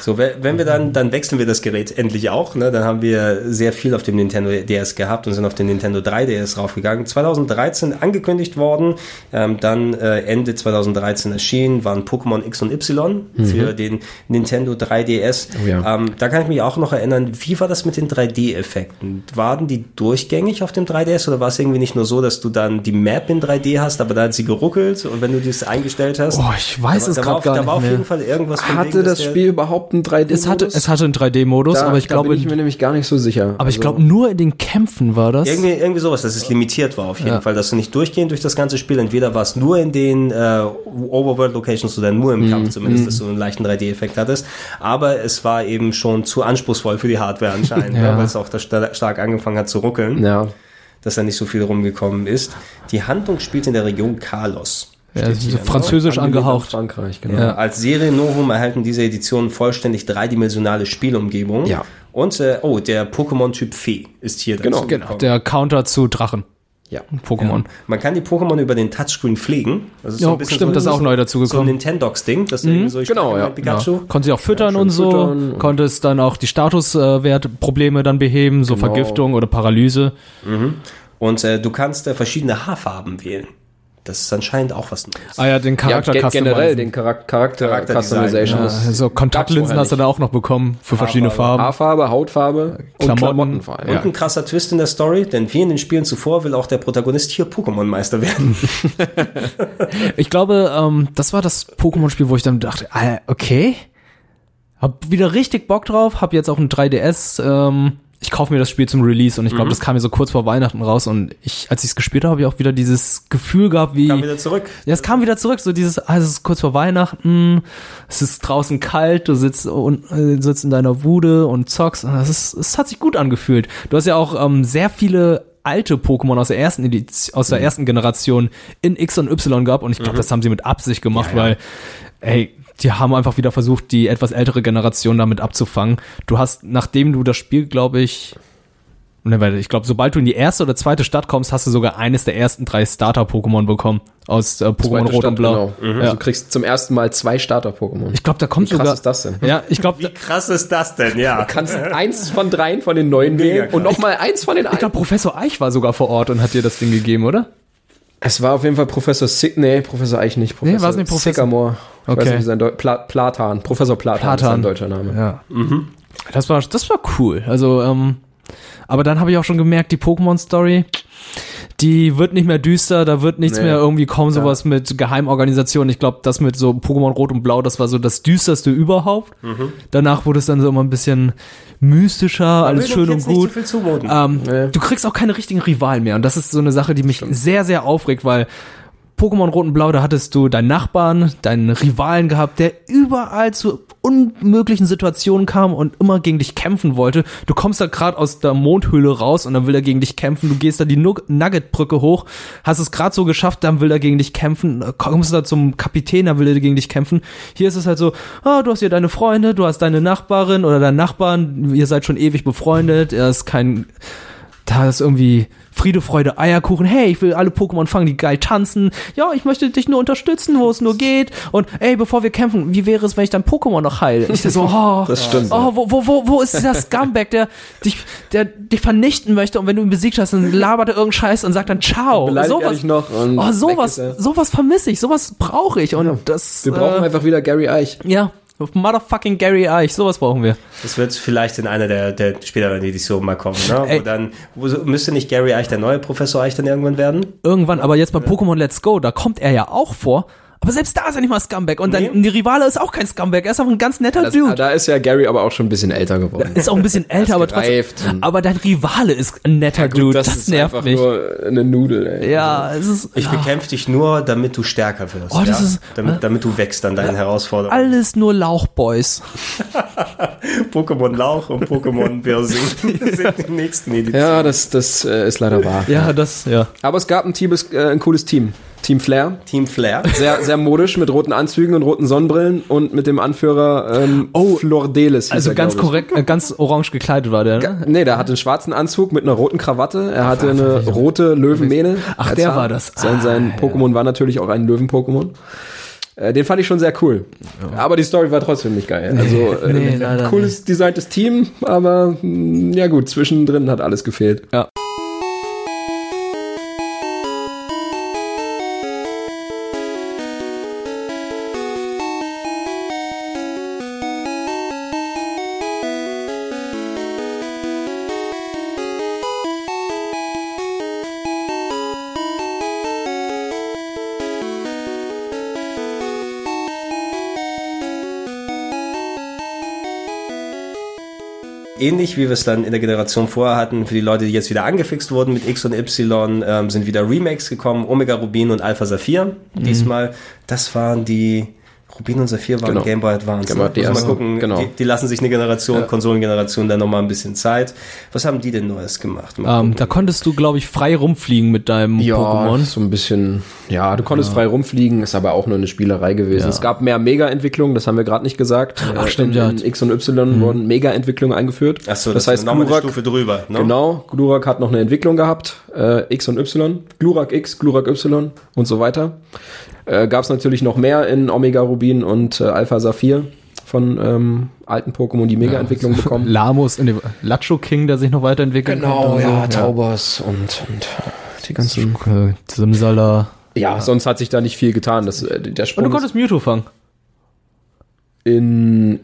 So, we- wenn wir dann, dann wechseln wir das Gerät endlich auch. Ne? Dann haben wir sehr viel auf dem Nintendo DS gehabt und sind auf den Nintendo 3DS raufgegangen. 2013 angekündigt worden, ähm, dann äh, Ende 2013 erschienen, waren Pokémon X und Y für den Nintendo 3DS. Oh ja. ähm, da kann ich mich auch noch erinnern, wie war das mit den 3D-Effekten? Waren die durchgängig auf dem 3DS oder war es irgendwie nicht nur so, dass du dann die Map in 3D hast, aber da hat sie geruckelt und wenn du das eingestellt hast? Oh, ich weiß da, es da war grad auf, gar Da nicht war auf jeden Fall irgendwas Hatte wegen, das Spiel überhaupt einen 3D? Es hatte, es hatte einen 3D-Modus, da, aber ich da glaube, bin ich mir nämlich gar nicht so sicher. aber ich Also- glaube nur in den Kämpfen war das. Irgendwie, irgendwie sowas, dass es limitiert war auf jeden Ja. Fall, dass du nicht durchgehend durch das ganze Spiel, entweder war es nur in den äh, Overworld Locations oder nur im Kampf zumindest, dass du einen leichten 3D-Effekt hattest, aber es war eben schon zu anspruchsvoll für die Hardware anscheinend, Ja. ne, weil es auch da sta- stark angefangen hat zu ruckeln, ja. dass da nicht so viel rumgekommen ist. Die Handlung spielt in der Region Carlos. Ja, so ne? französisch angehaucht. Frankreich, genau. Ja. Als Serie Novum erhalten diese Editionen vollständig dreidimensionale Spielumgebung. Ja. Und, äh, oh, der Pokémon-Typ Fee ist hier Genau, dazu Genau, gekommen. der Counter zu Drachen. Ja. Pokémon. Man kann die Pokémon über den Touchscreen pflegen. Das ist Ja, stimmt, das ist auch neu dazu So ein gekommen. Nintendox-Ding, das mhm. so Genau, ja. Pikachu. Ja. Konnte sie auch füttern schön und so, füttern. konntest dann auch die Statuswertprobleme dann beheben, so Genau. Vergiftung oder Paralyse. Und äh, du kannst äh, verschiedene Haarfarben wählen. Das ist anscheinend auch was Neues. Ah ja, den Ja, Charakter ge generell den Charakter, Charakter Charakterdesign, Customization. ja. ist- so Kontaktlinsen hast du da auch noch bekommen für verschiedene. Farben. Haarfarbe, Hautfarbe und Klamotten. Klamotten vor allem. Und ein krasser Twist in der Story, denn wie in den Spielen zuvor will auch der Protagonist hier Pokémon-Meister werden. (laughs) Ich glaube, ähm, das war das Pokémon-Spiel, wo ich dann dachte, ah, okay, hab wieder richtig Bock drauf, hab jetzt auch ein 3DS, ähm, ich kaufe mir das Spiel zum Release und ich Mhm. glaube, das kam mir so kurz vor Weihnachten raus und ich, als ich es gespielt habe, habe ich auch wieder dieses Gefühl gehabt, wie Kam wieder zurück. ja, es kam wieder zurück, so dieses, ah, es ist kurz vor Weihnachten, es ist draußen kalt, du sitzt und äh, sitzt in deiner Wude und zockst. Und das ist, es hat sich gut angefühlt. Du hast ja auch ähm, sehr viele alte Pokémon aus der ersten Edition, aus der ersten Generation in X und Y gehabt und ich glaube, das haben sie mit Absicht gemacht, weil, ey, die haben einfach wieder versucht, die etwas ältere Generation damit abzufangen. Du hast, nachdem du das Spiel, glaube ich, Ne, ich glaube, sobald du in die erste oder zweite Stadt kommst, hast du sogar eines der ersten drei Starter-Pokémon bekommen aus äh, Pokémon Rot Stadt, und Blau. Genau. Ja. Also du kriegst zum ersten Mal zwei Starter-Pokémon. Ich glaube, da kommt Wie krass sogar. ist das denn? Ja, ich glaube, Wie krass ist das denn, ja? Du kannst eins von dreien von den neuen Mega wählen und krass. nochmal eins von den ich glaube, Professor Eich war sogar vor Ort und hat dir das Ding gegeben, oder? Es war auf jeden Fall Professor Sick, nee, Professor Eich nicht. Professor war's nicht Professor- Sycamore. Ich Okay. weiß nicht, wie sein Deu Pla Platan. Professor Platan, ist Platan. sein deutscher Name. Ja. Das war, das war cool. Also, ähm, aber dann habe ich auch schon gemerkt, die Pokémon-Story, die wird nicht mehr düster, da wird nichts Nee. mehr irgendwie kommen, sowas mit Geheimorganisationen. Ich glaube, das mit so Pokémon Rot und Blau, das war so das düsterste überhaupt. Danach wurde es dann so immer ein bisschen mystischer, alles schön und gut. Ähm, Nee. Du kriegst auch keine richtigen Rivalen mehr. Und das ist so eine Sache, die mich sehr, sehr aufregt, weil Pokémon Rot und Blau, da hattest du deinen Nachbarn, deinen Rivalen gehabt, der überall zu unmöglichen Situationen kam und immer gegen dich kämpfen wollte. Du kommst da gerade aus der Mondhöhle raus und dann will er gegen dich kämpfen. Du gehst da die Nug- Nugget-Brücke hoch, hast es gerade so geschafft, dann will er gegen dich kämpfen. Kommst da zum Kapitän, dann will er gegen dich kämpfen. Hier ist es halt so, ah, du hast hier deine Freunde, du hast deine Nachbarin oder deinen Nachbarn, ihr seid schon ewig befreundet, er ist kein da ist irgendwie Friede, Freude, Eierkuchen. Hey, ich will alle Pokémon fangen, die geil tanzen. Ja, ich möchte dich nur unterstützen, wo es nur geht. Und ey, bevor wir kämpfen, wie wäre es, wenn ich dein Pokémon noch heile? Ich so, oh, (laughs) Das stimmt, Oh, wo, wo, wo, wo ist dieser Scumbag, der dich, der dich vernichten möchte und wenn du ihn besiegt hast, dann labert er irgendeinen Scheiß und sagt dann Ciao. Sowas, noch und oh, sowas, sowas vermisse ich, sowas brauche ich und das, Wir brauchen äh, einfach wieder Gary Eich. ja, motherfucking Gary Eich, sowas brauchen wir. Das wird vielleicht in einer der, der späteren Editionen mal kommen, ne? Ey. Wo dann, wo, müsste nicht Gary Eich der neue Professor Eich dann irgendwann werden? Irgendwann, aber jetzt bei Pokémon Let's Go, da kommt er ja auch vor. Aber selbst da ist er nicht mal Scumbag. Und dann Nee. die Rivale ist auch kein Scumbag. Er ist auch ein ganz netter Das, Dude. da ist ja Gary aber auch schon ein bisschen älter geworden. ist auch ein bisschen älter, aber trotzdem. Aber dein Rivale ist ein netter Dude. Das, ist nervt einfach mich. nur eine Nudel, ey. Ja, es ist Ich bekämpfe dich nur, damit du stärker wirst. Oh, das ja? ist- damit, damit du wächst an deinen Herausforderungen. alles nur Lauchboys. (laughs) Pokémon Lauch und Pokémon Birsing (laughs) sind die nächsten Editionen. Ja, das, das äh, ist leider wahr. Ja, das, ja. Aber es gab ein, Teams, äh, ein cooles Team. Team Flair. Team Flair. Sehr, sehr modisch mit roten Anzügen und roten Sonnenbrillen und mit dem Anführer ähm, Oh, Flordelis. Also er, ganz korrekt, äh, ganz orange gekleidet war der. Ne? Nee, der hatte einen schwarzen Anzug mit einer roten Krawatte. Er hatte eine rote Löwenmähne. Ach, der war das. Sein, sein Ah, Pokémon war natürlich auch ein Löwen-Pokémon. Äh, Den fand ich schon sehr cool. Aber die Story war trotzdem nicht geil. Also äh, nee, cooles designtes Team, aber mh, ja gut, zwischendrin hat alles gefehlt. Ja. Ähnlich wie wir es dann in der Generation vorher hatten, für die Leute, die jetzt wieder angefixt wurden mit X und Y, ähm, sind wieder Remakes gekommen, Omega Rubin und Alpha Saphir. Diesmal, das waren die Rubin und Saphir waren Genau. Game Boy Advance. Game Boy ne? DS, mal gucken, genau. die, die lassen sich eine Generation, Konsolengeneration dann nochmal ein bisschen Zeit. Was haben die denn Neues gemacht? Mal Ähm, da konntest du, glaube ich, frei rumfliegen mit deinem Pokémon. so ein bisschen, ja, du konntest frei rumfliegen, ist aber auch nur eine Spielerei gewesen. Ja. Es gab mehr Mega-Entwicklungen, das haben wir gerade nicht gesagt. Ach, Äh, stimmt, in, ja. in X und Y wurden Mega-Entwicklungen eingeführt. Ach so, das, das, heißt, Glurak, Stufe drüber. Ne? genau, Glurak hat noch eine Entwicklung gehabt, äh, X und Y, Glurak X, Glurak Y und so weiter. Äh, gab es natürlich noch mehr in Omega Rubin und äh, Alpha Saphir von ähm, alten Pokémon, die Mega-Entwicklung bekommen. (laughs) Lamos, nee, Lacho King, der sich noch weiterentwickelt Genau, hat. und ja, so. Taubos und, und die ganzen. Äh, Simsala. Ja, sonst hat sich da nicht viel getan. Das, äh, der Und du konntest Mewtwo fangen. in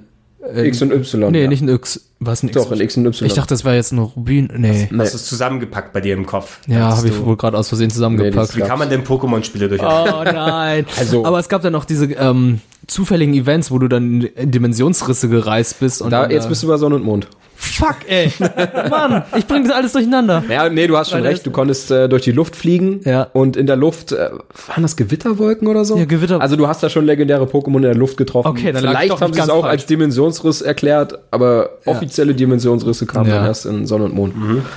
X und Y. Nee, ja. nicht ein X. Was ein X? Doch, in X und Y. Ich dachte, das wäre jetzt ein Rubin. Nee. nee. Hast du es zusammengepackt bei dir im Kopf? Ja, habe ich wohl gerade aus Versehen zusammengepackt. Wie kann man denn Pokémon-Spiele durcheinander? Oh nein. (laughs) Also- Aber es gab dann noch diese ähm, zufälligen Events, wo du dann in Dimensionsrisse gereist bist. Und da, dann, jetzt äh, bist du bei Sonne und Mond. Fuck, ey. (laughs) Mann, ich bring das alles durcheinander. Ja, nee, du hast schon Weil recht. Du konntest äh, durch die Luft fliegen. Ja. Und in der Luft, äh, waren das Gewitterwolken oder so? Ja, Gewitter- Also du hast da schon legendäre Pokémon in der Luft getroffen. Okay, dann Vielleicht haben sie es auch falsch. als Dimensionsriss erklärt, aber offizielle Dimensionsrisse kamen Ja. dann erst in Sonne und Mond.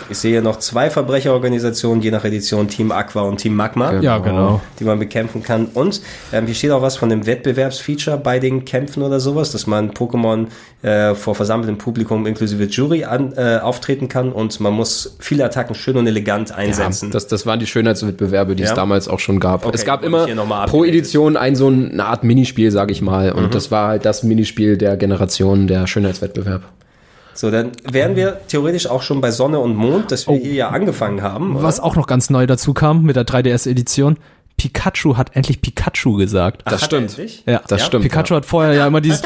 Ich sehe noch zwei Verbrecherorganisationen, je nach Edition, Team Aqua und Team Magma. Ja, genau. die man bekämpfen kann. Und ähm, hier steht auch was von dem Wettbewerbsfeature bei den Kämpfen oder sowas, dass man Pokémon äh, vor versammeltem Publikum inklusive Jury an, äh, auftreten kann und man muss viele Attacken schön und elegant einsetzen. Das, das waren die Schönheitswettbewerbe, die es Ja? damals auch schon gab. Okay, es gab immer pro. Edition ein so ein- eine Art Minispiel, sage ich mal. Und Mhm. das war halt das Minispiel der Generation, der Schönheitswettbewerb. So, dann wären wir theoretisch auch schon bei Sonne und Mond, dass wir hier ja angefangen haben. oder? Was auch noch ganz neu dazu kam mit der 3DS-Edition. Pikachu hat endlich Pikachu gesagt. Das Hat er stimmt. Ja, Das stimmt, Pikachu hat vorher ja immer dieses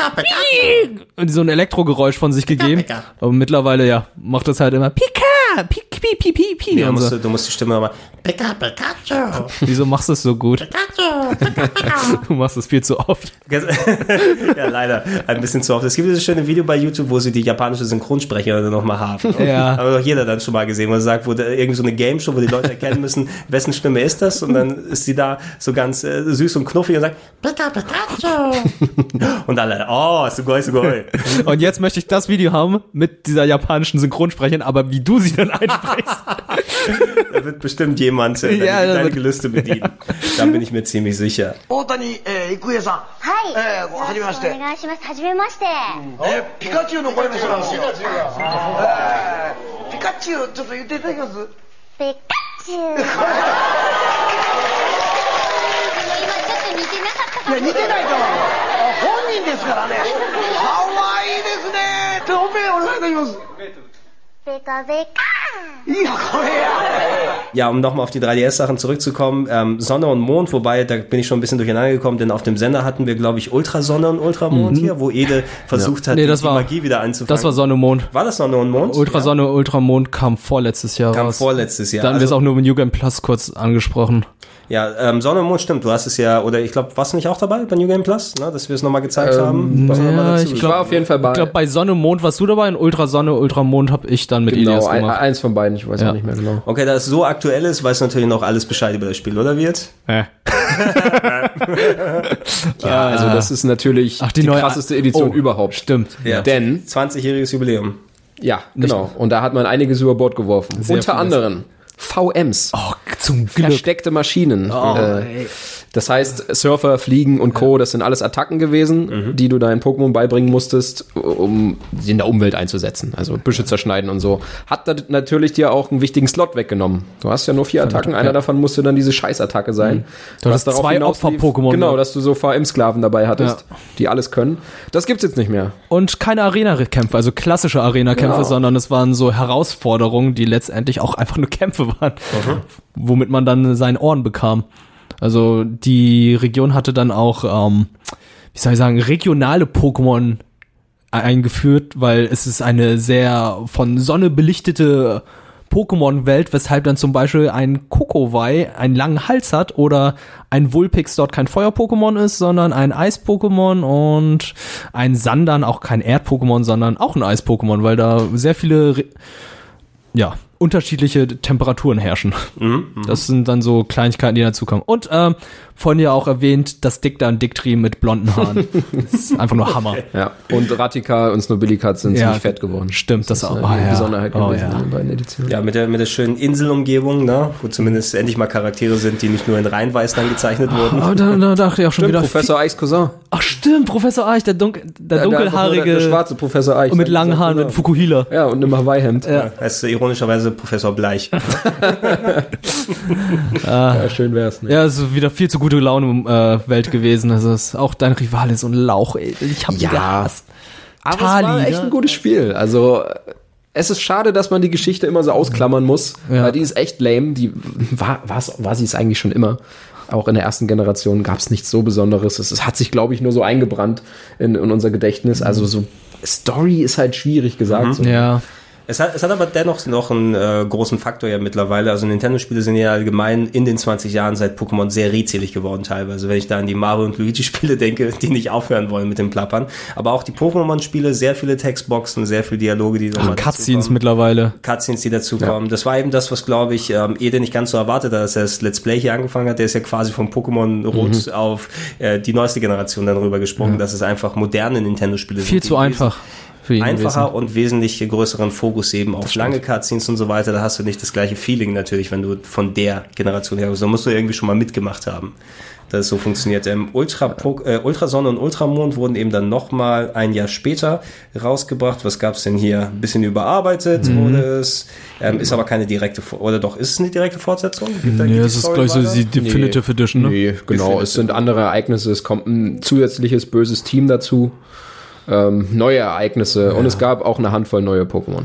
so ein Elektrogeräusch von sich gegeben. Aber mittlerweile ja macht das halt immer Pika, Pik, Pi, Pi, Pi, Pi. Ja, und musst so. du, du musst die Stimme nochmal. Pika, Pikachu. (laughs) Wieso machst du es so gut? (laughs) Du machst es viel zu oft. (laughs) ja, leider. Ein bisschen zu oft. Es gibt dieses schöne Video bei YouTube, wo sie die japanische Synchronsprecherin nochmal haben. Ja. Aber doch jeder dann schon mal gesehen, wo er sagt, wo da irgendwie so eine Game Show, wo die Leute erkennen müssen, wessen Stimme ist das? Und dann ist sie da so ganz äh, süß und knuffig und sagt, Pika, Pikachu. und alle, oh, sugoi, sugoi. Und jetzt möchte ich das Video haben mit dieser japanischen Synchronsprecherin, aber wie du sie Stadion einsprichst. da wird bestimmt jemand deine, ja, deine Gelüste bedienen. Ja. Da bin ich mir ziemlich sicher. (laughs) Otani äh, Ikuya-san. Hi. Äh, hajimemashite. Onegaishimasu. Hajimemashite. Äh, Pikachu no koremoshi nan desu yo. Pikachu, chotto yette itadakimasu. Pikachu. いや似てないと思う本人ですからね可愛いですねておめえお願いいたします ja, um nochmal auf die 3DS-Sachen zurückzukommen, ähm, Sonne und Mond, wobei, da bin ich schon ein bisschen durcheinander gekommen, denn auf dem Sender hatten wir, glaube ich, Ultrasonne und Ultramond mhm. hier, wo Ede versucht ja. hat, nee, die war, Magie wieder anzufangen. Das war Sonne und Mond. War das Sonne und Mond? Ultrasonne, ja. Ultramond kam vorletztes Jahr kam raus. Kam vorletztes Jahr. Dann also, wir es auch nur mit New Game Plus kurz angesprochen. Ja, ähm, Sonne und Mond stimmt. Du hast es ja, oder ich glaube, warst du nicht auch dabei bei New Game Plus, ne, dass wir es nochmal gezeigt haben? Was ja, dazu ich. Ich war auf jeden Fall bei. Ich glaube, bei Sonne und Mond warst du dabei und Ultrasonne, Ultramond habe ich dann mit genau, Elias ein, gemacht. eins von beiden, ich weiß Ja. auch nicht mehr genau. Okay, da es so aktuell ist, weiß natürlich noch alles Bescheid über das Spiel, oder wird? Äh. (laughs) Ja, also das ist natürlich Ach, die, die neue- krasseste Edition Oh, überhaupt. Stimmt. Ja. Denn, 20-jähriges Jubiläum. ja, genau. Und da hat man einiges über Bord geworfen. Sehr Unter anderem VMs. Oh, zum Glück. Versteckte Maschinen. Oh, äh, das heißt, Surfer, Fliegen und Co., das sind alles Attacken gewesen, Mhm. die du deinen Pokémon beibringen musstest, um sie in der Umwelt einzusetzen. Also Büsche zerschneiden und so. Hat da natürlich dir auch einen wichtigen Slot weggenommen. Du hast ja nur vier Attacken, einer ja. davon musste dann diese Scheißattacke sein. Du Was hast zwei Opfer-Pokémon, Genau, ne? dass du so VM-Sklaven dabei hattest, Ja. die alles können. Das gibt's jetzt nicht mehr. Und keine Arena-Kämpfe, also klassische Arena-Kämpfe, Genau. sondern es waren so Herausforderungen, die letztendlich auch einfach nur Kämpfe waren, womit man dann seinen Ohren bekam. Also die Region hatte dann auch, ähm, wie soll ich sagen, regionale Pokémon eingeführt, weil es ist eine sehr von Sonne belichtete Pokémon-Welt, weshalb dann zum Beispiel ein Kokowai einen langen Hals hat oder ein Vulpix dort kein Feuer-Pokémon ist, sondern ein Eis-Pokémon und ein Sandan auch kein Erd-Pokémon, sondern auch ein Eis-Pokémon, weil da sehr viele, Re ja, unterschiedliche Temperaturen herrschen. Das sind dann so Kleinigkeiten, die dazukommen. Und ähm, vorhin ja auch erwähnt, das Dictan Dictri mit blonden Haaren. (laughs) das ist einfach nur Hammer. Ja. Und Ratika und Snobillicat sind Ja, ziemlich fett geworden. stimmt, das ist auch. eine Ah, ja. Besonderheit Oh, gewesen ja. in den beiden Editionen. Ja, mit der, mit der schönen Inselumgebung, ne, wo zumindest endlich mal Charaktere sind, die nicht nur in Reinweiß dann gezeichnet wurden. Aber da, da dachte ich auch schon Stimmt, wieder. Professor Eichs Cousin. Ach stimmt, Professor Eich, der, Dunkel, der Der- dunkelhaarige Der, der schwarze Professor Eich. und mit langen Haaren mit Fukuhila. Ja, und einem Hawaii-Hemd. Ja. Heißt ironischerweise Professor Bleich. (laughs) ja, schön wär's. Ne? Ja, ist wieder viel zu gute Laune äh, Welt gewesen. Also es ist auch dein Rival ist ein Lauch, ey. Ich hab ihn Ja. gehasst. Aber Tali, es war echt ne? ein gutes Spiel. Also es ist schade, dass man die Geschichte immer so ausklammern muss, Ja. weil die ist echt lame. Die war, war sie es eigentlich schon immer. Auch in der ersten Generation gab es nichts so Besonderes. Es, es hat sich, glaube ich, nur so eingebrannt in, in unser Gedächtnis. Also so Story ist halt schwierig gesagt. So. Ja. Es hat, es hat aber dennoch noch einen äh, großen Faktor ja mittlerweile. Also Nintendo-Spiele sind ja allgemein in den 20 Jahren seit Pokémon sehr redselig geworden teilweise. Wenn ich da an die Mario und Luigi-Spiele (laughs) denke, die nicht aufhören wollen mit dem Plappern. Aber auch die Pokémon-Spiele, sehr viele Textboxen, sehr viele Dialoge, die nochmal Cutscenes mittlerweile. Cutscenes, die dazukommen. Das war eben das, was, glaube ich, ähm, Ede nicht ganz so erwartet hat, als er das Let's Play hier angefangen hat. Der ist ja quasi vom Pokémon Rot Mhm. auf äh, die neueste Generation dann rübergesprungen, dass es einfach moderne Nintendo-Spiele sind. Viel zu einfach einfacher gewesen. und wesentlich größeren Fokus eben auf lange Cutscenes und so weiter. Da hast du nicht das gleiche Feeling natürlich, wenn du von der Generation her kommst. Da musst du irgendwie schon mal mitgemacht haben, dass es so funktioniert. Ähm, Ultra, äh, Ultrasonne und Ultramond wurden eben dann nochmal ein Jahr später rausgebracht. Was gab's denn hier? Ein bisschen überarbeitet Mhm. wurde es. Ähm, ist aber keine direkte, oder doch, ist es eine direkte Fortsetzung? Gibt Nee, es ist gleich so die Definitive Edition, ne? Nee, genau. Es sind andere Ereignisse. Es kommt ein zusätzliches böses Team dazu. Ähm, neue Ereignisse und es gab auch eine Handvoll neue Pokémon.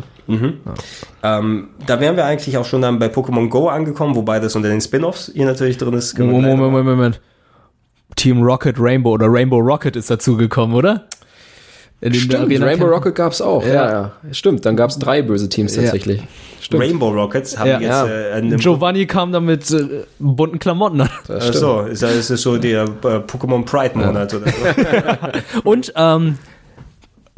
Ähm, da wären wir eigentlich auch schon dann bei Pokémon Go angekommen, wobei das unter den Spin-Offs hier natürlich drin ist. Moment, Moment, Moment, Moment. Team Rocket Rainbow oder Rainbow Rocket ist dazugekommen, oder? Stimmt, Rainbow Rocket gab's auch. Ja, Ja. ja. Stimmt, dann gab's drei böse Teams Ja. tatsächlich. Stimmt. Rainbow Rockets haben Ja. jetzt Ja. äh, Giovanni kam da mit äh, bunten Klamotten an. Das Ach stimmt. so, ist, das- ist das so der äh, Pokémon Pride Monat oder so? (laughs) Und ähm,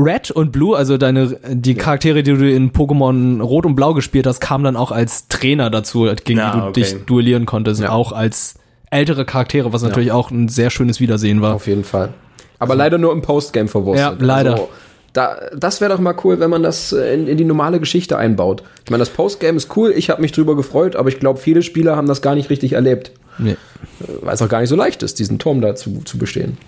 Red und Blue, also deine die Charaktere, die du in Pokémon Rot und Blau gespielt hast, kamen dann auch als Trainer dazu, gegen Na, die du okay. dich duellieren konntest. Ja. Auch als ältere Charaktere, was natürlich auch ein sehr schönes Wiedersehen war. Auf jeden Fall. Aber leider nur im Postgame verwurstet. Ja, leider. Also, da, das wäre doch mal cool, wenn man das äh, in, in die normale Geschichte einbaut. Ich meine, das Postgame ist cool, ich habe mich drüber gefreut, aber ich glaube, viele Spieler haben das gar nicht richtig erlebt. Nee. Weil es auch gar nicht so leicht ist, diesen Turm da zu, zu bestehen.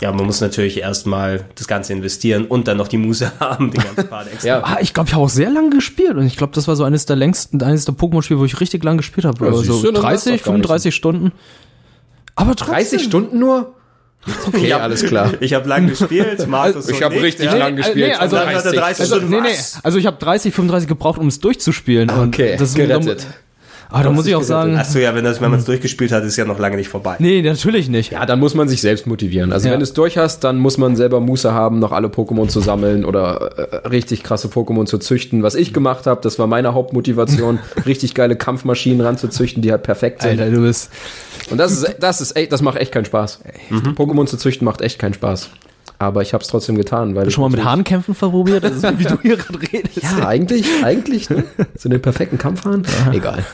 Ja, man muss natürlich erstmal das Ganze investieren und dann noch die Muße (laughs) haben, den ganzen Part extra. Ja. Ah, ich glaube, ich habe auch sehr lange gespielt und ich glaube, das war so eines der längsten, eines der Pokémon-Spiele, wo ich richtig lang gespielt habe. Ja, Also dann war's 30, doch gar nicht 35 Stunden. Aber trotzdem. 30 Stunden nur? Okay, alles klar. (laughs) Ich habe lang gespielt, Markus Ich so habe richtig ja. lang gespielt. nee, also- Dann hat er 30 Also, Stunden nee, nee. Also ich habe 30, 35 gebraucht, um es durchzuspielen. Und Okay, das, gerettet. Aber da muss ich auch sagen, Achso, ja, wenn das, wenn man es durchgespielt hat, ist ja noch lange nicht vorbei. nee, natürlich nicht. Ja, dann muss man sich selbst motivieren. Also Ja. wenn du es durch hast, dann muss man selber Muße haben, noch alle Pokémon zu sammeln oder äh, richtig krasse Pokémon zu züchten. Was ich gemacht habe, das war meine Hauptmotivation, (laughs) richtig geile Kampfmaschinen ranzuzüchten, die halt perfekt sind. Alter, du bist. Und das ist, das ist echt, das macht echt keinen Spaß. Pokémon zu züchten macht echt keinen Spaß. Aber ich habe es trotzdem getan, weil ich Schon mal mit Hahnkämpfen verprobiert? Das ist, wie du hier gerade redest. Ja, eigentlich, eigentlich, ne? So den perfekten Kampfhahn. Egal.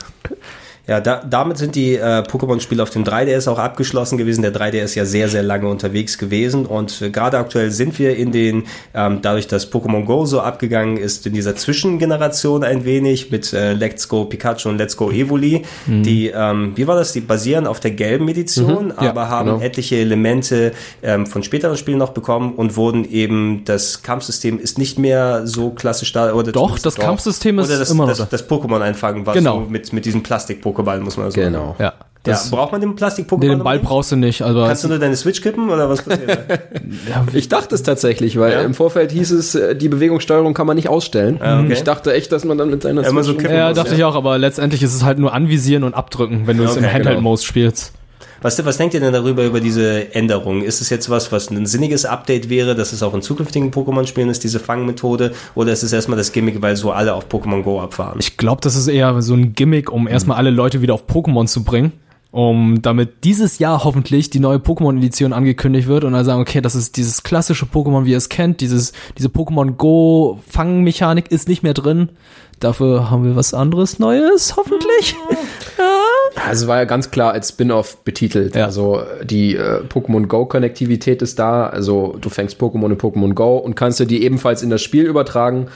Ja, da, damit sind die äh, Pokémon-Spiele auf dem 3DS auch abgeschlossen gewesen. Der 3DS ist ja sehr, sehr lange unterwegs gewesen und äh, gerade aktuell sind wir in den, ähm, dadurch, dass Pokémon Go so abgegangen ist, in dieser Zwischengeneration ein wenig mit äh, Let's Go Pikachu und Let's Go Evoli. Die, ähm, wie war das? Die basieren auf der gelben Edition, ja, aber haben genau. etliche Elemente ähm, von späteren Spielen noch bekommen und wurden eben, das Kampfsystem ist nicht mehr so klassisch da. Oder Doch, das Kampfsystem ist oder das, immer noch das, da. das Pokémon einfangen, was Genau. so mit, mit diesem Plastik-Pokéball, muss man so Genau. Ja. ja, Das, braucht man den Plastik-Pokémon? nee, den Ball brauchst du nicht. Also Kannst du nur deine Switch kippen oder was passiert? da? (laughs) Ich dachte es tatsächlich, weil Ja? im Vorfeld hieß es, äh, die Bewegungssteuerung kann man nicht ausstellen. Ah, okay. Ich dachte echt, dass man dann mit seiner so Switch- kippen ja, muss, dachte ich auch, aber letztendlich ist es halt nur anvisieren und abdrücken, wenn du es im Okay, Handheld-Modus spielst. Was, was denkt ihr denn darüber, über diese Änderung? Ist es jetzt was, was ein sinniges Update wäre, dass es auch in zukünftigen Pokémon-Spielen ist, diese Fangmethode? Oder ist es erstmal das Gimmick, weil so alle auf Pokémon Go abfahren? Ich glaube, das ist eher so ein Gimmick, um erstmal alle Leute wieder auf Pokémon zu bringen. Um damit dieses Jahr hoffentlich die neue Pokémon-Edition angekündigt wird und dann sagen, okay, das ist dieses klassische Pokémon, wie ihr es kennt, dieses, diese Pokémon Go-Fangmechanik ist nicht mehr drin. Dafür haben wir was anderes Neues, hoffentlich. (laughs) Also war ja ganz klar als Spin-off betitelt. Ja. Also die äh, Pokémon Go Konnektivität ist da. Also du fängst Pokémon in Pokémon Go und kannst dir die ebenfalls in das Spiel übertragen.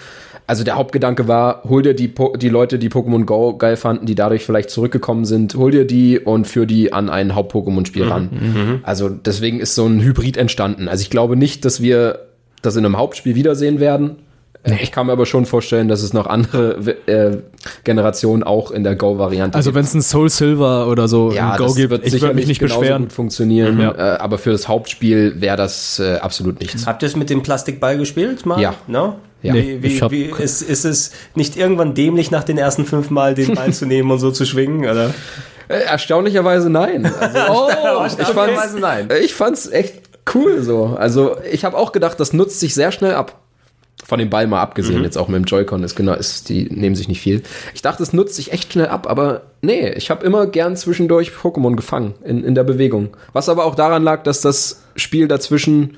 Also der Hauptgedanke war, hol dir die, Po- die Leute, die Pokémon Go geil fanden, die dadurch vielleicht zurückgekommen sind, hol dir die und führ die an ein Haupt-Pokémon-Spiel ran. Also deswegen ist so ein Hybrid entstanden. Also ich glaube nicht, dass wir das in einem Hauptspiel wiedersehen werden. Äh, Ich kann mir aber schon vorstellen, dass es noch andere äh, Generationen auch in der Go-Variante Also wenn es ein Soul Silver oder so ja, im Go das gibt, wird ich würde sicherlich mich nicht beschweren. gut funktionieren, Ja. äh, aber für das Hauptspiel wäre das äh, absolut nichts. Habt ihr es mit dem Plastikball gespielt? Mal? Ja. No? Ja. Wie, wie, Ich hab- wie, (laughs) ist, ist es nicht irgendwann dämlich, nach den ersten fünf Mal den Ball zu nehmen und so zu schwingen? Oder? Äh, erstaunlicherweise nein. Also, (laughs) Oh, ich fand's, nein. ich fand's echt cool so. Also ich habe auch gedacht, das nutzt sich sehr schnell ab. Von dem Ball mal abgesehen, Mhm. jetzt auch mit dem Joy-Con ist genau, ist, die nehmen sich nicht viel. Ich dachte, es nutzt sich echt schnell ab, aber nee, ich habe immer gern zwischendurch Pokémon gefangen in, in der Bewegung. Was aber auch daran lag, dass das Spiel dazwischen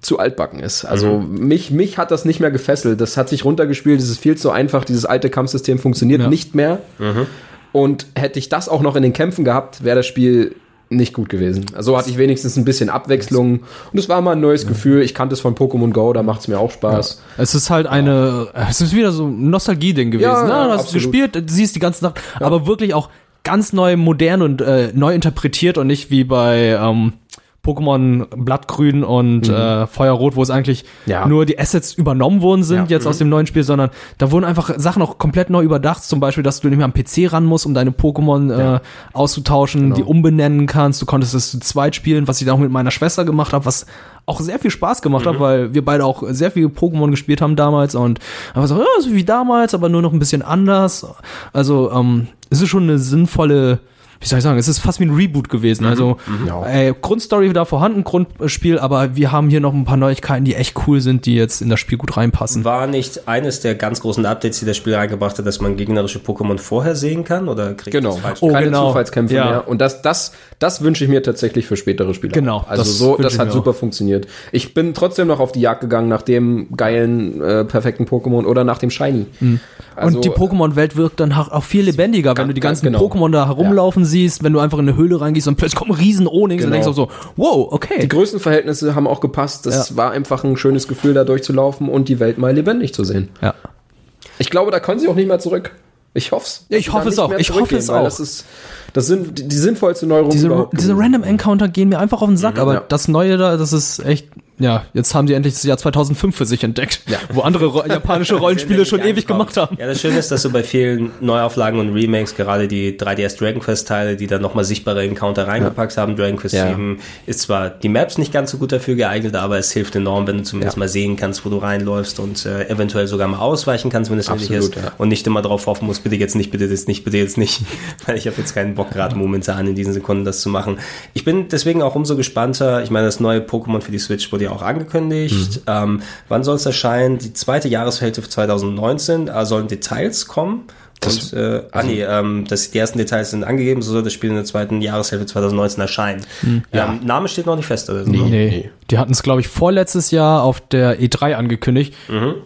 zu altbacken ist. Also Mhm. mich, mich hat das nicht mehr gefesselt. Das hat sich runtergespielt, es ist viel zu einfach, dieses alte Kampfsystem funktioniert Ja. nicht mehr. Mhm. Und hätte ich das auch noch in den Kämpfen gehabt, wäre das Spiel nicht gut gewesen. Also hatte ich wenigstens ein bisschen Abwechslung und es war mal ein neues Gefühl. Ich kannte es von Pokémon Go, da macht es mir auch Spaß. Es ist halt eine, es ist wieder so ein Nostalgie-Ding gewesen. Ja, ne? ja, Du hast absolut. gespielt, siehst die ganze Nacht, aber wirklich auch ganz neu, modern und äh, neu interpretiert und nicht wie bei ähm, Pokémon Blattgrün und äh, Feuerrot, wo es eigentlich Ja. nur die Assets übernommen worden sind Ja. jetzt aus dem neuen Spiel, sondern da wurden einfach Sachen auch komplett neu überdacht. Zum Beispiel, dass du nicht mehr am PC ran musst, um deine Pokémon äh, auszutauschen, die umbenennen kannst. Du konntest es zu zweit spielen, was ich da auch mit meiner Schwester gemacht habe, was auch sehr viel Spaß gemacht hat, weil wir beide auch sehr viel Pokémon gespielt haben damals und einfach so, ja, so wie damals, aber nur noch ein bisschen anders. Also ähm, es ist schon eine sinnvolle wie soll ich sagen, es ist fast wie ein Reboot gewesen. Also äh, Grundstory da vorhanden, Grundspiel, aber wir haben hier noch ein paar Neuigkeiten, die echt cool sind, die jetzt in das Spiel gut reinpassen. War nicht eines der ganz großen Updates, die das Spiel reingebracht hat, dass man gegnerische Pokémon vorher sehen kann? Oder kriegt Genau, das falsch? Oh, keine genau. Zufallskämpfe Ja. mehr. Und das, das, das wünsche ich mir tatsächlich für spätere Spiele. Genau, Also das so, das hat super funktioniert. Ich bin trotzdem noch auf die Jagd gegangen nach dem geilen, äh, perfekten Pokémon oder nach dem Shiny. Also, und die Pokémon-Welt wirkt dann auch auch viel lebendiger, wenn du die ganz ganzen genau. Pokémon da herumlaufen siehst, wenn du einfach in eine Höhle reingehst und plötzlich kommen riesen Onix und Genau. denkst auch so, wow, okay. Die Größenverhältnisse haben auch gepasst. Das Ja. war einfach ein schönes Gefühl, da durchzulaufen und die Welt mal lebendig zu sehen. ja. Ich glaube, da können sie auch nicht mehr zurück. Ich hoffe Ja, ich hoffe es auch. Ich hoffe es auch. Das ist, das sind die, die sinnvollste Neuerung Diese, diese. Random Encounter gehen mir einfach auf den Sack, aber ja. das Neue da, das ist echt, ja, jetzt haben die endlich das Jahr 2005 für sich entdeckt, wo andere ro (laughs) japanische Rollenspiele schon ewig gemacht haben. Ja, das Schöne ist, dass du bei vielen Neuauflagen und Remakes, gerade die 3DS Dragon Quest Teile, die dann nochmal sichtbare Encounter reingepackt haben, Dragon Quest Ja. 7, ist zwar die Maps nicht ganz so gut dafür geeignet, aber es hilft enorm, wenn du zumindest Ja. mal sehen kannst, wo du reinläufst und äh, eventuell sogar mal ausweichen kannst, wenn es nötig ist ja. und nicht immer drauf hoffen musst, bitte jetzt nicht, bitte jetzt nicht, bitte jetzt nicht, (laughs) weil ich habe jetzt keinen Bock gerade momentan in diesen Sekunden das zu machen. Ich bin deswegen auch umso gespannter. Ich meine, das neue Pokémon für die Switch wurde ja auch angekündigt. Ähm, wann soll es erscheinen? Die zweite Jahreshälfte 2019. Da sollen Details kommen. Das- und, äh, ah nee, ähm, das, die ersten Details sind angegeben, so soll das Spiel in der zweiten Jahreshälfte 2019 erscheinen. Ähm, Name steht noch nicht fest oder so. Nee, Nee. die hatten es, glaube ich, vorletztes Jahr auf der E3 angekündigt,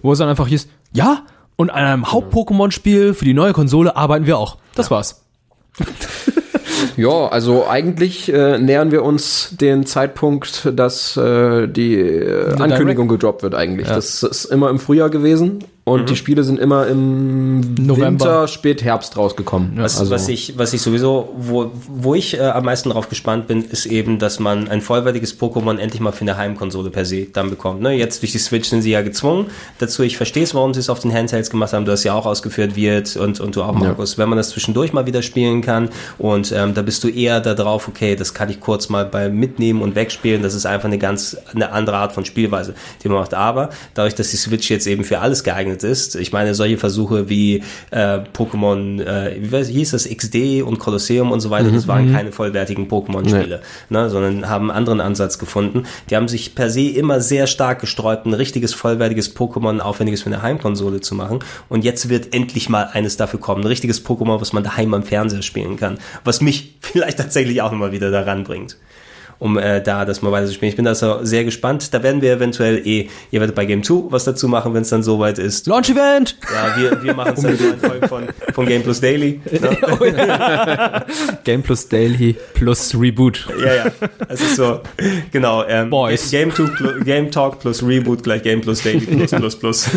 wo es dann einfach hieß, ja, und an einem Haupt-Pokémon-Spiel für die neue Konsole arbeiten wir auch. Das war's. (laughs) Ja, also eigentlich äh, nähern wir uns den Zeitpunkt, dass äh, die äh, Ankündigung gedroppt wird eigentlich. Das ist immer im Frühjahr gewesen und die Spiele sind immer im November. Winter, spät Herbst rausgekommen. Was, also, was ich, was ich sowieso, wo, wo ich äh, am meisten drauf gespannt bin, ist eben, dass man ein vollwertiges Pokémon endlich mal für eine Heimkonsole per se dann bekommt. Ne? Jetzt durch die Switch sind sie ja gezwungen dazu. Ich verstehe es, warum sie es auf den Handhelds gemacht haben. Du hast ja auch ausgeführt, wird und, und du auch, Markus. Wenn man das zwischendurch mal wieder spielen kann und ähm, da bist du eher da drauf, okay, das kann ich kurz mal bei mitnehmen und wegspielen. Das ist einfach eine ganz eine andere Art von Spielweise, die man macht. Aber dadurch, dass die Switch jetzt eben für alles geeignet ist, ich meine, solche Versuche wie äh, Pokémon, äh, wie weiß- hieß das, XD und Kolosseum und so weiter, das waren keine vollwertigen Pokémon-Spiele, ne, sondern haben einen anderen Ansatz gefunden. Die haben sich per se immer sehr stark gesträubt, ein richtiges, vollwertiges Pokémon, aufwendiges für eine Heimkonsole zu machen. Und jetzt wird endlich mal eines dafür kommen. Ein richtiges Pokémon, was man daheim am Fernseher spielen kann. Was mich (laughs) vielleicht tatsächlich auch immer wieder daran bringt um äh, da das mal weiter zu spielen. Ich bin da so sehr gespannt. Da werden wir eventuell eh, ihr werdet bei Game 2 was dazu machen, wenn es dann soweit ist. Launch-Event! Ja, wir, wir machen es dann in Folge von, von Game Plus Daily. Ne? (laughs) Game plus Daily plus Reboot. Ja, ja. Es ist so, genau. Ähm, Boys. Game, 2 plu- Game Talk plus Reboot gleich Game Plus Daily plus plus plus.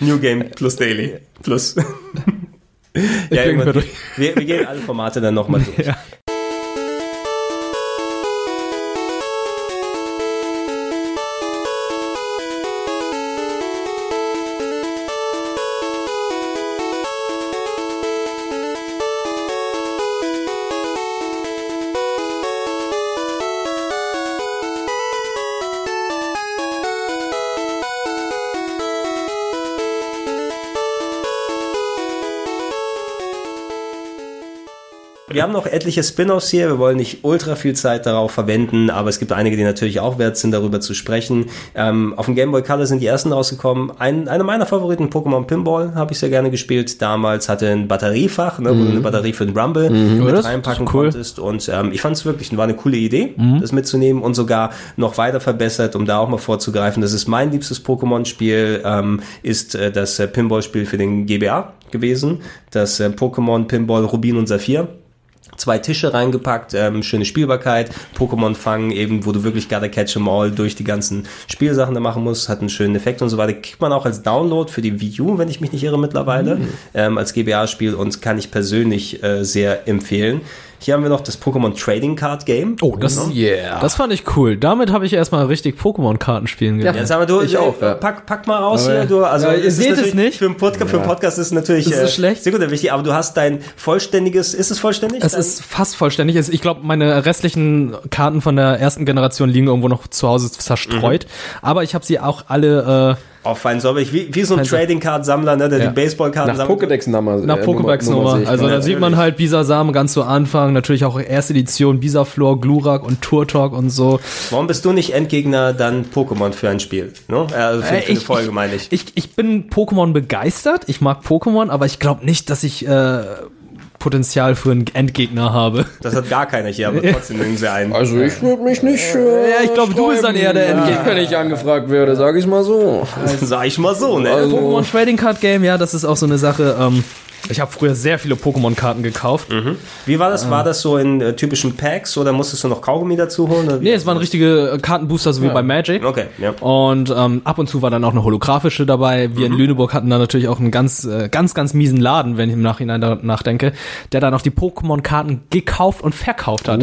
New Game plus Daily plus. ja, wir, wir gehen alle Formate dann nochmal (laughs) durch. Wir haben noch etliche Spin-offs hier. Wir wollen nicht ultra viel Zeit darauf verwenden, aber es gibt einige, die natürlich auch wert sind, darüber zu sprechen. Ähm, auf dem Game Boy Color sind die ersten rausgekommen. Ein, einer meiner Favoriten, Pokémon Pinball, habe ich sehr gerne gespielt. Damals hatte ein Batteriefach, ne, wo du eine Batterie für den Rumble Ja, mit reinpacken cool. konntest. Und ähm, ich fand es wirklich, war eine coole Idee, das mitzunehmen und sogar noch weiter verbessert, um da auch mal vorzugreifen. Das ist mein liebstes Pokémon-Spiel, ähm, ist äh, das äh, Pinball-Spiel für den GBA gewesen. Das äh, Pokémon Pinball Rubin und Saphir zwei Tische reingepackt, ähm, schöne Spielbarkeit, Pokémon fangen eben, wo du wirklich gotta catch 'em all durch die ganzen Spielsachen da machen musst, hat einen schönen Effekt und so weiter. Kriegt man auch als Download für die Wii U, wenn ich mich nicht irre mittlerweile, ähm, als GBA-Spiel und kann ich persönlich äh, sehr empfehlen. Hier haben wir noch das Pokémon Trading Card Game. Oh, das, Yeah. das fand ich cool. Damit habe ich erstmal richtig Pokémon-Karten spielen gelernt. Ja, sag mal, du, Ich äh, auch, ja. pack, pack mal aus Aber- hier. Du, also Ja, ihr ist seht es natürlich nicht. Für einen Podcast, für einen Podcast ist es natürlich Das ist äh, schlecht. sehr gut und wichtig, aber du hast dein vollständiges, ist es vollständig? Es Dein- ist fast vollständig. Ich glaube, meine restlichen Karten von der ersten Generation liegen irgendwo noch zu Hause zerstreut. Mhm. Aber ich habe sie auch alle auch fein säuberlich, wie, wie so ein Also- Trading Card Sammler, ne, der Ja. die Baseballkarten Nach Pokédex-Nummer. äh, nach äh, Pokédex-Nummer. sehe ich Also da sieht man halt Bisasam ganz zu Anfang. Natürlich auch erste Edition Bisaflor, Glurak und Turtok und so. Warum bist du nicht Endgegner dann Pokémon für ein Spiel? Ne? Also für, Äh, für eine Folge meine ich. Ich, ich bin Pokémon begeistert. Ich mag Pokémon, aber ich glaube nicht, dass ich äh, Potenzial für einen Endgegner habe. Das hat gar keiner hier, aber (laughs) trotzdem nehmen sie einen. Also ich würde mich nicht. Äh, Ja, ich glaube, du bist dann eher der Endgegner. Wenn ich angefragt werde, sage ich mal so. (laughs) Sag ich mal so, ne? Also- Pokémon Trading Card Game, ja, das ist auch so eine Sache. Ähm, ich habe früher sehr viele Pokémon-Karten gekauft. Wie war das? War das so in äh, typischen Packs oder musstest du noch Kaugummi dazu holen? oder? Nee, es waren richtige äh, Kartenbooster, so wie bei Magic. Okay, ja. Und ähm, ab und zu war dann auch eine holographische dabei. Wir in Lüneburg hatten da natürlich auch einen ganz, äh, ganz, ganz miesen Laden, wenn ich im Nachhinein danach denke, der dann auch die Pokémon-Karten gekauft und verkauft hat.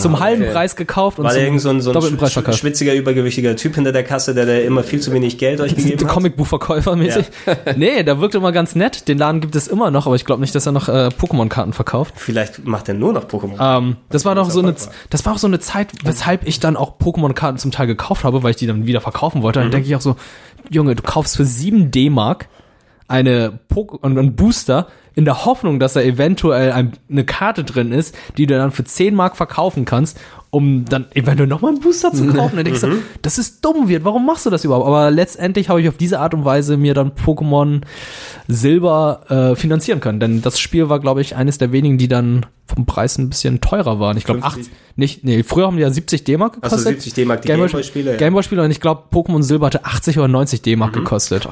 zum halben Preis gekauft und War zum irgend so ein, so ein doppelten Preis sch- verkauft. schwitziger, übergewichtiger Typ hinter der Kasse, der da immer viel zu wenig Geld euch (laughs) gegeben hat? Comicbuchverkäufer mäßig. (laughs) nee, der wirkt immer ganz nett. Den Laden gibt es immer noch, aber ich glaube nicht, dass er noch äh, Pokémon-Karten verkauft. Vielleicht macht er nur noch Pokémon. Ähm, das war doch so eine, das war auch so eine Zeit, weshalb ich dann auch Pokémon-Karten zum Teil gekauft habe, weil ich die dann wieder verkaufen wollte. Dann denke ich auch so, Junge, du kaufst für 7 D-Mark eine Pok und einen Booster in der Hoffnung, dass da eventuell ein, eine Karte drin ist, die du dann für 10 Mark verkaufen kannst, um dann eventuell nochmal einen Booster zu kaufen. Dann denkst du, das ist dumm wird. Warum machst du das überhaupt? Aber letztendlich habe ich auf diese Art und Weise mir dann Pokémon Silber äh, finanzieren können. Denn das Spiel war, glaube ich, eines der wenigen, die dann vom Preis ein bisschen teurer waren. Ich glaube, 50? 8, nicht, nee, früher haben die ja 70 D-Mark gekostet. 70 D-Mark, die Gameboy- Gameboy-Spiele, ja. Gameboy-Spiele und ich glaube, Pokémon Silber hatte 80 oder 90 D-Mark gekostet.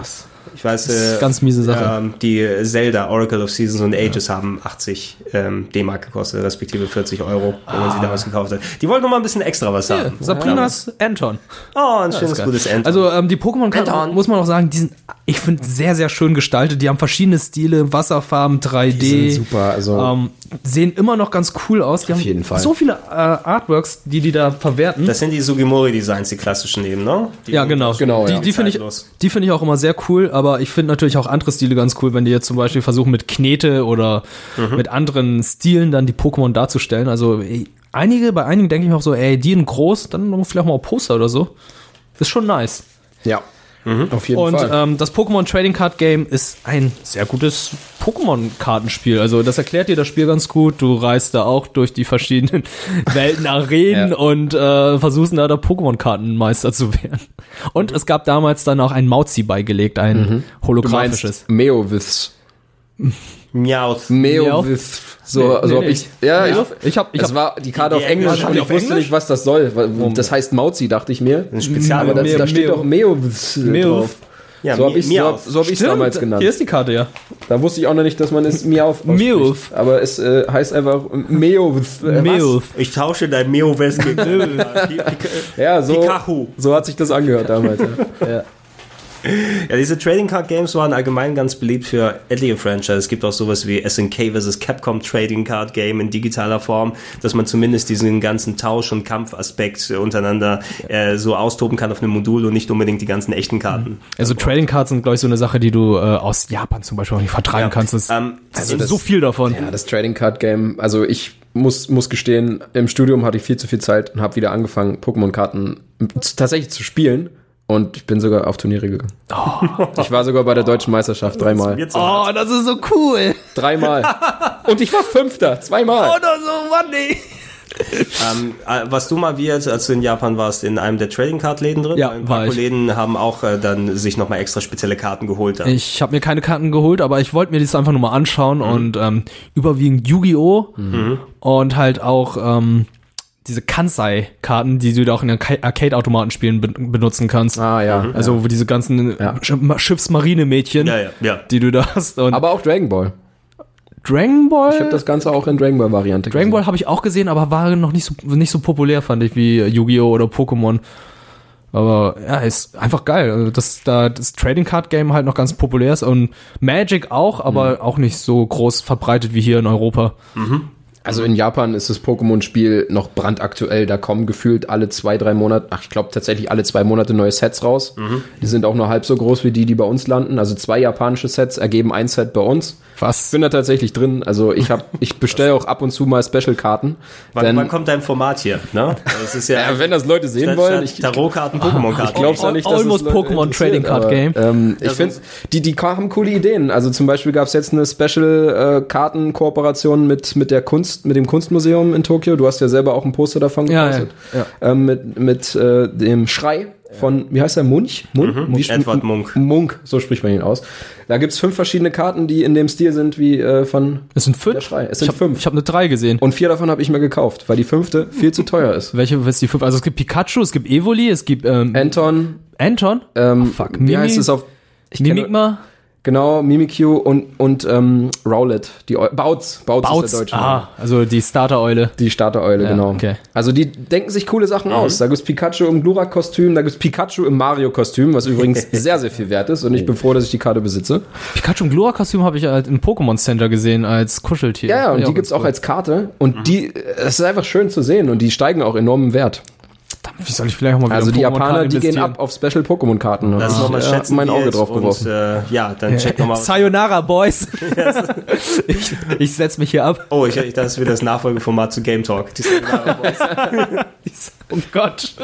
Ich weiß, ist äh, ganz miese Sache. Ähm, die Zelda Oracle of Seasons und Ages haben 80 ähm, D-Mark gekostet, respektive 40 Euro, wenn man sie damals gekauft hat. Die wollten noch mal ein bisschen extra was haben. Sabrinas Anton. Oh, ein schönes, gutes End. Also ähm, die Pokémon-Karten, Anton. muss man auch sagen, die sind, ich finde, sehr, sehr schön gestaltet. Die haben verschiedene Stile, Wasserfarben, 3D. Die sind super, also- Ähm, sehen immer noch ganz cool aus. Die haben jeden Fall. so viele äh, Artworks, die die da verwerten. das sind die Sugimori-Designs, die klassischen eben, ne? Die ja, genau. Genau, die ja. die finde ich, die finde ich auch immer sehr cool, aber ich finde natürlich auch andere Stile ganz cool, wenn die jetzt zum Beispiel versuchen mit Knete oder Mhm. mit anderen Stilen dann die Pokémon darzustellen. Also ey, einige, bei einigen denke ich mir auch so, ey, die in groß, dann vielleicht mal ein Poster oder so. Ist schon nice. Ja. Auf jeden Und Fall. ähm, das Pokémon Trading Card Game ist ein sehr gutes Pokémon-Kartenspiel. Also das erklärt dir das Spiel ganz gut. Du reist da auch durch die verschiedenen (laughs) Welten, Arenen Ja. und äh, versuchst da der Pokémon-Kartenmeister zu werden. Und es gab damals dann auch ein Mauzi beigelegt, ein du meinst holographisches. Meowiths. (laughs) Meowth. Meowith. So, Nee, also nee, hab ich, ja, ich, ich hab- ich das hab- war die Karte Die auf Englisch und ich wusste Englisch? nicht, was das soll. Das heißt Mauzi, dachte ich mir. Ein Spezial, Aber da, steht doch Meowith Meowth. drauf. ja, So habe ich Meowth. so, so hab ich's Stimmt, damals genannt. Hier ist die Karte, ja. Da wusste ich auch noch nicht, dass man es Meowth ausspricht. Meowth. Aber es äh, heißt einfach Meowth. Äh, Meowth. Ich tausche dein Meowth (laughs) gegen Ja, so, Pikachu. so hat sich das angehört damals. Ja. (laughs) ja. Ja, diese Trading Card Games waren allgemein ganz beliebt für etliche Franchise. Es gibt auch sowas wie SNK vs. Capcom Trading Card Game in digitaler Form, dass man zumindest diesen ganzen Tausch- und Kampfaspekt untereinander äh, so austoben kann auf einem Modul und nicht unbedingt die ganzen echten Karten. Also Trading Cards sind, glaube ich, so eine Sache, die du äh, aus Japan zum Beispiel auch nicht vertreiben kannst. Das, Ähm, das also ist das- so viel davon. Ja, das Trading Card Game, also ich muss, muss gestehen, im Studium hatte ich viel zu viel Zeit und habe wieder angefangen, Pokémon-Karten z- tatsächlich zu spielen. Und ich bin sogar auf Turniere gegangen. Ich war sogar bei der deutschen Meisterschaft dreimal. So Oh, das ist so cool. Dreimal. Und ich war Fünfter, zweimal. Oh, das so, Mann, ey. Ähm, äh, warst du mal wie als du in Japan warst, in einem der Trading Card Läden drin? Ja, ein war paar ich. Kollegen haben auch äh, dann sich nochmal extra spezielle Karten geholt. Dann. Ich habe mir keine Karten geholt, aber ich wollte mir das einfach nur mal anschauen und ähm, überwiegend Yu-Gi-Oh! und halt auch ähm, diese Kansai-Karten, die du da auch in Arca- Arcade-Automaten-Spielen be benutzen kannst. Ah ja. Also wo diese ganzen Ja. Sch- Schiffsmarine-Mädchen, ja, ja, ja. die du da hast. Und Aber auch Dragon Ball. Dragon Ball? Ich habe das Ganze auch in Dragon Ball Variante Dragon Ball habe ich auch gesehen, aber war noch nicht so, nicht so populär, fand ich, wie Yu-Gi-Oh! oder Pokémon. Aber ja, ist einfach geil. Also, dass da das Trading Card Game halt noch ganz populär ist und Magic auch, aber auch nicht so groß verbreitet wie hier in Europa. Also in Japan ist das Pokémon-Spiel noch brandaktuell. Da kommen gefühlt alle zwei, drei Monate, ach, ich glaube tatsächlich alle zwei Monate neue Sets raus. Die sind auch nur halb so groß wie die, die bei uns landen. Also zwei japanische Sets ergeben ein Set bei uns. Ich Was? bin da tatsächlich drin. Also ich habe, ich bestelle auch ab und zu mal Special-Karten. Wann, wann kommt dein Format hier? Ne? Das ist ja, (laughs) Ja, wenn das Leute sehen statt- wollen, ich, Tarotkarten, Pokémon-Karten. ich glaube ja nicht, dass Almost Pokémon Trading Card aber, Game. Ähm, ich finde, die, die haben coole Ideen. Also zum Beispiel gab es jetzt eine Special-Karten-Kooperation mit, mit der Kunst, mit dem Kunstmuseum in Tokio. Du hast ja selber auch ein Poster davon Ja, gepostet. ja, Ähm, mit mit äh, dem Schrei von, wie heißt der, Munch? Munch? Wie sp- Edward Munk. Munk, so spricht man ihn aus. Da gibt's fünf verschiedene Karten, die in dem Stil sind wie äh, von Es sind der fünf. Schrei. Es ich sind habe fünf. hab eine drei gesehen. Und vier davon habe ich mir gekauft, weil die fünfte viel zu teuer ist. Welche was ist die fünf? Also es gibt Pikachu, es gibt Evoli, es gibt ähm, Anton, Anton, ähm, Oh, fuck, wie Mimi? heißt es auf ich kenne- Mimikma, Genau, Mimikyu und, und ähm, Rowlet. Die Eu Bautz. Bautz, ist Bautz. der deutsche Name. Ah, also die Starter-Eule. Die Startereule, Ja, genau. okay. Also die denken sich coole Sachen aus. Da gibt's Pikachu im Glurak-Kostüm, da gibt's Pikachu im Mario-Kostüm, was übrigens (laughs) sehr, sehr viel wert ist. Und ich bin froh, dass ich die Karte besitze. Pikachu im Glora-Kostüm habe ich halt im Pokémon Center gesehen als Kuscheltier. Ja, ja, und die gibt's ganz auch als Karte. Und die, es ist einfach schön zu sehen. Und die steigen auch enorm im Wert. Wie soll ich vielleicht auch mal wieder Also die Pokémon-Karten Japaner, die gehen ab auf Special-Pokémon-Karten. Lass Ich, nochmal äh, schätzen. mein Auge drauf geworfen. Und, äh, ja, dann (laughs) check nochmal. Sayonara, Boys. (laughs) (laughs) ich ich setze mich hier ab. Oh, ich, ich, das ist wieder das Nachfolgeformat zu Game Talk. Die Sayonara Boys. Oh Gott.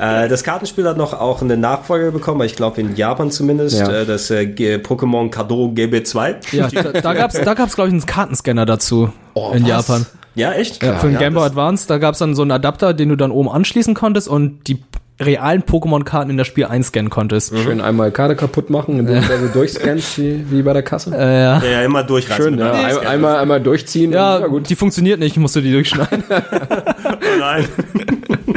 Äh, das Kartenspiel hat noch auch eine Nachfolge bekommen, ich glaube in Japan zumindest, Ja. äh, das Pokémon Kado GB2. Ja, da, da gab's, da gab's glaube ich einen Kartenscanner dazu in was? Japan. Ja, echt? Ja, für den ja, Game Boy Advance, da gab's dann so einen Adapter, den du dann oben anschließen konntest und die realen Pokémon-Karten in das Spiel einscannen konntest. Schön einmal Karte kaputt machen, indem du so durchscannst, (laughs) wie, wie bei der Kasse. Äh, ja. Ja, ja, immer durchreißen. Schön, mit ja. Ein, einmal, einmal durchziehen. Ja, und- gut. die funktioniert nicht, musst du die durchschneiden. (laughs) Nein. (laughs)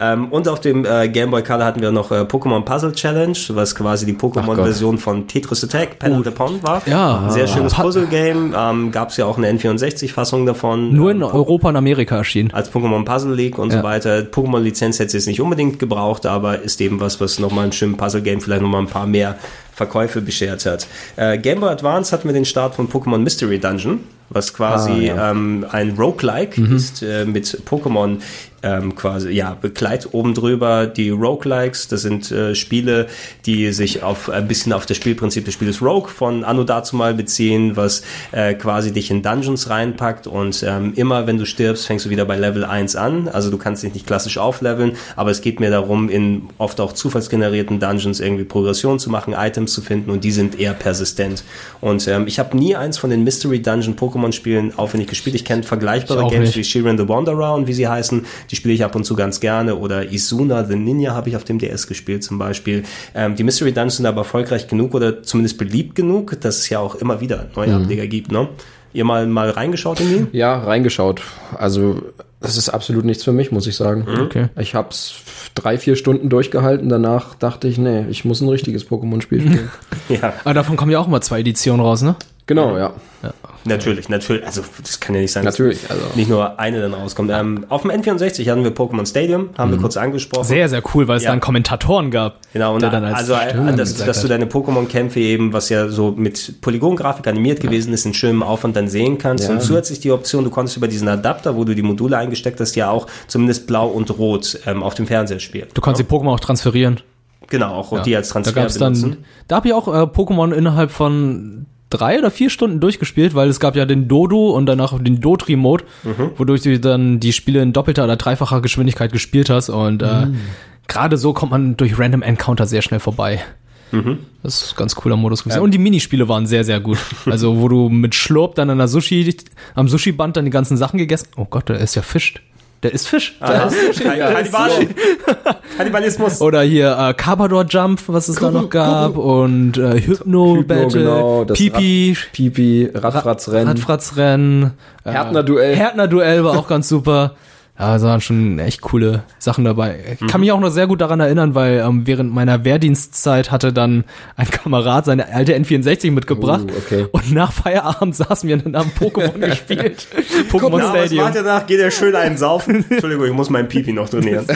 ähm, und auf dem äh, Game Boy Color hatten wir noch äh, Pokémon Puzzle Challenge, was quasi die Pokémon-Version von Tetris Attack, Pen the Pond war. Ja. Ein sehr schönes Puzzle-Game. Ähm, Gab es ja auch eine N64-Fassung davon. Nur in ähm, Europa und Amerika erschienen. als Pokémon Puzzle League und Ja. so weiter. Pokémon-Lizenz hätte es jetzt nicht unbedingt gebraucht, aber ist eben was, was nochmal ein schönes Puzzle-Game vielleicht nochmal ein paar mehr Verkäufe beschert hat. Äh, Game Boy Advance hatten wir den Start von Pokémon Mystery Dungeon, was quasi ähm, ein Roguelike ist äh, mit Pokémon ähm, quasi, ja, Begleit oben drüber. Die Roguelikes, das sind äh, Spiele, die sich auf ein bisschen auf das Spielprinzip des Spieles Rogue von Anno dazu mal beziehen, was äh, quasi dich in Dungeons reinpackt und ähm, immer wenn du stirbst, fängst du wieder bei Level 1 an. Also du kannst dich nicht klassisch aufleveln, aber es geht mir darum, in oft auch zufallsgenerierten Dungeons irgendwie Progression zu machen, Items zu finden und die sind eher persistent. Und ähm, ich habe nie eins von den Mystery Dungeon Pokémon Spielen aufwendig gespielt. Ich kenne vergleichbare Ich Games nicht. wie Shiren the Wanderer und wie sie heißen. Die spiele ich ab und zu ganz gerne. Oder Isuna the Ninja habe ich auf dem DS gespielt zum Beispiel. Ähm, die Mystery Dungeons sind aber erfolgreich genug oder zumindest beliebt genug, dass es ja auch immer wieder neue Mhm. Ableger gibt. Ne? Ihr mal, mal reingeschaut in die? Ja, reingeschaut. Also, das ist absolut nichts für mich, muss ich sagen. Okay. Ich hab's drei, vier Stunden durchgehalten. Danach dachte ich, nee, ich muss ein richtiges Pokémon-Spiel spielen. (laughs) Ja, Aber davon kommen ja auch mal zwei Editionen raus, ne? Genau, ja. natürlich, natürlich. Also das kann ja nicht sein, dass Natürlich, also. nicht nur eine dann rauskommt. Ähm, auf dem N64 hatten wir Pokémon Stadium, haben Mhm. wir kurz angesprochen. Sehr, sehr cool, weil es Ja. dann Kommentatoren gab. Genau, und der dann als also, äh, dass, dass du deine Pokémon-Kämpfe eben, was ja so mit Polygongrafik animiert gewesen ist, in schönem Aufwand dann sehen kannst. Ja. Und zusätzlich die Option, du konntest über diesen Adapter, wo du die Module eingesteckt hast, ja auch zumindest blau und rot ähm, auf dem Fernseher spielen. Du konntest die Pokémon auch transferieren. Genau, auch Ja. die als Da Transfer gab's benutzen. dann, da habe ich auch äh, Pokémon innerhalb von drei oder vier Stunden durchgespielt, weil es gab ja den Dodo und danach den Dotri-Mode, Mhm. wodurch du dann die Spiele in doppelter oder dreifacher Geschwindigkeit gespielt hast und äh, Mhm. gerade so kommt man durch Random Encounter sehr schnell vorbei. Mhm. Das ist ein ganz cooler Modus gewesen. Und die Minispiele waren sehr, sehr gut. (laughs) Also, wo du mit Schlurp dann an der Sushi, am Sushi-Band dann die ganzen Sachen gegessen. Oh Gott, der ist ja Fisch. Der ist Fisch. Kannibal- Kannibalismus. Oder hier äh, Carbador Jump, was es da noch gab. Und äh, Hypno, Hypno, Battle, genau, Pipi, Pipi, Radfratzrennen, Radfratzrennen. Äh, Härtner-Duell. Härtner-Duell war auch ganz super. Ja, es waren schon echt coole Sachen dabei. Ich Mhm. kann mich auch noch sehr gut daran erinnern, weil ähm, während meiner Wehrdienstzeit hatte dann ein Kamerad seine alte N64 mitgebracht. Uh, okay. Und nach Feierabend (laughs) saßen wir dann am Pokémon (laughs) gespielt. Pokémon was Stadium. ihr danach? Geht er schön einen saufen? (laughs) Entschuldigung, ich muss meinen Pipi noch trainieren.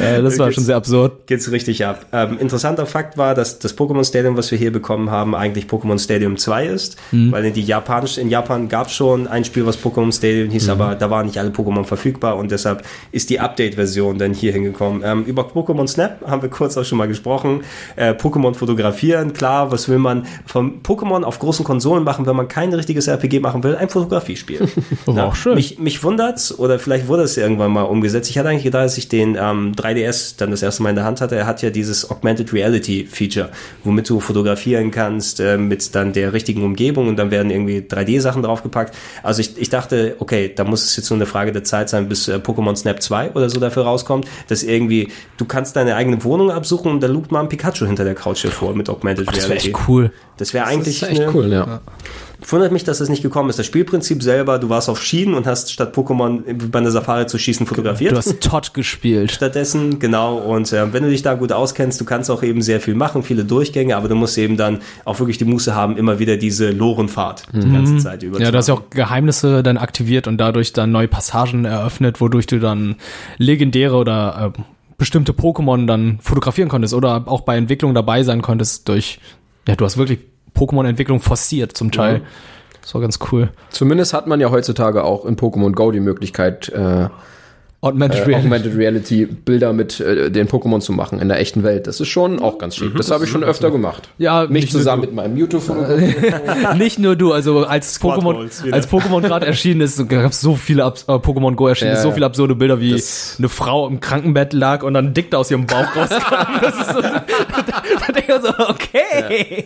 Äh, das war schon sehr absurd. geht's richtig ab. Ähm, interessanter Fakt war, dass das Pokémon Stadium, was wir hier bekommen haben, eigentlich Pokémon Stadium 2 ist, weil in, die Japanisch, in Japan gab es schon ein Spiel, was Pokémon Stadium hieß, aber da waren nicht alle Pokémon verfügbar und deshalb ist die Update-Version dann hier hingekommen. Ähm, über Pokémon Snap haben wir kurz auch schon mal gesprochen. Äh, Pokémon fotografieren, klar, was will man vom Pokémon auf großen Konsolen machen, wenn man kein richtiges RPG machen will? Ein Fotografiespiel. War (laughs) auch schön. Mich, mich wundert's, oder vielleicht wurde es irgendwann mal umgesetzt. Ich hatte eigentlich gedacht, als ich den ähm, 3DS dann das erste Mal in der Hand hatte, er hat ja dieses Augmented Reality Feature, womit du fotografieren kannst äh, mit dann der richtigen Umgebung und dann werden irgendwie 3D-Sachen draufgepackt. Also ich, ich dachte, okay, da muss es jetzt nur eine Frage der Zeit sein, bis äh, Pokémon Snap 2 oder so dafür rauskommt, dass irgendwie, du kannst deine eigene Wohnung absuchen und da lugt mal ein Pikachu hinter der Couch hervor mit Augmented Das wäre Reality. echt cool. Das wäre Das eigentlich ist echt eine- cool, ja. Wundert mich, dass das nicht gekommen ist. Das Spielprinzip selber, du warst auf Schienen und hast statt Pokémon bei einer Safari zu schießen fotografiert. Du hast Todd gespielt. Stattdessen, genau, und äh, wenn du dich da gut auskennst, du kannst auch eben sehr viel machen, viele Durchgänge, aber du musst eben dann auch wirklich die Muße haben, immer wieder diese Lorenfahrt die ganze Zeit über Mhm. Ja, du hast ja auch Geheimnisse dann aktiviert und dadurch dann neue Passagen eröffnet, wodurch du dann legendäre oder äh, bestimmte Pokémon dann fotografieren konntest oder auch bei Entwicklung dabei sein konntest durch, ja, du hast wirklich Pokémon-Entwicklung forciert zum Teil. Das war ganz cool. Zumindest hat man ja heutzutage auch in Pokémon Go die Möglichkeit, äh, Augmented äh, Reality. Augmented Reality Bilder mit äh, den Pokémon zu machen in der echten Welt. Das ist schon auch ganz schick. Das habe ich schon öfter gemacht. Ja, Mich nicht nur zusammen du. mit meinem Mewtwo. (laughs) Nicht nur du, also als Pokémon, als Pokémon (laughs) gerade erschienen ist, gab es so viele Abs äh, Pokémon Go erschienen, Ja, so ja. viele absurde Bilder, wie Das- eine Frau im Krankenbett lag und dann dick da aus ihrem Bauch rauskam. (laughs) Das ist so, denke ich so, okay.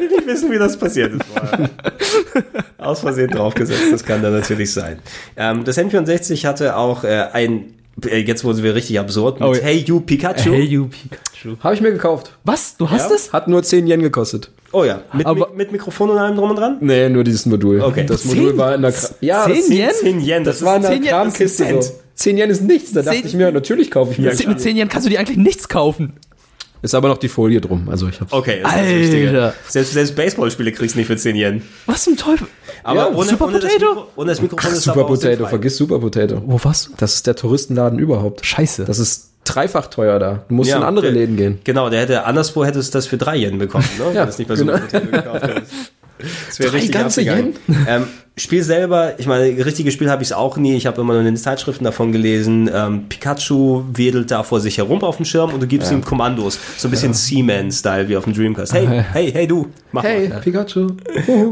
nicht wissen, wie das passiert ist. (laughs) Aus Versehen draufgesetzt, das kann da natürlich sein. Ähm, das N64 hatte auch äh, ein, äh, jetzt wurden wir richtig absurd, mit Oh ja. Hey You Pikachu. Hey, you Pikachu. habe ich mir gekauft. Was? Du hast Ja? es? Hat nur 10 Yen gekostet. Oh ja, mit, Aber- mit, Mikrofon und allem drum und dran? Nee, nur dieses Modul. Okay. Das Modul war in der Kra ja, das, 10 Yen? 10 Yen, das war in der 10 Yen, das ist Kramkiste ein so. Cent. 10 Yen ist nichts. Da dachte ich mir, natürlich kaufe ich mir. Mit 10 mit 10 Jahren kannst du dir eigentlich nichts kaufen. Ist aber noch die Folie drum. Also ich hab's. Okay, das ist das Alter. Wichtige. Selbst, selbst Baseballspiele kriegst du nicht für 10 Yen. Was zum Teufel? Aber Ja, ohne, Super ohne, das Potato? Mikro, ohne das Mikrofon ist Super Potato, vergiss Super Potato. Wo was? Das ist der Touristenladen überhaupt. Scheiße. Das ist dreifach teuer da. Du musst in andere der- Läden gehen. Genau, der hätte anderswo hättest du das für 3 Yen bekommen, ne? (laughs) Wenn Ja, du es nicht bei genau. Super Potato gekauft hättest. (laughs) Das wäre Drei richtig ganze abgegangen. Ähm, Spiel selber, ich meine, richtiges Spiel habe ich es auch nie. Ich habe immer nur in den Zeitschriften davon gelesen. Ähm, Pikachu wedelt da vor sich herum auf dem Schirm und du gibst ihm Kommandos. So ein bisschen Seaman-Style wie auf dem Dreamcast. Hey, (laughs) hey, hey du, mach Hey, mal. Pikachu.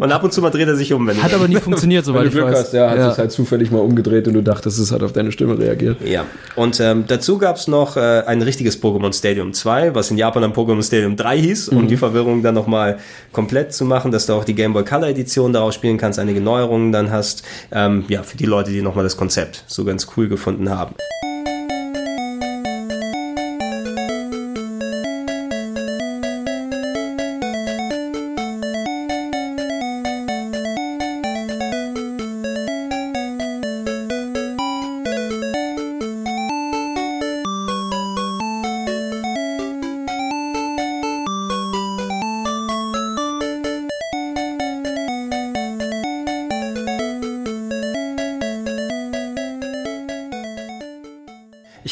Und ab und zu mal dreht er sich um, wenn Hat du aber nie (laughs) funktioniert, soweit du ich Glück weiß. hast, ja, hat sich halt zufällig mal umgedreht und du dachtest, es hat auf deine Stimme reagiert. Ja, und ähm, dazu gab's noch äh, ein richtiges Pokémon Stadium 2, was in Japan dann Pokémon Stadium 3 hieß, um die Verwirrung dann nochmal komplett zu machen, dass du auch die Game Boy Color Edition daraus spielen kannst, einige Neuerungen dann hast. Ähm, ja, für die Leute, die nochmal das Konzept so ganz cool gefunden haben.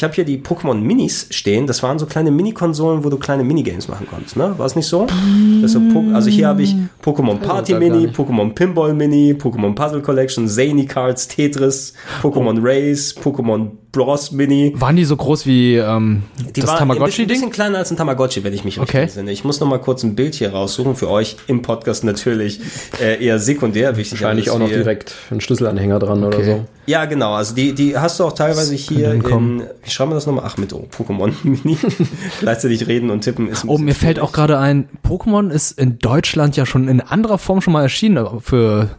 Ich habe hier die Pokémon Minis stehen. Das waren so kleine Mini-Konsolen, wo du kleine Minigames machen konntest. Ne? War es nicht so? Po- also hier habe ich Pokémon Party Mini. Pokémon Pinball Mini, Pokémon Puzzle Collection, Zany Cards, Tetris, Pokémon Race, Pokémon Bros Mini. Waren die so groß wie ähm, Die das war ein bisschen, Tamagotchi-Ding? bisschen kleiner als ein Tamagotchi, wenn ich mich richtig Okay. entsinne. Ich muss noch mal kurz ein Bild hier raussuchen. Für euch im Podcast natürlich äh, eher sekundär wichtig. Wahrscheinlich auch noch direkt einen Schlüsselanhänger dran oder Okay. so. Ja, genau. Also die, die hast du auch teilweise hier in, wie schreiben wir das nochmal? Ach, mit O, Pokémon (laughs) Mini. Gleichzeitig reden und tippen ist ein Oh, mir fällt schwierig. auch gerade ein, Pokémon ist in Deutschland ja schon in anderer Form schon mal erschienen für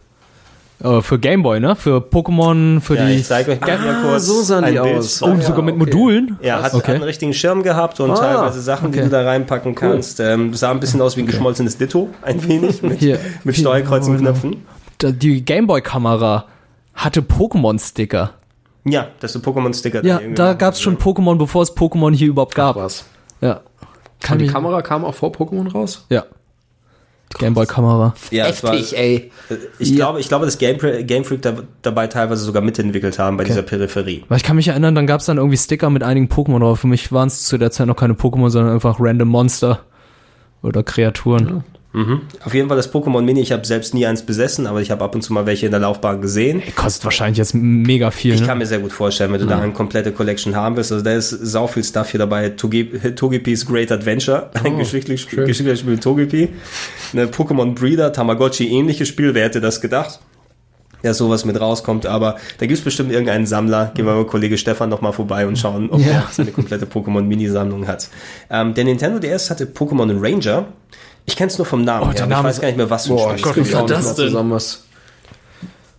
äh, für Gameboy, ne? Für Pokémon, für Ja, die ich zeige euch mal hier kurz so sahen ein die Bild. aus. oh, Ah, ja, sogar mit okay. Modulen. Ja, hat, Okay. hat einen richtigen Schirm gehabt und Ah, teilweise Sachen, die okay. du da reinpacken kannst. Ähm, sah ein bisschen aus wie ein geschmolzenes Ditto, ein wenig, mit, Hier. mit Hier. Steuerkreuzenknöpfen. Da- Die Gameboy-Kamera hatte Pokémon-Sticker. Ja, dass du Pokémon-Sticker Ja, da machen gab's schon. Pokémon, bevor es Pokémon hier überhaupt gab. Was? Ja. Kann Und die Kamera kam auch vor Pokémon raus? Ja. Gameboy-Kamera. Ja, war, ey. ich, glaube, ich glaube, dass Game, Game Freak da, dabei teilweise sogar mitentwickelt haben bei dieser Peripherie. Weil ich kann mich erinnern, dann gab es dann irgendwie Sticker mit einigen Pokémon drauf. Für mich waren es zu der Zeit noch keine Pokémon, sondern einfach random Monster oder Kreaturen. Auf jeden Fall das Pokémon Mini, ich habe selbst nie eins besessen, aber ich habe ab und zu mal welche in der Laufbahn gesehen. Kostet wahrscheinlich jetzt mega viel. Ich ne? kann mir sehr gut vorstellen, wenn du da eine komplette Collection haben willst. Also da ist sau viel Stuff hier dabei. Toge- Togepis Great Adventure, (laughs) ein geschichtliches Spiel, geschichtliches Spiel mit Togepi. Eine Pokémon Breeder, Tamagotchi ähnliches Spiel. Wer hätte das gedacht? Ja, sowas mit rauskommt, aber da gibt's bestimmt irgendeinen Sammler. Gehen wir mal Kollege Stefan noch mal vorbei und schauen, ob Ja. er seine komplette Pokémon-Mini-Sammlung hat. Ähm, der Nintendo DS hatte Pokémon Ranger. Ich kenne es nur vom Namen. Oh, her, der aber ich Name weiß gar nicht mehr, was für ein Boah, Spiel ich ist. auch nicht das denn? zusammen was.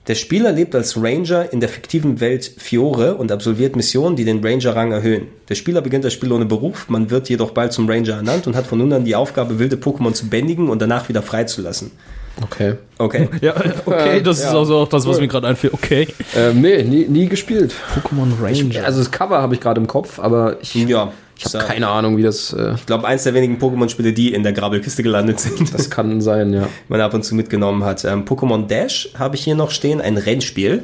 Der Spieler lebt als Ranger in der fiktiven Welt Fiore und absolviert Missionen, die den Ranger-Rang erhöhen. Der Spieler beginnt das Spiel ohne Beruf, man wird jedoch bald zum Ranger ernannt und hat von nun an die Aufgabe, wilde Pokémon zu bändigen und danach wieder freizulassen. Okay. Okay. (laughs) Ja, okay, das Ja. ist also auch das, was Cool. mir gerade einfällt. Okay. Ähm, nee, nie, nie gespielt. Pokémon Ranger. Also das Cover habe ich gerade im Kopf, aber ich, Ja, ich habe keine Ahnung, wie das. Äh, Ich glaube, eins der wenigen Pokémon-Spiele, die in der Grabbelkiste gelandet sind, (laughs) das kann sein, ja. man ab und zu mitgenommen hat. Ähm, Pokémon Dash habe ich hier noch stehen, ein Rennspiel,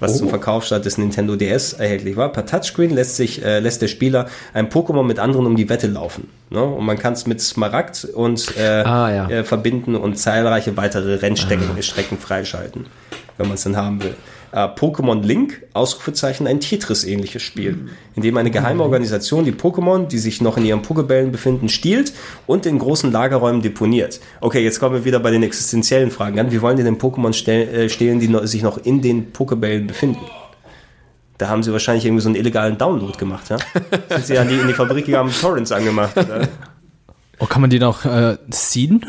was zum Verkaufsstart des Nintendo DS erhältlich war. Per Touchscreen lässt sich äh, lässt der Spieler ein Pokémon mit anderen um die Wette laufen. Ne? Und man kann es mit Smaragd und äh, Ah, ja. äh, verbinden und zahlreiche weitere Rennstrecken Strecken freischalten, wenn man es dann haben will. Äh, Pokémon Link, Ausrufezeichen, ein Tetris-ähnliches Spiel, in dem eine geheime Organisation die Pokémon, die sich noch in ihren Pokebällen befinden, stiehlt und in großen Lagerräumen deponiert. Okay, jetzt kommen wir wieder bei den existenziellen Fragen an. Wie wollen die denn Pokémon äh, stehlen, die noch, sich noch in den Pokebällen befinden? Da haben sie wahrscheinlich irgendwie so einen illegalen Download gemacht, ja? (laughs) Sind sie an die, in die Fabrik gegangen, haben Torrents angemacht, oder? Oh, kann man die noch äh, seeden?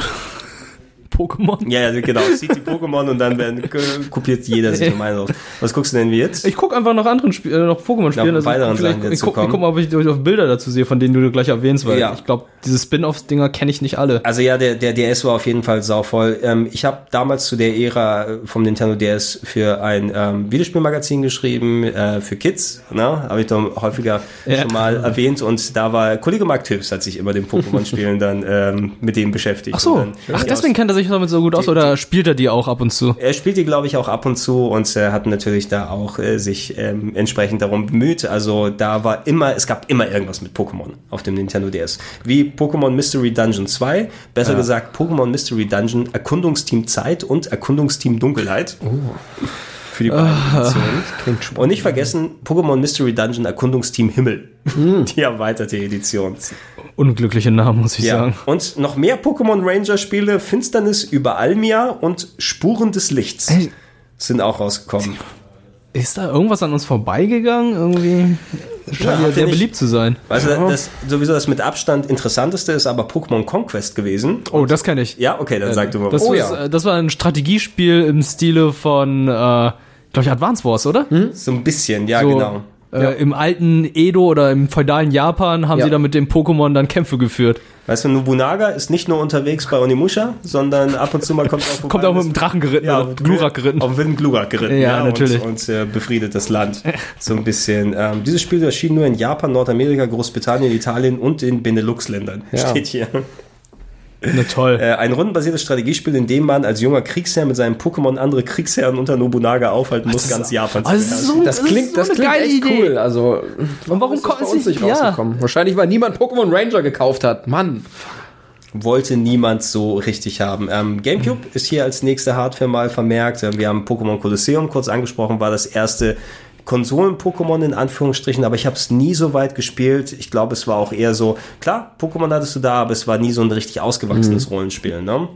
Pokémon? Ja, ja, genau. Sieht die Pokémon und dann werden, kopiert jeder sich gemein aus. Was guckst du denn wie jetzt? Ich guck einfach nach anderen Sp äh, noch Pokémon-Spielen. Nach weiteren vielleicht- Sachen, ich guck, ich guck mal, ob ich auf Bilder dazu sehe, von denen du gleich erwähnst, weil Ja. ich glaube, diese Spin-off-Dinger kenne ich nicht alle. Also ja, der, der DS war auf jeden Fall sauvoll. Ähm, ich habe damals zu der Ära äh, vom Nintendo DS für ein ähm, Videospielmagazin geschrieben, äh, für Kids, ne? habe ich doch häufiger Ja. schon mal erwähnt. Und da war Kollege Mark Tips hat sich immer den Pokémon-Spielen (laughs) dann ähm, mit dem beschäftigt. Ach so, dann- ach, deswegen kennt er sich damit so gut aus, oder spielt er die auch ab und zu? Er spielt die, glaube ich, auch ab und zu und äh, hat natürlich da auch äh, sich ähm, entsprechend darum bemüht. Also da war immer, es gab immer irgendwas mit Pokémon auf dem Nintendo DS. Wie Pokémon Mystery Dungeon 2, besser gesagt Pokémon Mystery Dungeon Erkundungsteam Zeit und Erkundungsteam Dunkelheit. Für die beiden Editionen. (laughs) Und nicht vergessen, Pokémon Mystery Dungeon Erkundungsteam Himmel. (laughs) Die erweiterte Edition. Unglückliche Namen, muss ich Ja. sagen. Und noch mehr Pokémon Ranger Spiele, Finsternis über Almia und Spuren des Lichts Ey. sind auch rausgekommen. Ist da irgendwas an uns vorbeigegangen? Irgendwie scheint ja ihr sehr nicht- beliebt zu sein. Weißt du, das sowieso das mit Abstand interessanteste ist aber Pokémon Conquest gewesen. Oh, das kenne ich. Ja, okay, dann sag du mal Das, was. Oh ist, ja. äh, das war ein Strategiespiel im Stile von, äh, glaube ich, Advance Wars, oder? So ein bisschen, ja, so, genau. Äh, Im alten Edo oder im feudalen Japan haben Ja. sie da mit dem Pokémon dann Kämpfe geführt. Weißt du, Nobunaga ist nicht nur unterwegs bei Onimusha, sondern ab und zu mal kommt er auch. (laughs) Kommt auch mit dem Drachen geritten ja, oder Glurak geritten. Auf dem Glurak geritten, Ja, natürlich. Und, und äh, befriedet das Land. (laughs) So ein bisschen. Ähm, dieses Spiel erschien nur in Japan, Nordamerika, Großbritannien, Italien und in Benelux-Ländern. Ja. Steht hier. Na toll. Äh, ein rundenbasiertes Strategiespiel, in dem man als junger Kriegsherr mit seinem Pokémon andere Kriegsherren unter Nobunaga aufhalten muss, ganz Japan zu Also, das ist beherrschen. so, Das klingt, das eine klingt geile echt Idee. cool. Also, warum ist das kommt bei es uns nicht- ja. rausgekommen? Wahrscheinlich, weil niemand Pokémon Ranger gekauft hat. Mann. wollte niemand so richtig haben. Ähm, GameCube ist hier als nächste Hardware mal vermerkt. Ähm, wir haben Pokémon Colosseum kurz angesprochen, war das erste Konsolen-Pokémon in Anführungsstrichen, aber ich habe es nie so weit gespielt. Ich glaube, es war auch eher so, klar, Pokémon hattest du da, aber es war nie so ein richtig ausgewachsenes Rollenspiel. Ne?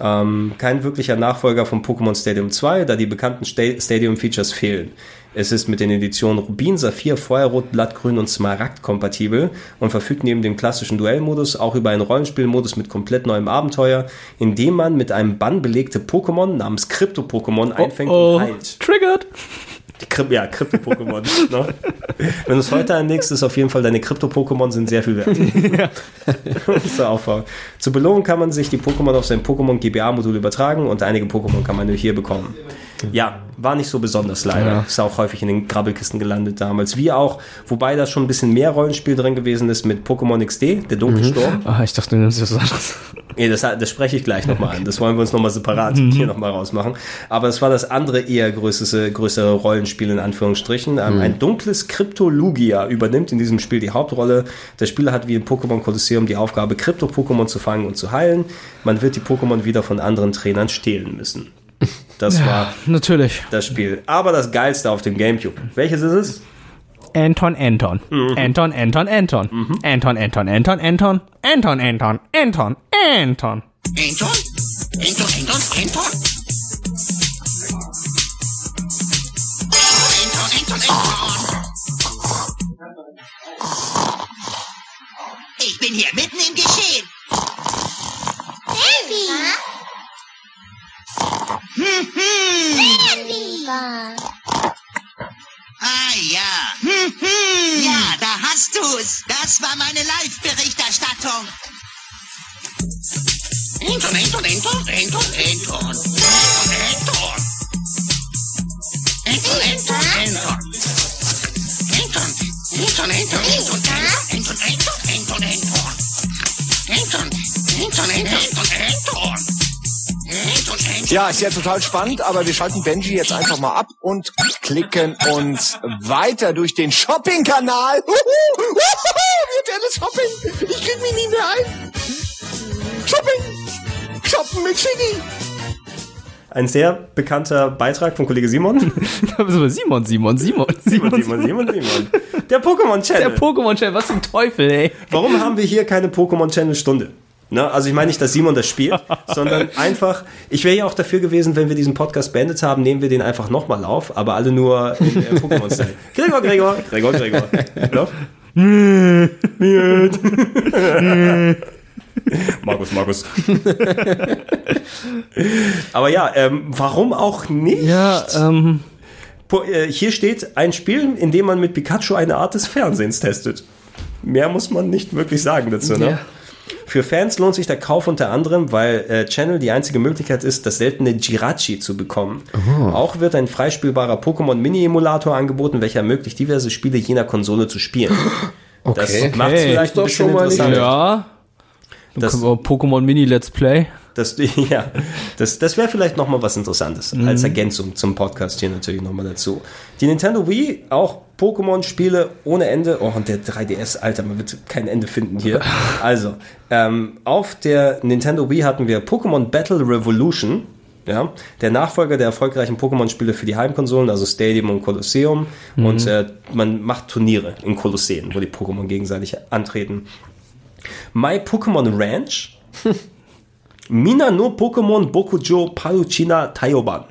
Ähm, kein wirklicher Nachfolger von Pokémon Stadium 2, da die bekannten Sta Stadium-Features fehlen. Es ist mit den Editionen Rubin, Saphir, Feuerrot, Blattgrün und Smaragd kompatibel und verfügt neben dem klassischen Duellmodus auch über einen Rollenspielmodus mit komplett neuem Abenteuer, in dem man mit einem Bann belegte Pokémon namens Krypto-Pokémon einfängt oh, und heilt. Triggered. Die ja, Krypto-Pokémon. ne? (laughs) Wenn du es heute anlegst, ist auf jeden Fall deine Krypto-Pokémon sind sehr viel wert. Der Aufbau. Zur Belohnung kann man sich die Pokémon auf sein Pokémon GBA-Modul übertragen und einige Pokémon kann man nur hier bekommen. Ja, war nicht so besonders leider. Ja. Ist auch häufig in den Grabbelkisten gelandet damals. Wie auch, wobei da schon ein bisschen mehr Rollenspiel drin gewesen ist mit Pokémon XD, der Dunkelsturm. Ah, ich dachte, du nimmst was anderes. Nee, das, das spreche ich gleich nochmal an. Das wollen wir uns nochmal separat hier nochmal rausmachen. Aber es war das andere eher größere, größere Rollenspiel in Anführungsstrichen. Ähm, Ein dunkles Kryptolugia übernimmt in diesem Spiel die Hauptrolle. Der Spieler hat wie im Pokémon Kolosseum die Aufgabe, Krypto-Pokémon zu fangen und zu heilen. Man wird die Pokémon wieder von anderen Trainern stehlen müssen. Das war Natürlich. das Spiel. Aber das geilste auf dem Gamecube. Welches ist es? Anton, Anton. Mhm. Anton, Anton, Anton. Anton, Anton, Anton, Anton. Anton, Anton, Anton, Anton. Anton? Anton, Anton, Anton? Anton, Anton, Anton. Ich bin hier mitten im Geschehen. Baby. Sandy! Ah ja. ja, da hast du's. Das war meine Live-Berichterstattung. Anton, Anton, Anton, Anton, Anton. Anton. Anton, Anton, Anton. Anton, Anton, Anton, Anton, Anton, Anton, Anton, Anton. Anton, Anton, Anton, Anton, Anton. Ja, ist ja total spannend, aber wir schalten Benji jetzt einfach mal ab und klicken uns weiter durch den Shopping-Kanal. Uhu, uhu, Virtuelles Shopping. Ich krieg mich nie mehr ein. Shopping. Shoppen mit Shiggy. Ein sehr bekannter Beitrag von Kollege (laughs) Simon. Simon, Simon, Simon, Simon, Simon, Simon, Simon, Simon. Der Pokémon Channel. Der Pokémon-Channel, was zum Teufel, ey. Warum haben wir hier keine Pokémon Channel Stunde? Ne? Also ich meine nicht, dass Simon das spielt, (laughs) sondern einfach, ich wäre ja auch dafür gewesen, wenn wir diesen Podcast beendet haben, nehmen wir den einfach nochmal auf, aber alle nur in äh, Pokémon-Style. (laughs) Gregor, Gregor, Gregor, Gregor. Hallo? (laughs) Markus, Markus. aber ja, ähm, warum auch nicht? Ja, ähm, äh, Hier steht ein Spiel, in dem man mit Pikachu eine Art des Fernsehens testet. Mehr muss man nicht wirklich sagen dazu. Ne? Ja. Für Fans lohnt sich der Kauf unter anderem, weil äh, Channel die einzige Möglichkeit ist, das seltene Jirachi zu bekommen. Auch wird ein freispielbarer Pokémon Mini-Emulator angeboten, welcher ermöglicht, diverse Spiele jener Konsole zu spielen. (gasps) Das Okay. macht es Okay. vielleicht doch ein bisschen schon mal nicht interessanter. ja. Das- Pokémon Mini Let's Play. Das, (laughs) ja, das, das wäre vielleicht nochmal was Interessantes. Als Ergänzung zum Podcast hier natürlich nochmal dazu. Die Nintendo Wii, auch Pokémon-Spiele ohne Ende. Oh, und der 3DS, Alter, man wird kein Ende finden hier. (laughs) Also, ähm, auf der Nintendo Wii hatten wir Pokémon Battle Revolution. Ja, der Nachfolger der erfolgreichen Pokémon-Spiele für die Heimkonsolen, also Stadium und Colosseum. Und äh, man macht Turniere in Kolosseen, wo die Pokémon gegenseitig antreten. My Pokémon Ranch (laughs) Mina no Pokémon Bokujo Paluchina Taioban.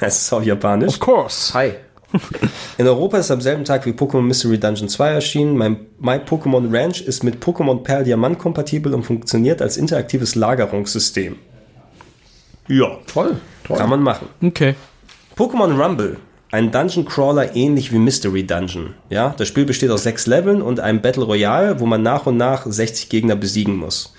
Das ist auch japanisch. course. Hi. (laughs) In Europa ist am selben Tag wie Pokémon Mystery Dungeon 2 erschienen. Mein My Pokémon Ranch ist mit Pokémon Perl Diamant kompatibel und funktioniert als interaktives Lagerungssystem. Ja, Toll. Toll. kann man machen. Okay. Pokémon Rumble. Ein Dungeon Crawler ähnlich wie Mystery Dungeon. Ja, das Spiel besteht aus sechs Leveln und einem Battle Royale, wo man nach und nach 60 Gegner besiegen muss.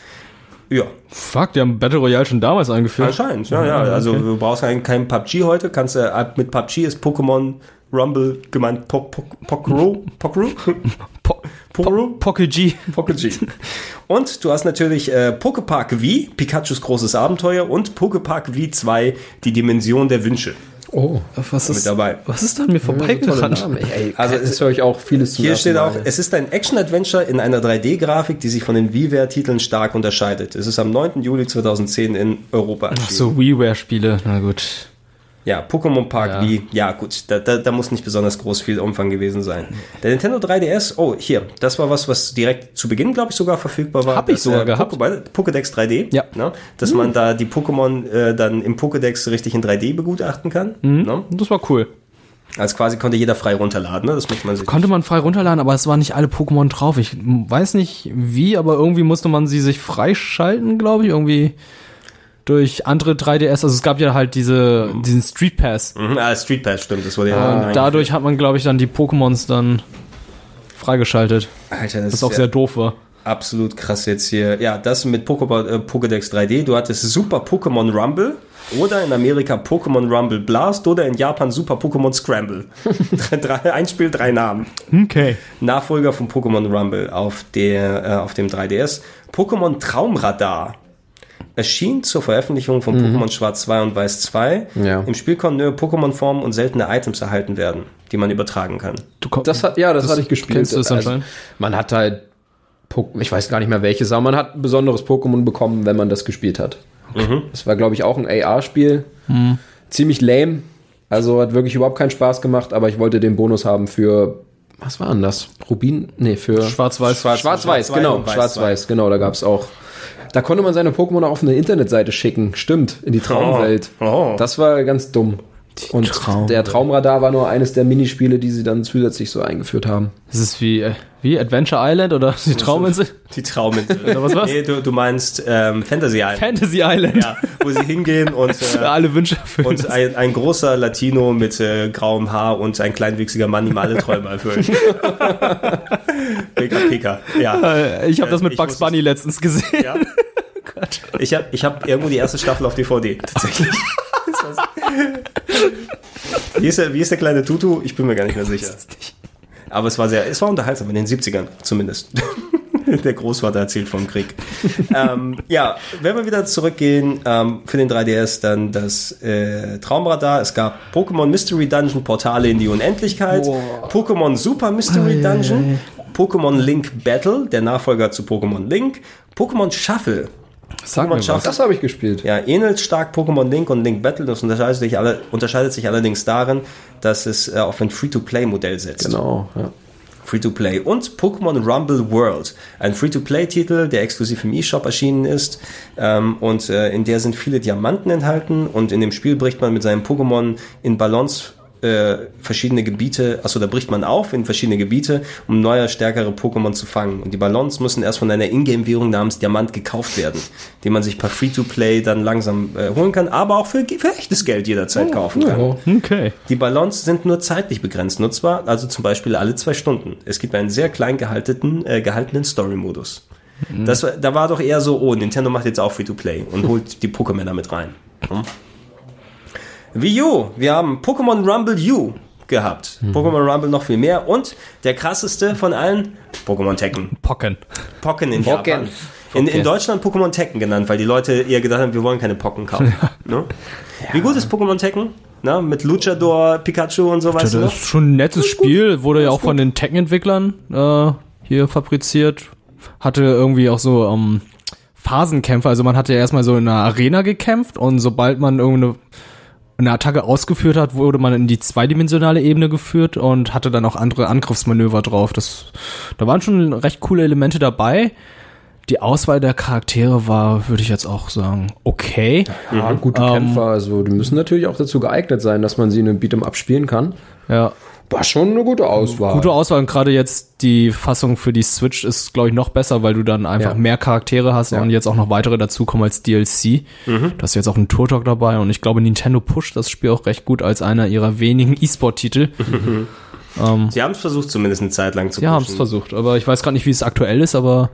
Ja, Fuck, die haben Battle Royale schon damals eingeführt. Anscheinend, ja, ja. Also du brauchst kein, kein PUBG heute. Kannst du äh, mit PUBG ist Pokémon Rumble gemeint (laughs) Po- Po- Pokero? Pokero? Po G. Pocket G. Und du hast natürlich äh, Pokepark V, Pikachus großes Abenteuer und Pokepark V2, die Dimension der Wünsche. Oh. Was Mit dabei. Was ist da an mir vorbeigerannt? Ey, Also es- das höre ich auch vieles zum Hier steht auch, es ist ein Action-Adventure in einer 3D-Grafik, die sich von den WiiWare-Titeln stark unterscheidet. Es ist am 9. Juli 2010 in Europa erschienen. Ach so, WiiWare-Spiele. Na gut. Ja, Pokémon Park Ja. wie, ja gut, da, da, da muss nicht besonders groß viel Umfang gewesen sein. Der Nintendo 3DS, oh, hier, das war was, was direkt zu Beginn, glaube ich, sogar verfügbar war. Hab ich sogar äh, gehabt. Poké- Pokédex 3D, Ja. ne? dass man da die Pokémon äh, dann im Pokédex richtig in 3D begutachten kann. Ne? Das war cool. Also quasi konnte jeder frei runterladen, ne? das muss man sich... Konnte man frei runterladen, aber es waren nicht alle Pokémon drauf. Ich weiß nicht wie, aber irgendwie musste man sie sich freischalten, glaube ich. Irgendwie durch andere 3DS. Also es gab ja halt diese, diesen Street Pass. Mhm, ah, Street Pass, stimmt, das wurde ja... Und dadurch hat man, glaube ich, dann die Pokémons dann freigeschaltet. Alter, das Was ist auch ja, sehr doof war. absolut krass jetzt hier. Ja, das mit Pokémon, äh, Pokédex 3D. Du hattest Super Pokémon Rumble oder in Amerika Pokémon Rumble Blast oder in Japan Super Pokémon Scramble. (laughs) drei, ein Spiel, drei Namen. Okay. Nachfolger von Pokémon Rumble auf, der, äh, auf dem 3DS. Pokémon Traumradar erschien zur Veröffentlichung von Pokémon Schwarz 2 und Weiß 2. Ja. Im Spiel konnten neue Pokémon-Formen und seltene Items erhalten werden, die man übertragen kann. Du komm, Das hat, ja, das, hatte ich gespielt. Kennst du das Also, man hat halt, ich weiß gar nicht mehr welches, aber man hat ein besonderes Pokémon bekommen, wenn man das gespielt hat. Das war, glaube ich, auch ein AR-Spiel. Ziemlich lame. Also hat wirklich überhaupt keinen Spaß gemacht, aber ich wollte den Bonus haben für, was war denn das? Rubin? Nee, für Schwarz-Weiß. Schwarz- Schwarz-Weiß, Schwarz-Weiß genau. Schwarz-Weiß, genau, da gab's auch. Da konnte man seine Pokémon auch auf eine Internetseite schicken. Stimmt, in die Traumwelt. Oh. Oh. Das war ganz dumm. Und Traumwelt. der Traumradar war nur eines der Minispiele, die sie dann zusätzlich so eingeführt haben. Das ist wie, äh, wie Adventure Island oder die Trauminsel? Die Trauminsel. Oder was war's? Nee, du, du meinst ähm, Fantasy Island. Fantasy Island. ja, wo sie hingehen und, (laughs) äh, Alle Wünsche erfüllen. und ein, ein großer Latino mit äh, grauem Haar und ein kleinwüchsiger Mann ihm alle Träume erfüllen. (laughs) Pika Pika. Ja. Äh, ich habe das Äh, mit ich Bugs. Bunny letztens gesehen. ja. Ich habe ich hab irgendwo die erste Staffel auf DVD, tatsächlich. (laughs) wie, ist der, wie ist der kleine Tutu? Ich bin mir gar nicht mehr sicher. Aber es war sehr, es war unterhaltsam in den 70ern zumindest. (laughs) Der Großvater erzählt vom Krieg. ähm, ja, wenn wir wieder zurückgehen ähm, für den 3DS, dann das äh, Traumradar. Es gab Pokémon Mystery Dungeon Portale in die Unendlichkeit, Pokémon Super Mystery Dungeon, Pokémon Link Battle, der Nachfolger zu Pokémon Link, Pokémon Shuffle. Sag Pokémon Shuffle Das habe ich gespielt. ja, ähnelt stark Pokémon Link und Link Battle. Das unterscheidet sich, alle, unterscheidet sich allerdings darin, dass es äh, auf ein Free-to-Play-Modell setzt. Genau, ja. Free-to-Play. Und Pokémon Rumble World. Ein Free-to-Play-Titel, der exklusiv im eShop erschienen ist. Ähm, und äh, in der sind viele Diamanten enthalten. Und in dem Spiel bricht man mit seinem Pokémon in Balance äh, verschiedene Gebiete, also da bricht man auf in verschiedene Gebiete, um neue, stärkere Pokémon zu fangen. Und die Ballons müssen erst von einer Ingame-Währung namens Diamant gekauft werden, den man sich per Free-to-Play dann langsam äh, holen kann, aber auch für, für echtes Geld jederzeit kaufen kann. Okay. Die Ballons sind nur zeitlich begrenzt nutzbar, also zum Beispiel alle zwei Stunden. Es gibt einen sehr klein gehaltenen, äh, gehaltenen Story-Modus. Das, war- da war doch eher so, oh, Nintendo macht jetzt auch Free-to-Play und holt die Pokémon mit rein. Hm? Wii U, wir haben Pokémon Rumble U gehabt. Pokémon Rumble noch viel mehr und der krasseste von allen, Pokémon Tekken. Pocken. Pocken in Pocken. Japan. In, in Deutschland Pokémon Tekken genannt, weil die Leute eher gedacht haben, wir wollen keine Pocken kaufen. Ne? Wie gut ist Pokémon Tekken? Na, mit Luchador, Pikachu und so, du Das noch? ist schon ein nettes Spiel, wurde ja auch von den Tekken-Entwicklern äh, hier fabriziert. Hatte irgendwie auch so ähm, Phasenkämpfe, also man hatte ja erstmal so in einer Arena gekämpft und sobald man irgendeine eine Attacke ausgeführt hat, wurde man in die zweidimensionale Ebene geführt und hatte dann auch andere Angriffsmanöver drauf. Das, da waren schon recht coole Elemente dabei. Die Auswahl der Charaktere war, würde ich jetzt auch sagen, okay. Ja, gute Kämpfer, also die müssen natürlich auch dazu geeignet sein, dass man sie in einem Beat'em Up spielen kann. Ja, War schon eine gute Auswahl. Gute Auswahl und gerade jetzt die Fassung für die Switch ist, glaube ich, noch besser, weil du dann einfach Ja. mehr Charaktere hast Ja. und jetzt auch noch weitere dazukommen als DLC. Da ist jetzt auch ein Tour Talk dabei und ich glaube, Nintendo pusht das Spiel auch recht gut als einer ihrer wenigen E-Sport-Titel. (laughs) Sie haben es versucht, zumindest eine Zeit lang zu Die haben es pushen. versucht, aber ich weiß gerade nicht, wie es aktuell ist, aber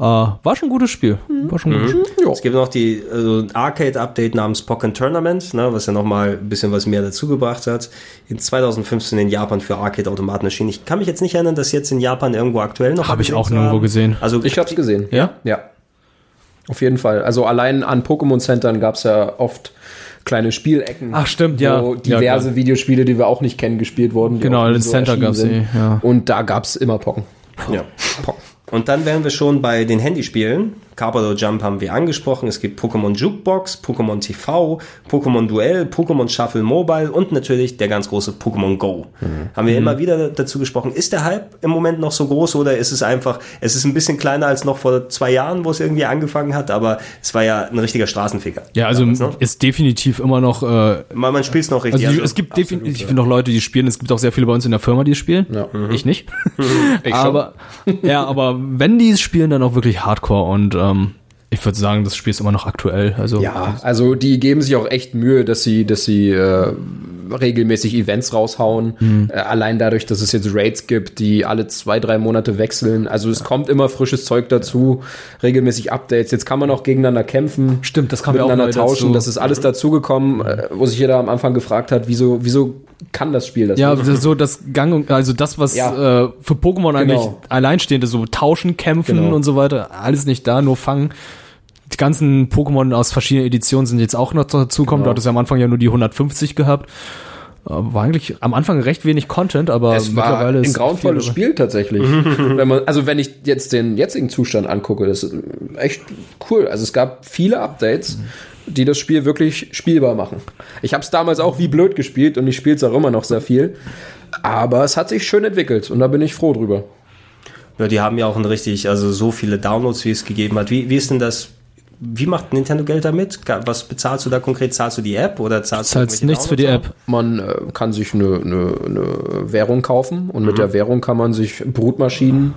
war schon ein gutes Spiel. War schon ein gutes Spiel. Es gibt noch die also ein Arcade-Update namens Pokken Tournament, ne, was ja nochmal ein bisschen was mehr dazugebracht hat. In 2015 in Japan für Arcade-Automaten erschienen. Ich kann mich jetzt nicht erinnern, dass jetzt in Japan irgendwo aktuell noch Habe ich auch nirgendwo haben. gesehen. Also Ich hab's gesehen. Ja? Ja. Auf jeden Fall. Also allein an Pokémon-Centern gab's ja oft kleine Spielecken. Ach, stimmt, ja. Wo Ja, diverse klar. Videospiele, die wir auch nicht kennen, gespielt wurden. Genau, in den Center sind. die, ja. Und da gab's immer Pocken. Ja. Und dann wären wir schon bei den Handyspielen. Carpador Jump haben wir angesprochen. Es gibt Pokémon Jukebox, Pokémon TV, Pokémon Duell, Pokémon Shuffle Mobile und natürlich der ganz große Pokémon Go. Haben wir immer wieder dazu gesprochen. Ist der Hype im Moment noch so groß oder ist es einfach, es ist ein bisschen kleiner als noch vor zwei Jahren, wo es irgendwie angefangen hat, aber es war ja ein richtiger Straßenficker. Ja, also damals, ne? ist definitiv immer noch äh, man, man spielt es noch richtig. Also es gibt definitiv noch Leute, die spielen. Es gibt auch sehr viele bei uns in der Firma, die spielen. Ja. Ich nicht. (laughs) Ich aber ja, aber wenn die es spielen, dann auch wirklich Hardcore und ähm, ich würde sagen, das Spiel ist immer noch aktuell. Also Ja, also die geben sich auch echt Mühe, dass sie, dass sie äh, regelmäßig Events raushauen. Äh, allein dadurch, dass es jetzt Raids gibt, die alle zwei, drei Monate wechseln. Also es kommt immer frisches Zeug dazu, regelmäßig Updates. Jetzt kann man auch gegeneinander kämpfen. Stimmt, das kam ja auch miteinander tauschen. dazu. Das ist alles dazugekommen, äh, wo sich jeder am Anfang gefragt hat, wieso, wieso kann das Spiel das Ja, nicht? so das Gang, und- also das, was Ja. äh, für Pokémon eigentlich Genau. alleinstehende, so tauschen, kämpfen Genau. und so weiter, alles nicht da, nur fangen. Die ganzen Pokémon aus verschiedenen Editionen sind jetzt auch noch dazukommen. Genau. Du hattest ja am Anfang ja nur die 150 gehabt. Äh, War eigentlich am Anfang recht wenig Content, aber Es war mittlerweile ein ist grauenvolles viel- Spiel tatsächlich. (laughs) wenn man, also wenn ich jetzt den jetzigen Zustand angucke, das ist echt cool. Also es gab viele Updates, die das Spiel wirklich spielbar machen. Ich habe es damals auch wie blöd gespielt und ich spiele es auch immer noch sehr viel. Aber es hat sich schön entwickelt und da bin ich froh drüber. Ja, die haben ja auch ein richtig, also so viele Downloads, wie es gegeben hat. Wie, wie ist denn das? Wie macht Nintendo Geld damit? Was bezahlst du da konkret? Zahlst du die App oder zahlst du Zahlst nichts für die App. Man äh, kann sich eine, eine, eine Währung kaufen und mit der Währung kann man sich Brutmaschinen,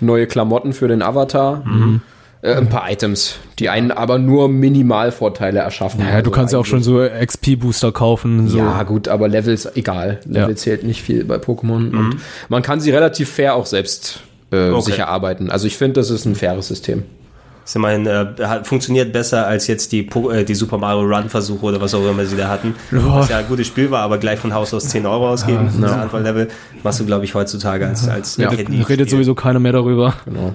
neue Klamotten für den Avatar, äh, ein paar Items, die einen aber nur Minimalvorteile erschaffen. Ja, du Also kannst ja auch schon so XP-Booster kaufen. So. Ja, gut, aber Levels, egal. Level Ja. zählt nicht viel bei Pokémon. Und man kann sie relativ fair auch selbst äh, Okay. sich erarbeiten. Also ich finde, das ist ein faires System. Ist immerhin, äh, funktioniert besser als jetzt die, äh, die Super Mario Run Versuche oder was auch immer sie da hatten. Was ja ein gutes Spiel war, aber gleich von Haus aus 10 Euro ausgeben. Ja, eine Handvoll Level. Machst du, glaube ich, heutzutage als, als Ja. Handy- Redet sowieso keiner mehr darüber. Genau.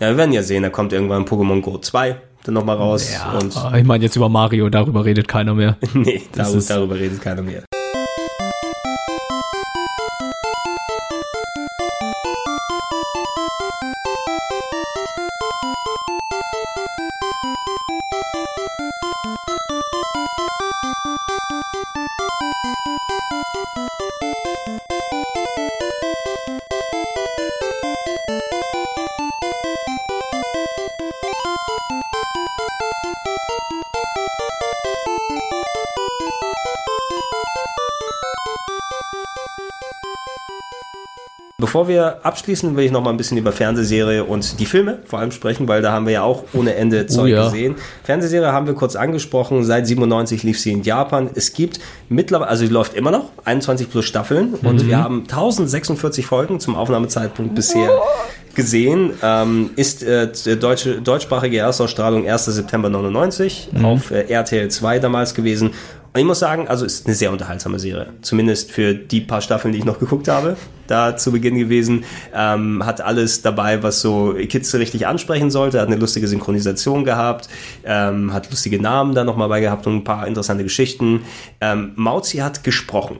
Ja, wir werden ja sehen, da kommt irgendwann Pokémon Go 2 dann nochmal raus. Und Ah, Ich meine jetzt über Mario, darüber redet keiner mehr. (laughs) nee, darüber, darüber redet keiner mehr. you Bevor wir abschließen, will ich noch mal ein bisschen über Fernsehserie und die Filme vor allem sprechen, weil da haben wir ja auch ohne Ende Zeug ja. gesehen. Fernsehserie haben wir kurz angesprochen. Seit 97 lief sie in Japan. Es gibt mittlerweile, also die läuft immer noch, 21 plus Staffeln und wir haben 1046 Folgen zum Aufnahmezeitpunkt bisher gesehen. Ähm, ist äh, deutsche, deutschsprachige Erstausstrahlung 1. September 99 auf äh, RTL 2 damals gewesen. Und ich muss sagen, also ist eine sehr unterhaltsame Serie. Zumindest für die paar Staffeln, die ich noch geguckt habe, da zu Beginn gewesen. Ähm, hat alles dabei, was so Kids richtig ansprechen sollte. Hat eine lustige Synchronisation gehabt. Ähm, hat lustige Namen da nochmal bei gehabt und ein paar interessante Geschichten. Ähm, Mauzi hat gesprochen.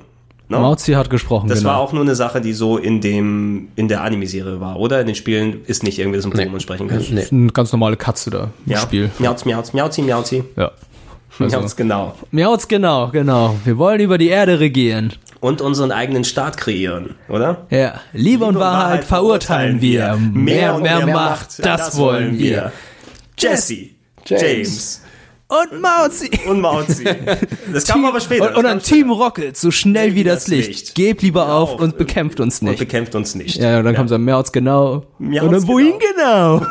Ne? Mauzi hat gesprochen, Das genau. war auch nur eine Sache, die so in dem in der Anime-Serie war, oder? In den Spielen ist nicht irgendwie, dass ein Pokémon sprechen kann. Nee. eine ganz normale Katze da im Ja. Spiel. Miauzi, miauzi, miauzi, miauzi. Ja. Also- Miauzi, genau. Miauz, genau, genau. Wir wollen über die Erde regieren. Und unseren eigenen Staat kreieren, oder? Ja, Liebe und Wahrheit verurteilen wir. Mehr und mehr Macht, das wollen wir. Jesse, James, James. Und Mauzi. und Mauzi. Das kam aber später. Und, und dann später. Team Rocket, so schnell wie das Licht. Gebt lieber auf auf und bekämpft uns Und nicht. bekämpft uns nicht. Ja, und dann kommt dann Miauz, genau. Miauz, und dann wohin genau? (laughs)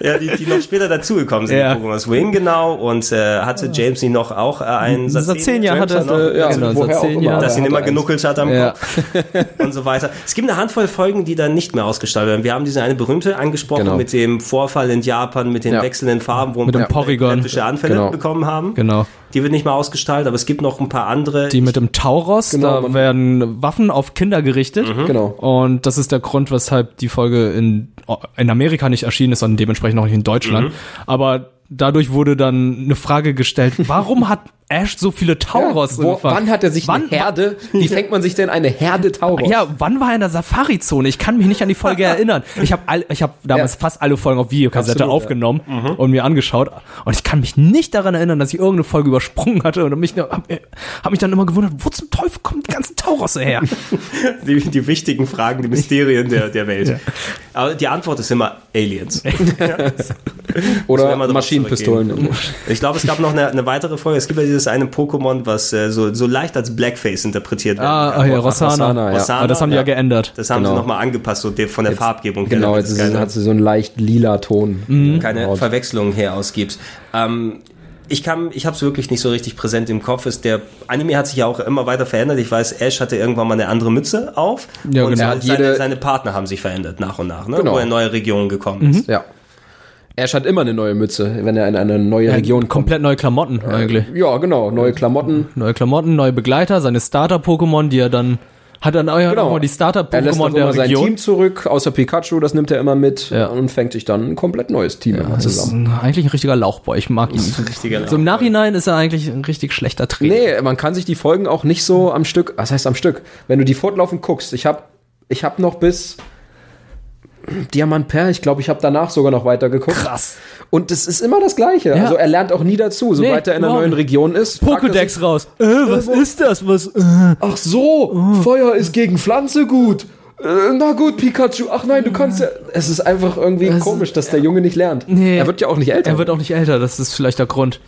Ja, die, die noch später dazugekommen sind, Ja. die Pokémon Swing, genau. Und äh, hatte James nicht noch auch äh, einen Seit zehn Jahren hat er, noch, äh, ja, genau, woher seit auch zehn immer. Jahren. dass ihn immer er genuckelt hat am Ja. Kopf (laughs) und so weiter. Es gibt eine Handvoll Folgen, die dann nicht mehr ausgestaltet werden. Wir haben diese eine berühmte angesprochen Genau. mit dem Vorfall in Japan, mit den Ja. wechselnden Farben, wo Mit dem wir Porygon. epileptische Anfälle Genau. bekommen haben. Genau. Die wird nicht mehr ausgestaltet, aber es gibt noch ein paar andere. Die mit dem Tauros, Genau, da werden Waffen auf Kinder gerichtet. Genau. Und das ist der Grund, weshalb die Folge in, in Amerika nicht erschienen ist und dementsprechend auch nicht in Deutschland. Mhm. Aber dadurch wurde dann eine Frage gestellt, warum hat Ash so viele Tauros Wo, gefangen? wann hat er sich Wann- eine Herde? Wie fängt man sich denn eine Herde Tauros? Ja, wann war er in der Safari-Zone? Ich kann mich nicht an die Folge (laughs) erinnern. Ich habe ich hab damals Ja. fast alle Folgen auf Videokassette Absolut, ja. aufgenommen und mir angeschaut. Und ich kann mich nicht daran erinnern, dass ich irgendeine Folge übersprungen hatte und mich, hab, hab mich dann immer gewundert, wo zum Teufel kommen die ganzen Tauros her? (laughs) die, die wichtigen Fragen, die Mysterien der, der Welt. Aber die Antwort ist immer Aliens. (laughs) Oder Maschinenpistolen. Ich glaube, es gab noch eine, eine weitere Folge. Es gibt ja dieses eine Pokémon, was äh, so, so leicht als Blackface interpretiert wird. Ah, ah ja, Rossana. Rossana, ja. Aber das haben die ja, geändert. Das haben sie Genau. nochmal angepasst, so der, von der Farbgebung her. Genau, jetzt es keine- hat sie so einen leicht lila Ton. keine Haut. Verwechslung her ausgibt. Ähm, ich kann, ich habe es wirklich nicht so richtig präsent im Kopf. Ist der Anime hat sich ja auch immer weiter verändert. Ich weiß, Ash hatte irgendwann mal eine andere Mütze auf Ja, und genau. seine, seine Partner haben sich verändert nach und nach, ne? Genau. wo er in neue Regionen gekommen ist. Ja. Ash hat immer eine neue Mütze, wenn er in eine neue Region kommt. Komplett neue Klamotten eigentlich. Ja, genau. Neue Klamotten. Neue Klamotten, neue Begleiter, seine Starter-Pokémon, die er dann hat dann auch Genau. die Er lässt Starter-Pokémon der immer sein Region. Team zurück, außer Pikachu, das nimmt er immer mit Ja. und fängt sich dann ein komplett neues Team immer Das ist zusammen. ein, eigentlich ein richtiger Lauchboy. Ich mag ihn. richtiger So im Nachhinein ist er eigentlich ein richtig schlechter Trainer. Nee, man kann sich die Folgen auch nicht so am Stück, was heißt am Stück? Wenn du die fortlaufend guckst, ich habe ich hab noch bis Diamant Per, ich glaube, ich habe danach sogar noch weiter geguckt. Krass. Und es ist immer das Gleiche. Ja. Also er lernt auch nie dazu, sobald Nee, er in einer neuen. Region ist. Pokédex raus. Äh, was ist das? Was? Äh. Ach so, Feuer ist gegen Pflanze gut. Äh, Na gut, Pikachu. Ach nein, du kannst ja. Es ist einfach irgendwie Es- komisch, dass der Junge nicht lernt. Nee. Er wird ja auch nicht älter. Er wird auch nicht älter. Das ist vielleicht der Grund.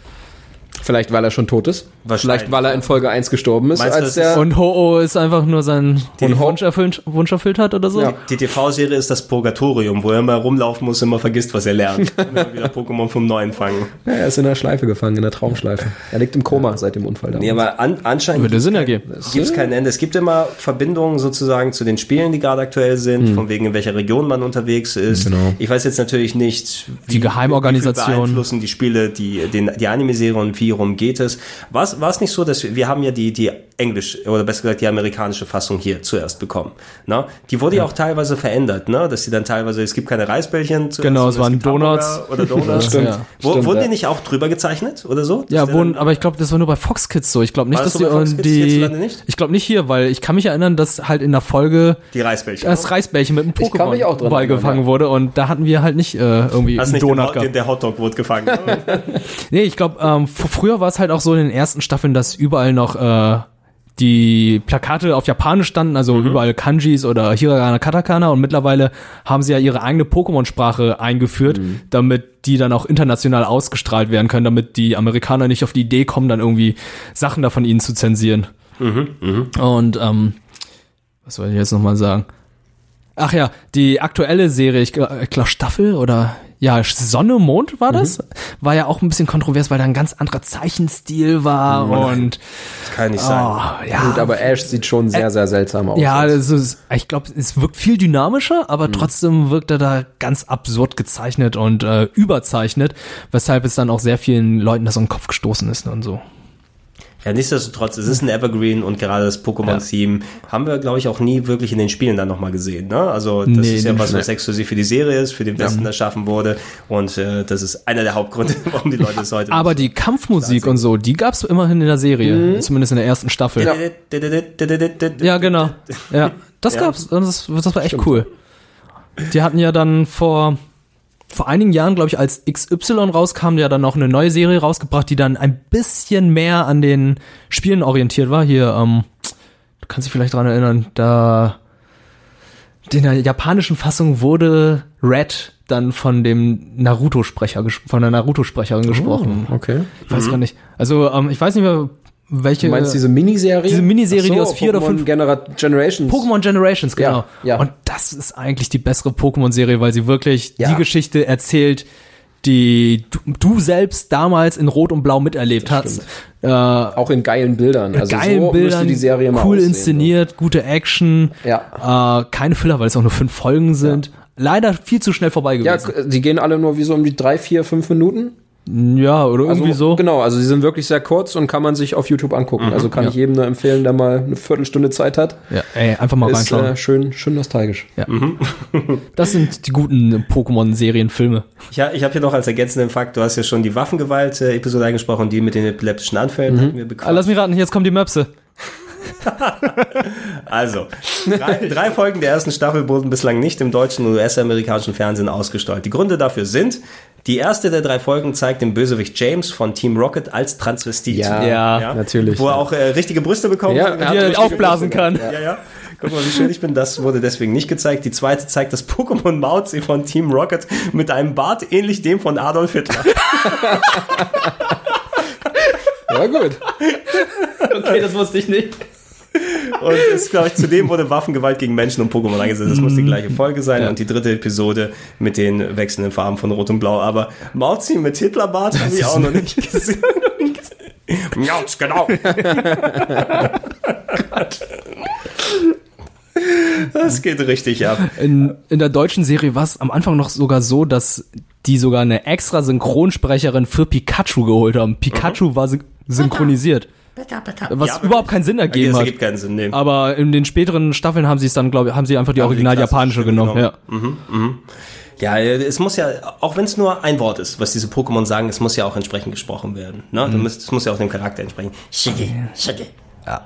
Vielleicht, weil er schon tot ist. Vielleicht, weil er in Folge 1 gestorben ist, Meinst du, als der. Und Ho-Oh ist einfach nur sein Und Wunsch erfüllt, Wunsch erfüllt hat oder so. Ja. Die TV-Serie ist das Purgatorium, wo er immer rumlaufen muss, immer vergisst, was er lernt. Und (laughs) immer wieder Pokémon vom Neuen fangen. Ja, er ist in der Schleife gefangen, in der Traumschleife. Er liegt im Koma seit dem Unfall. Nee, aber an, anscheinend Würde Sinn ergeben. gibt es kein Ende. Es gibt immer Verbindungen sozusagen zu den Spielen, die gerade aktuell sind, von wegen in welcher Region man unterwegs ist. Genau. Ich weiß jetzt natürlich nicht, Die Geheimorganisation. wie beeinflussen die Spiele, die, den, die Anime-Serie und wie rum geht es. War es nicht so, dass wir, wir haben ja die, die Englisch, oder besser gesagt die amerikanische Fassung hier zuerst bekommen. Ne? Die wurde ja. auch teilweise verändert, ne? dass sie dann teilweise, es gibt keine Reisbällchen. zuerst, Genau, es waren Hamburger Donuts. Oder (laughs) Donuts. Stimmt. Ja. Wo, Stimmt, wurden ja. die nicht auch drüber gezeichnet oder so? Ja, wurden, aber ich glaube, das war nur bei Fox Kids so. Ich glaube nicht, das dass so die, bei Fox Kids die nicht? ich glaube nicht hier, weil ich kann mich erinnern, dass halt in der Folge die Reisbällchen. das Reisbällchen mit einem Ich kann mich auch dran Pokémon-Ball erinnern, gefangen ja. wurde und da hatten wir halt nicht äh, irgendwie Hast einen nicht Donut den, Hot- gehabt. den, der Hotdog wurde gefangen. (laughs) ne? Nee, ich glaube, ähm, früher war es halt auch so in den ersten Staffeln, dass überall noch äh, die Plakate auf Japanisch standen, also überall Kanjis oder Hiragana, Katakana und mittlerweile haben sie ja ihre eigene Pokémon-Sprache eingeführt, damit die dann auch international ausgestrahlt werden können, damit die Amerikaner nicht auf die Idee kommen, dann irgendwie Sachen da von ihnen zu zensieren. Und ähm, was soll ich jetzt nochmal sagen? Ach ja, die aktuelle Serie, ich glaube glaub Staffel oder ja, Sonne, Mond war das, war ja auch ein bisschen kontrovers, weil da ein ganz anderer Zeichenstil war und Das kann nicht sein. oh, ja, Gut, aber Ash sieht schon sehr, sehr seltsam aus. ja, das ist, ich glaube, es wirkt viel dynamischer, aber trotzdem wirkt er da ganz absurd gezeichnet und äh, überzeichnet, weshalb es dann auch sehr vielen Leuten das um den Kopf gestoßen ist und so. Ja, nichtsdestotrotz, es ist ein Evergreen und gerade das Pokémon-Theme haben wir, glaube ich, auch nie wirklich in den Spielen dann nochmal gesehen. Ne? Also das Nee, ist ja was, was exklusiv für die Serie ist, für den Westen erschaffen wurde und äh, das ist einer der Hauptgründe, (laughs) warum die Leute es heute Aber die Kampfmusik und so, die gab's immerhin in der Serie, zumindest in der ersten Staffel. so- Ja, genau. (laughs) Ja, das Ja. gab's. Das, das war echt cool. Die hatten ja dann vor vor einigen Jahren, glaube ich, als XY rauskam, ja dann noch eine neue Serie rausgebracht, die dann ein bisschen mehr an den Spielen orientiert war. Hier, ähm, du kannst dich vielleicht dran erinnern, da in der japanischen Fassung wurde Red dann von dem Naruto-Sprecher, von der Naruto-Sprecherin gesprochen. Okay. Ich weiß gar nicht. Also, ähm, ich weiß nicht mehr, welche. Du meinst diese Miniserie? Diese Miniserie, Ach die aus vier oder Pokémon fünf- Genera Generations. Pokémon Generations, genau. Ja, ja. Und das ist eigentlich die bessere Pokémon-Serie, weil sie wirklich Ja. die Geschichte erzählt, die du, du selbst damals in Rot und Blau miterlebt hast. Äh, Auch in geilen Bildern. Also geilen so Bildern, die Serie mal cool aussehen, inszeniert, gute Action, Ja. äh, keine Filler, weil es auch nur fünf Folgen sind. Leider viel zu schnell vorbei Ja, gewesen. k- die gehen alle nur wie so um die drei, vier, fünf Minuten. Ja, oder Also, irgendwie so. Genau, also sie sind wirklich sehr kurz und kann man sich auf YouTube angucken. Also kann Ja. ich jedem nur empfehlen, der mal eine Viertelstunde Zeit hat. Ja, ey, einfach mal Ist reinschauen. äh, schön, schön nostalgisch. ja. (laughs) Das sind die guten Pokémon-Serienfilme. Ich, ha- ich habe hier noch als ergänzenden Fakt, du hast ja schon die Waffengewalt-Episode angesprochen, die mit den epileptischen Anfällen hatten wir Ah, bequatscht. lass mich raten, jetzt kommen die Möpse. (laughs) Also, drei, drei Folgen der ersten Staffel wurden bislang nicht im deutschen und US-amerikanischen Fernsehen ausgestrahlt. Die Gründe dafür sind, die erste der drei Folgen zeigt den Bösewicht James von Team Rocket als Transvestit. Ja, Ja, natürlich. Wo er auch äh, richtige Brüste bekommt. Ja, Die er aufblasen Brüste kann. gehabt, Ja, ja. Guck mal, wie schön ich bin. Das wurde deswegen nicht gezeigt. Die zweite zeigt das Pokémon Mauzi von Team Rocket mit einem Bart ähnlich dem von Adolf Hitler. Ja, gut. Okay, das wusste ich nicht. Und es, glaube ich, zudem wurde Waffengewalt gegen Menschen und Pokémon eingesetzt. Das muss die gleiche Folge sein. Ja. Und die dritte Episode mit den wechselnden Farben von Rot und Blau. Aber Mauzi mit Hitlerbart habe ich auch noch nicht gesehen. (laughs) Mjauz, genau. Das geht richtig ab. In, in der deutschen Serie war es am Anfang noch sogar so, dass die sogar eine extra Synchronsprecherin für Pikachu geholt haben. Pikachu war syn synchronisiert. Was Ja, überhaupt keinen Sinn Okay, ergeben das hat. ergibt keinen Sinn. Nee. Aber in den späteren Staffeln haben sie es dann, glaube ich, haben sie einfach die Haben sie die original klassische japanische Stimme genommen. genommen. Ja. Ja, es muss ja, auch wenn es nur ein Wort ist, was diese Pokémon sagen, es muss ja auch entsprechend gesprochen werden. Ne? Mhm. Es muss ja auch dem Charakter entsprechen. Shiggy, Shiggy. Ja.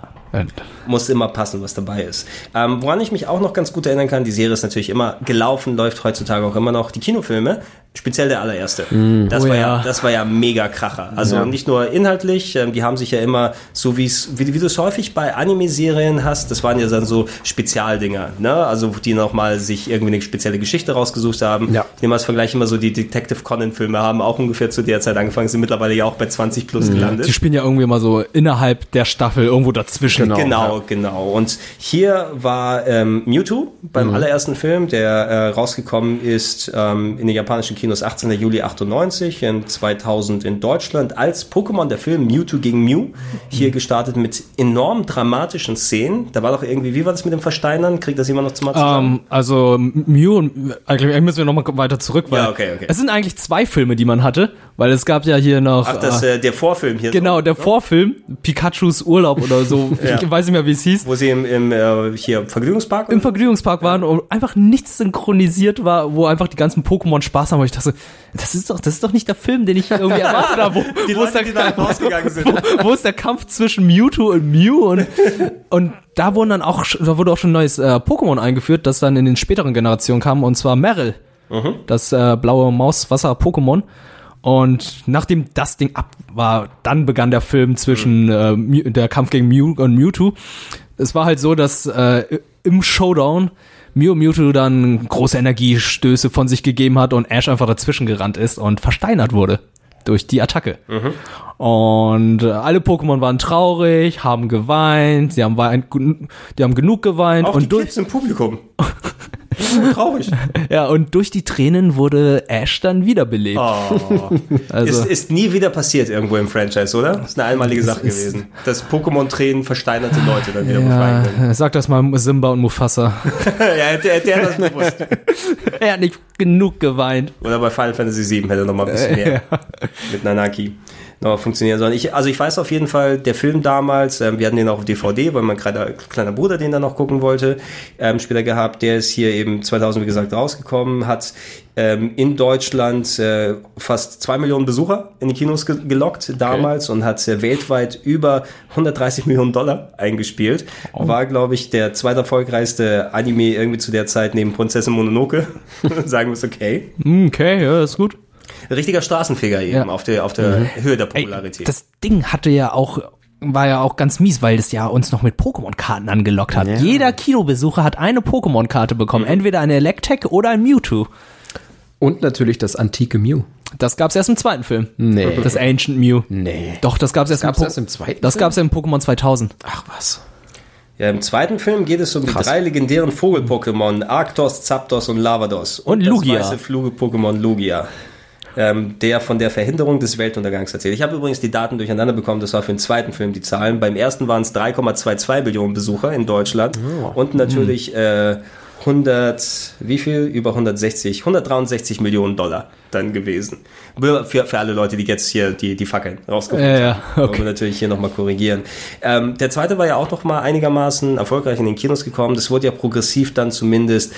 Muss immer passen, was dabei ist. Ähm, woran ich mich auch noch ganz gut erinnern kann, die Serie ist natürlich immer gelaufen, läuft heutzutage auch immer noch. Die Kinofilme, speziell der allererste. Das, Oh war ja. ja. das war ja mega Kracher. Also nicht nur inhaltlich, ähm, die haben sich ja immer so wie, wie du es häufig bei Anime-Serien hast, das waren ja dann so Spezialdinger, ne? Also die nochmal sich irgendwie eine spezielle Geschichte rausgesucht haben. Ja. Ich nehme als Vergleich immer so die Detective Conan-Filme haben auch ungefähr zu der Zeit angefangen, sind mittlerweile ja auch bei 20 plus gelandet. Die spielen ja irgendwie mal so innerhalb der Staffel irgendwo dazwischen. Genau. Genau, genau. Und hier war ähm, Mewtwo beim allerersten Film, der äh, rausgekommen ist ähm, in den japanischen Kinos 18. Juli 98, in 2000 in Deutschland als Pokémon, der Film Mewtwo gegen Mew. Hier gestartet mit enorm dramatischen Szenen. Da war doch irgendwie, wie war das mit dem Versteinern? Kriegt das jemand noch zum zusammen? Ähm, also Mew und eigentlich müssen wir noch mal weiter zurück, weil Ja, okay, okay. es sind eigentlich zwei Filme, die man hatte, weil es gab ja hier noch Ach, das, äh, äh, der Vorfilm hier. genau der Vorfilm Pikachus Urlaub oder so, (laughs) Ja. ich weiß nicht mehr, wie es hieß. Wo sie im, im äh, hier Vergnügungspark im Vergnügungspark waren und einfach nichts synchronisiert war, wo einfach die ganzen Pokémon Spaß haben. Und ich dachte, das ist doch, das ist doch nicht der Film, den ich irgendwie (laughs) erwartet habe. Wo, Die wo, ist Leute, der, die da rausgegangen sind. (laughs) wo, wo ist der Kampf zwischen Mewtwo und Mew? Und, und da wurden dann auch, da wurde auch schon ein neues äh, Pokémon eingeführt, das dann in den späteren Generationen kam, und zwar Meryl. Das äh, blaue Mauswasser-Pokémon. Und nachdem das Ding ab war, dann begann der Film zwischen äh, Mew, der Kampf gegen Mew und Mewtwo. Es war halt so, dass äh, im Showdown Mew und Mewtwo dann große Energiestöße von sich gegeben hat und Ash einfach dazwischen gerannt ist und versteinert wurde durch die Attacke. Und äh, alle Pokémon waren traurig, haben geweint, sie haben weint, die haben genug geweint Auch und die durch Kids im Publikum. (laughs) So (laughs) Traurig. ja und durch die Tränen wurde Ash dann wiederbelebt. Oh. Also- ist, ist nie wieder passiert irgendwo im Franchise, oder? Das ist eine einmalige Sache ist- gewesen. Dass Pokémon-Tränen versteinerte Leute dann wieder befreien können. Ja, sag das mal Simba und Mufasa. (laughs) ja, der, der hat das bewusst. (laughs) er hat nicht genug geweint. Oder bei Final Fantasy VII hätte er noch mal ein bisschen mehr mit Nanaki noch mal funktionieren sollen. Ich, also ich weiß auf jeden Fall, der Film damals, ähm, wir hatten den auch auf DVD, weil mein kleiner, kleiner Bruder den dann noch gucken wollte, ähm, später gehabt, der ist hier eben 2000, wie gesagt, rausgekommen, hat ähm, in Deutschland äh, fast zwei Millionen Besucher in die Kinos ge gelockt damals und hat äh, weltweit über 130 Millionen Dollar eingespielt. War, glaube ich, der zweiterfolgreichste Anime irgendwie zu der Zeit neben Prinzessin Mononoke. (laughs) Sagen wir es okay. Hm, Okay, ja, ist gut. Richtiger Straßenfeger eben Ja. auf der, auf der Höhe der Ey, Popularität. das Ding hatte ja auch war ja auch ganz mies, weil das ja uns noch mit Pokémon-Karten angelockt hat. Jeder Kinobesucher hat eine Pokémon-Karte bekommen, entweder eine Electek oder ein Mewtwo. Und natürlich das antike Mew. Das gab's erst im zweiten Film. Nee. Das Ancient Mew. Nee. Doch, das gab's erst, gab's im, Po- erst im zweiten Das Film? gab's ja im Pokémon 2000. Ach was. ja, Im zweiten Film geht es um die drei legendären Vogel-Pokémon, Arctos, Zapdos und Lavados. Und das Lugia. weiße Fluge-Pokémon Lugia. Ähm, der von der Verhinderung des Weltuntergangs erzählt. Ich habe übrigens die Daten durcheinander bekommen, das war für den zweiten Film die Zahlen. Beim ersten waren es 3,22 Billionen Besucher in Deutschland und natürlich äh, 100, wie viel? Über 160, 163 Millionen Dollar dann gewesen. Für, für alle Leute, die jetzt hier die, die Fackeln rausgeholt Ja, ja, haben. Wollen wir natürlich hier nochmal korrigieren. Ähm, der zweite war ja auch nochmal einigermaßen erfolgreich in den Kinos gekommen. Das wurde ja progressiv dann zumindest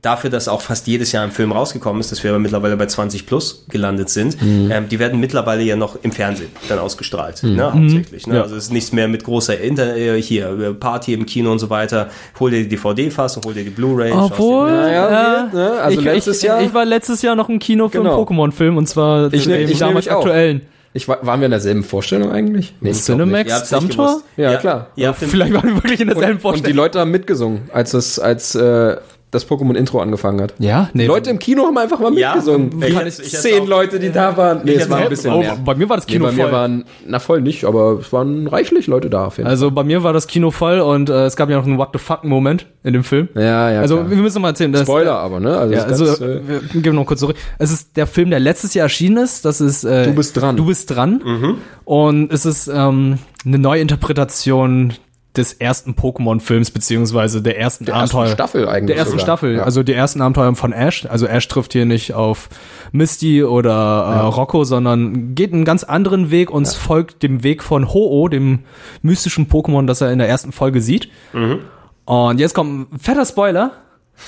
dafür, dass auch fast jedes Jahr ein Film rausgekommen ist, dass wir aber mittlerweile bei 20 plus gelandet sind, Mhm. ähm, die werden mittlerweile ja noch im Fernsehen dann ausgestrahlt, ne, hauptsächlich. Ne? Ja. Also es ist nichts mehr mit großer Inter äh, hier äh, Party im Kino und so weiter. Hol dir die DVD-Fassung, hol dir die Blu-ray. Obwohl, Naja, äh, wir, ne, also ich, letztes ich, Jahr- ich war letztes Jahr noch im Kino für Genau. einen Pokémon-Film und zwar Ich ne- ich damals aktuellen. Ich war, waren wir in derselben Vorstellung eigentlich? Nee. Cinemax Dammtor? gewusst. Ja, klar. Habt den- Vielleicht waren wir wirklich in derselben Und, und die Vorstellung. Leute haben mitgesungen, als es, als äh, das Pokémon-Intro angefangen hat. Ja? Nee. Die Leute im Kino haben einfach mal Ja? mitgesungen. Ich Wie hätte- ich hätte zehn auch- Leute, die da waren. Nee, es hätte waren ein bisschen oh, mehr. bei mir war das Nee, Kino bei mir voll. waren, na voll nicht, aber es waren reichlich Leute da auf jeden Fall. Also bei mir war das Kino voll und äh, es gab ja noch einen What the fuck Moment in dem Film. Ja, ja, Also klar. wir müssen mal erzählen. Das, Spoiler aber, ne? Also, Ja, also ganz, äh, wir gehen noch kurz zurück. Es ist der Film, der letztes Jahr erschienen ist. Das ist äh, Du bist dran. Du bist dran. Mhm. Und es ist ähm, eine Neuinterpretation des ersten Pokémon-Films beziehungsweise der ersten Der ersten Abenteuer. Staffel eigentlich Der ersten sogar. Staffel. Ja. Also die ersten Abenteuer von Ash. Also Ash trifft hier nicht auf Misty oder äh, Rocco, sondern geht einen ganz anderen Weg und folgt dem Weg von Ho-Oh, dem mystischen Pokémon, das er in der ersten Folge sieht. Mhm. Und jetzt kommt ein fetter Spoiler.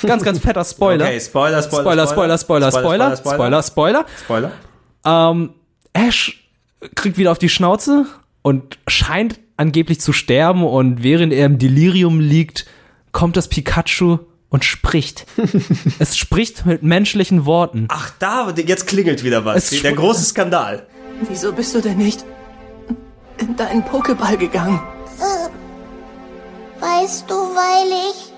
Ganz, ganz fetter (laughs) Spoiler. Okay, Spoiler, Spoiler, Spoiler, Spoiler, Spoiler, Spoiler, Spoiler, Spoiler. Spoiler. Ähm, Ash kriegt wieder auf die Schnauze und scheint angeblich zu sterben und während er im Delirium liegt, kommt das Pikachu und spricht. (laughs) es spricht mit menschlichen Worten. Ach, da, jetzt klingelt wieder was. Es Der große Skandal. Wieso bist du denn nicht in deinen Pokéball gegangen? Weißt du, weil ich.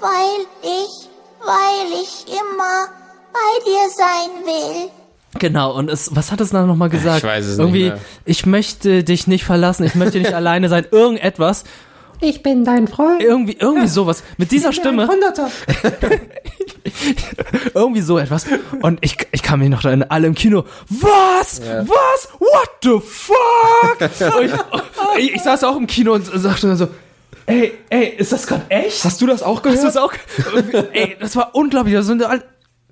Weil ich. Weil ich immer bei dir sein will. Genau, und es, was hat es dann nochmal gesagt? Ich weiß es nicht Irgendwie, mehr. ich möchte dich nicht verlassen, ich möchte nicht (laughs) alleine sein, irgendetwas. Ich bin dein Freund. Irgendwie, irgendwie sowas. Mit dieser Stimme. Hunderter. (laughs) irgendwie so etwas. Und ich, ich kam mich noch da alle im Kino. Was? Was? What the fuck? Ich, ich, ich saß auch im Kino und sagte dann so, ey, ey, ist das gerade echt? Hast du das auch gehört? Hast du das auch? (laughs) ey, das war unglaublich. Das sind all-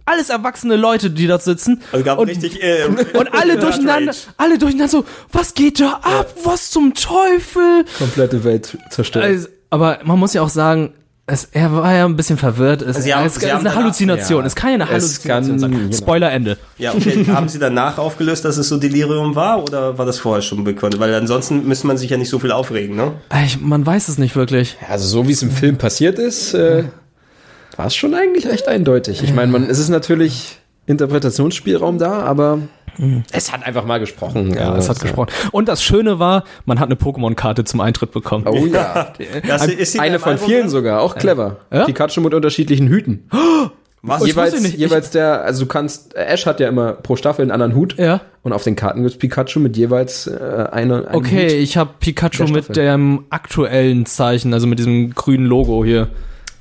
alles erwachsene Leute, die dort sitzen. Also gab und, richtig. Äh, (laughs) und alle (laughs) durcheinander, alle durcheinander so, was geht da ab? Was zum Teufel? Komplette Welt zerstört. Also, aber man muss ja auch sagen, es, er war ja ein bisschen verwirrt. Es, Sie haben- es, Sie es ist eine Halluzination. ja. Es kann ja eine Halluzination sein. genau. Spoiler Ende. Ja, okay. (laughs) Haben Sie danach aufgelöst, dass es so Delirium war oder war das vorher schon bekannt? Weil ansonsten müsste man sich ja nicht so viel aufregen, ne? Ich, man weiß es nicht wirklich. Also so wie es im Film passiert ist, äh, war es schon eigentlich recht eindeutig. Ich meine, man, es ist natürlich Interpretationsspielraum da, aber es hat einfach mal gesprochen. Ja, es hat gesprochen. Und das Schöne war, man hat eine Pokémon-Karte zum Eintritt bekommen. Oh ja. Das, ist sie Eine von Album vielen drin? sogar, auch clever. Ja? Pikachu mit unterschiedlichen Hüten. Was? Ich jeweils, nicht. Ich- jeweils der, also du kannst, Ash hat ja immer pro Staffel einen anderen Hut. Ja. Und auf den Karten gibt's Pikachu mit jeweils äh, eine, Okay, Hut. ich habe Pikachu Der mit dem aktuellen Zeichen, also mit diesem grünen Logo hier.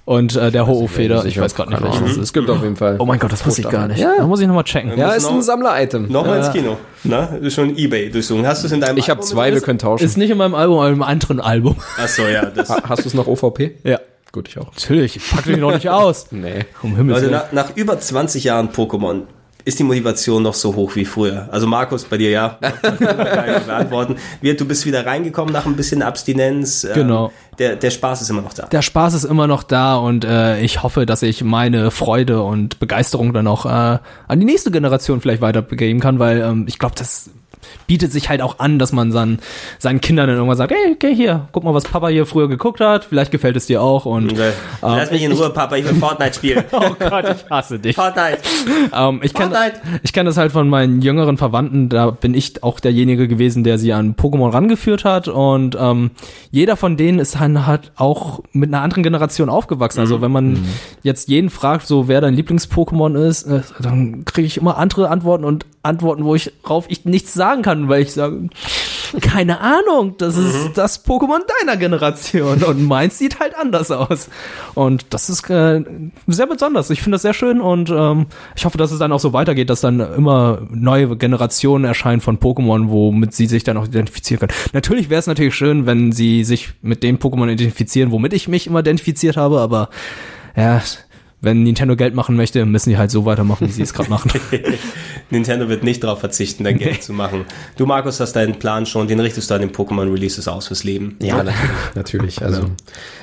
Und äh, der Ho-Oh-Feder. Ich weiß gerade nicht, Keine welches Ahnung. es Es ist. gibt auf jeden Fall. Oh mein Gott, das wusste ich gar nicht. Ja. Da muss ich nochmal checken. Ja, ist noch- ein Sammler-Item. Nochmal ins Kino. Na, du schon Ebay durchsuchen. Hast du es in deinem Ich habe zwei, wir können tauschen. Ist nicht in meinem Album, aber im anderen Album. drin? Ach so, ja. Das, Ha- Hast du es noch OVP? Ja. Gut, ich auch. Natürlich, ich pack dich noch nicht aus. Nee. Um Himmels Willen. nach, nach über 20 Jahren Pokémon ist die Motivation noch so hoch wie früher. Also Markus, bei dir ja. (laughs) Beantworten. Wir, du bist wieder reingekommen nach ein bisschen Abstinenz. Ähm, Genau. Der, der Spaß ist immer noch da. der Spaß ist immer noch da und äh, ich hoffe, dass ich meine Freude und Begeisterung dann auch äh, an die nächste Generation vielleicht weitergeben kann, weil ähm, ich glaube, das bietet sich halt auch an, dass man dann seinen Kindern dann irgendwann sagt, hey, geh hier, guck mal, was Papa hier früher geguckt hat, vielleicht gefällt es dir auch und Okay. Lass mich in Ruhe, Papa, ich will Fortnite spielen. (laughs) oh Gott, ich hasse dich. Fortnite. Ähm, ich kenne Fortnite. ich kenn das halt von meinen jüngeren Verwandten, da bin ich auch derjenige gewesen, der sie an Pokémon rangeführt hat und ähm, jeder von denen ist dann halt auch mit einer anderen Generation aufgewachsen. Also wenn man jetzt jeden fragt, so wer dein Lieblings-Pokémon ist, äh, dann kriege ich immer andere Antworten und Antworten, wo ich rauf ich nichts sagen kann, weil ich sage, keine Ahnung, das ist das Pokémon deiner Generation und meins sieht halt anders aus. Und das ist äh, sehr besonders. Ich finde das sehr schön und ähm, ich hoffe, dass es dann auch so weitergeht, dass dann immer neue Generationen erscheinen von Pokémon, womit sie sich dann auch identifizieren können. Natürlich wäre es natürlich schön, wenn sie sich mit dem Pokémon identifizieren, womit ich mich immer identifiziert habe, aber ja, wenn Nintendo Geld machen möchte, müssen die halt so weitermachen, wie sie es gerade machen. (laughs) Nintendo wird nicht darauf verzichten, dein Geld zu machen. Du, Markus, hast deinen Plan schon, den richtest du an den Pokémon-Releases aus fürs Leben. Ja, natürlich. natürlich. Also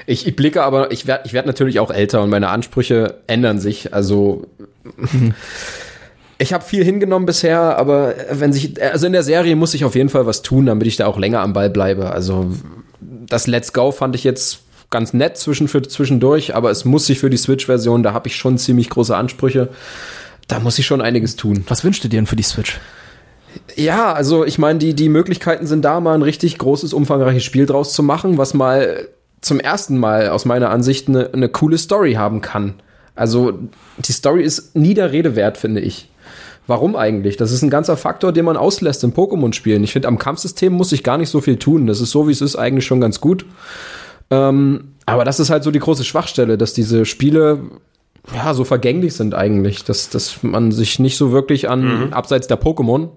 ich, ich blicke aber, ich werde ich werd natürlich auch älter und meine Ansprüche ändern sich. Also ich habe viel hingenommen bisher, aber wenn sich, also in der Serie muss ich auf jeden Fall was tun, damit ich da auch länger am Ball bleibe. Also das Let's Go fand ich jetzt ganz nett zwischen, für, zwischendurch, aber es muss sich für die Switch-Version, da habe ich schon ziemlich große Ansprüche. Da muss ich schon einiges tun. Was wünschst du dir denn für die Switch? Ja, also ich meine, die, die Möglichkeiten sind da, mal ein richtig großes, umfangreiches Spiel draus zu machen, was mal zum ersten Mal aus meiner Ansicht eine, eine coole Story haben kann. Also die Story ist nie der Rede wert, finde ich. Warum eigentlich? Das ist ein ganzer Faktor, den man auslässt in Pokémon-Spielen. Ich finde, am Kampfsystem muss ich gar nicht so viel tun. Das ist so, wie es ist, eigentlich schon ganz gut. Ähm, aber das ist halt so die große Schwachstelle, dass diese Spiele ja so vergänglich sind eigentlich, dass, dass man sich nicht so wirklich an, abseits der Pokémon,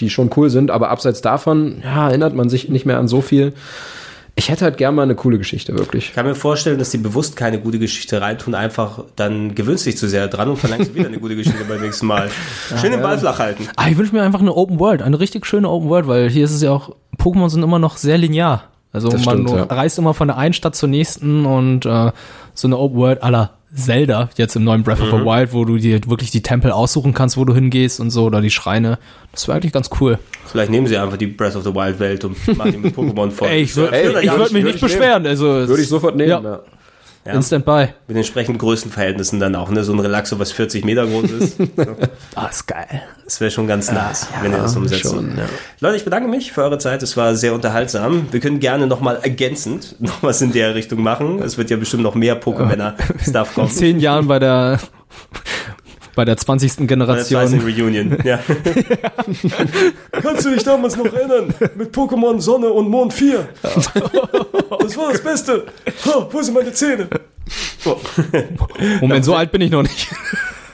die schon cool sind, aber abseits davon, ja, erinnert man sich nicht mehr an so viel. Ich hätte halt gern mal eine coole Geschichte, wirklich. Ich kann mir vorstellen, dass die bewusst keine gute Geschichte reintun, einfach dann gewöhnst du dich zu sehr dran und verlangst wieder eine gute Geschichte beim nächsten Mal. (laughs) Schön den Ball flach halten. Ah, ich wünsche mir einfach eine Open World, eine richtig schöne Open World, weil hier ist es ja auch, Pokémon sind immer noch sehr linear. Also Das man stimmt, ja. reist immer von der einen Stadt zur nächsten und äh, so eine Open World aller Zelda, jetzt im neuen Breath of Mhm. the Wild, wo du dir wirklich die Tempel aussuchen kannst, wo du hingehst und so, oder die Schreine. Das wäre eigentlich ganz cool. Vielleicht nehmen sie einfach die Breath of the Wild Welt und machen die mit (laughs) Pokémon voll. Ey, ich würde würd mich würd nicht ich beschweren. Also, es- Würde ich sofort nehmen. Ja. Ja. Ja. Instant Buy. Mit entsprechend Größenverhältnissen dann auch, ne? So ein Relaxo, was 40 Meter groß ist. (laughs) Ah, ist geil. Das wäre schon ganz nice, wenn ihr das umsetzt. schon, ja. Leute, ich bedanke mich für eure Zeit. Es war sehr unterhaltsam. Wir können gerne nochmal ergänzend noch was in der Richtung machen. Es wird ja bestimmt noch mehr Pokémon-Stuff (laughs) In kommen. zehn Jahren bei der bei der 20 Bei der Generation. 20. Reunion. (laughs) Ja. Kannst du dich damals noch erinnern? Mit Pokémon Sonne und Mond 4. Das war das Beste. Ha, wo sind meine Zähne? Moment, so alt bin ich noch nicht.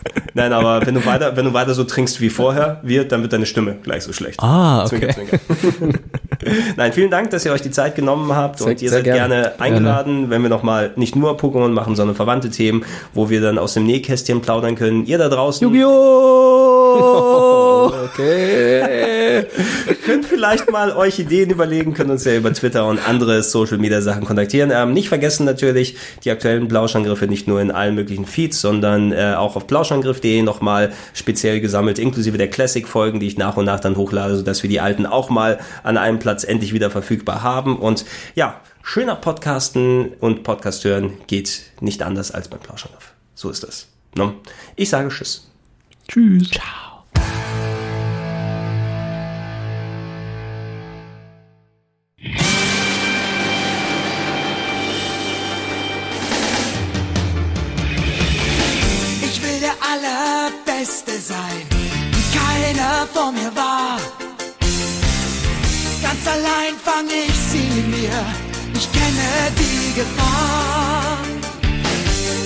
(laughs) Nein, aber wenn du weiter, wenn du weiter so trinkst wie vorher, wird, dann wird deine Stimme gleich so schlecht. Ah, Zwinker, okay. zwinker. (laughs) Nein, vielen Dank, dass ihr euch die Zeit genommen habt Sehr- und ihr seid gerne. gerne, eingeladen, wenn wir nochmal nicht nur Pokémon machen, sondern verwandte Themen, wo wir dann aus dem Nähkästchen plaudern können. Ihr da draußen Yu-Gi-Oh! (laughs) Okay. könnt vielleicht mal euch Ideen überlegen, könnt uns ja über Twitter und andere Social Media Sachen kontaktieren. Ähm, nicht vergessen natürlich die aktuellen Plauschangriffe nicht nur in allen möglichen Feeds, sondern äh, auch auf plauschangriff.de nochmal speziell gesammelt, inklusive der Classic-Folgen, die ich nach und nach dann hochlade, sodass wir die alten auch mal an einem Platz endlich wieder verfügbar haben. Und ja, schöner Podcasten und Podcast hören geht nicht anders als beim Plauschangriff. So ist das. Ich sage Tschüss. Tschüss. Ciao. Ich kenne die Gefahr.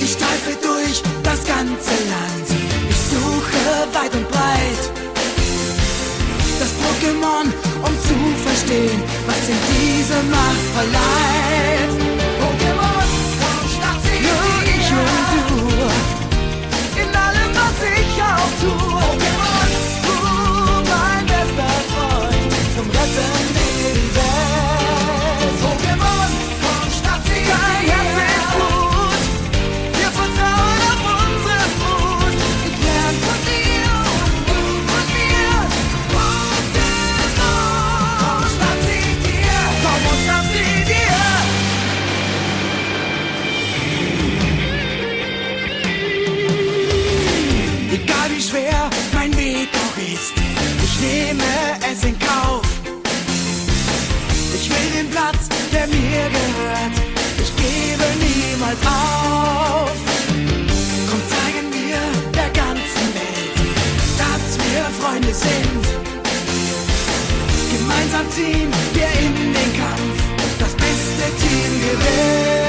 Ich streife durch das ganze Land, ich suche weit und breit. Das Pokémon, um zu verstehen, was in diese Macht verleiht. niemals auf. Komm, zeigen wir der ganzen Welt, dass wir Freunde sind. Gemeinsam ziehen wir in den Kampf, das beste Team gewinnt.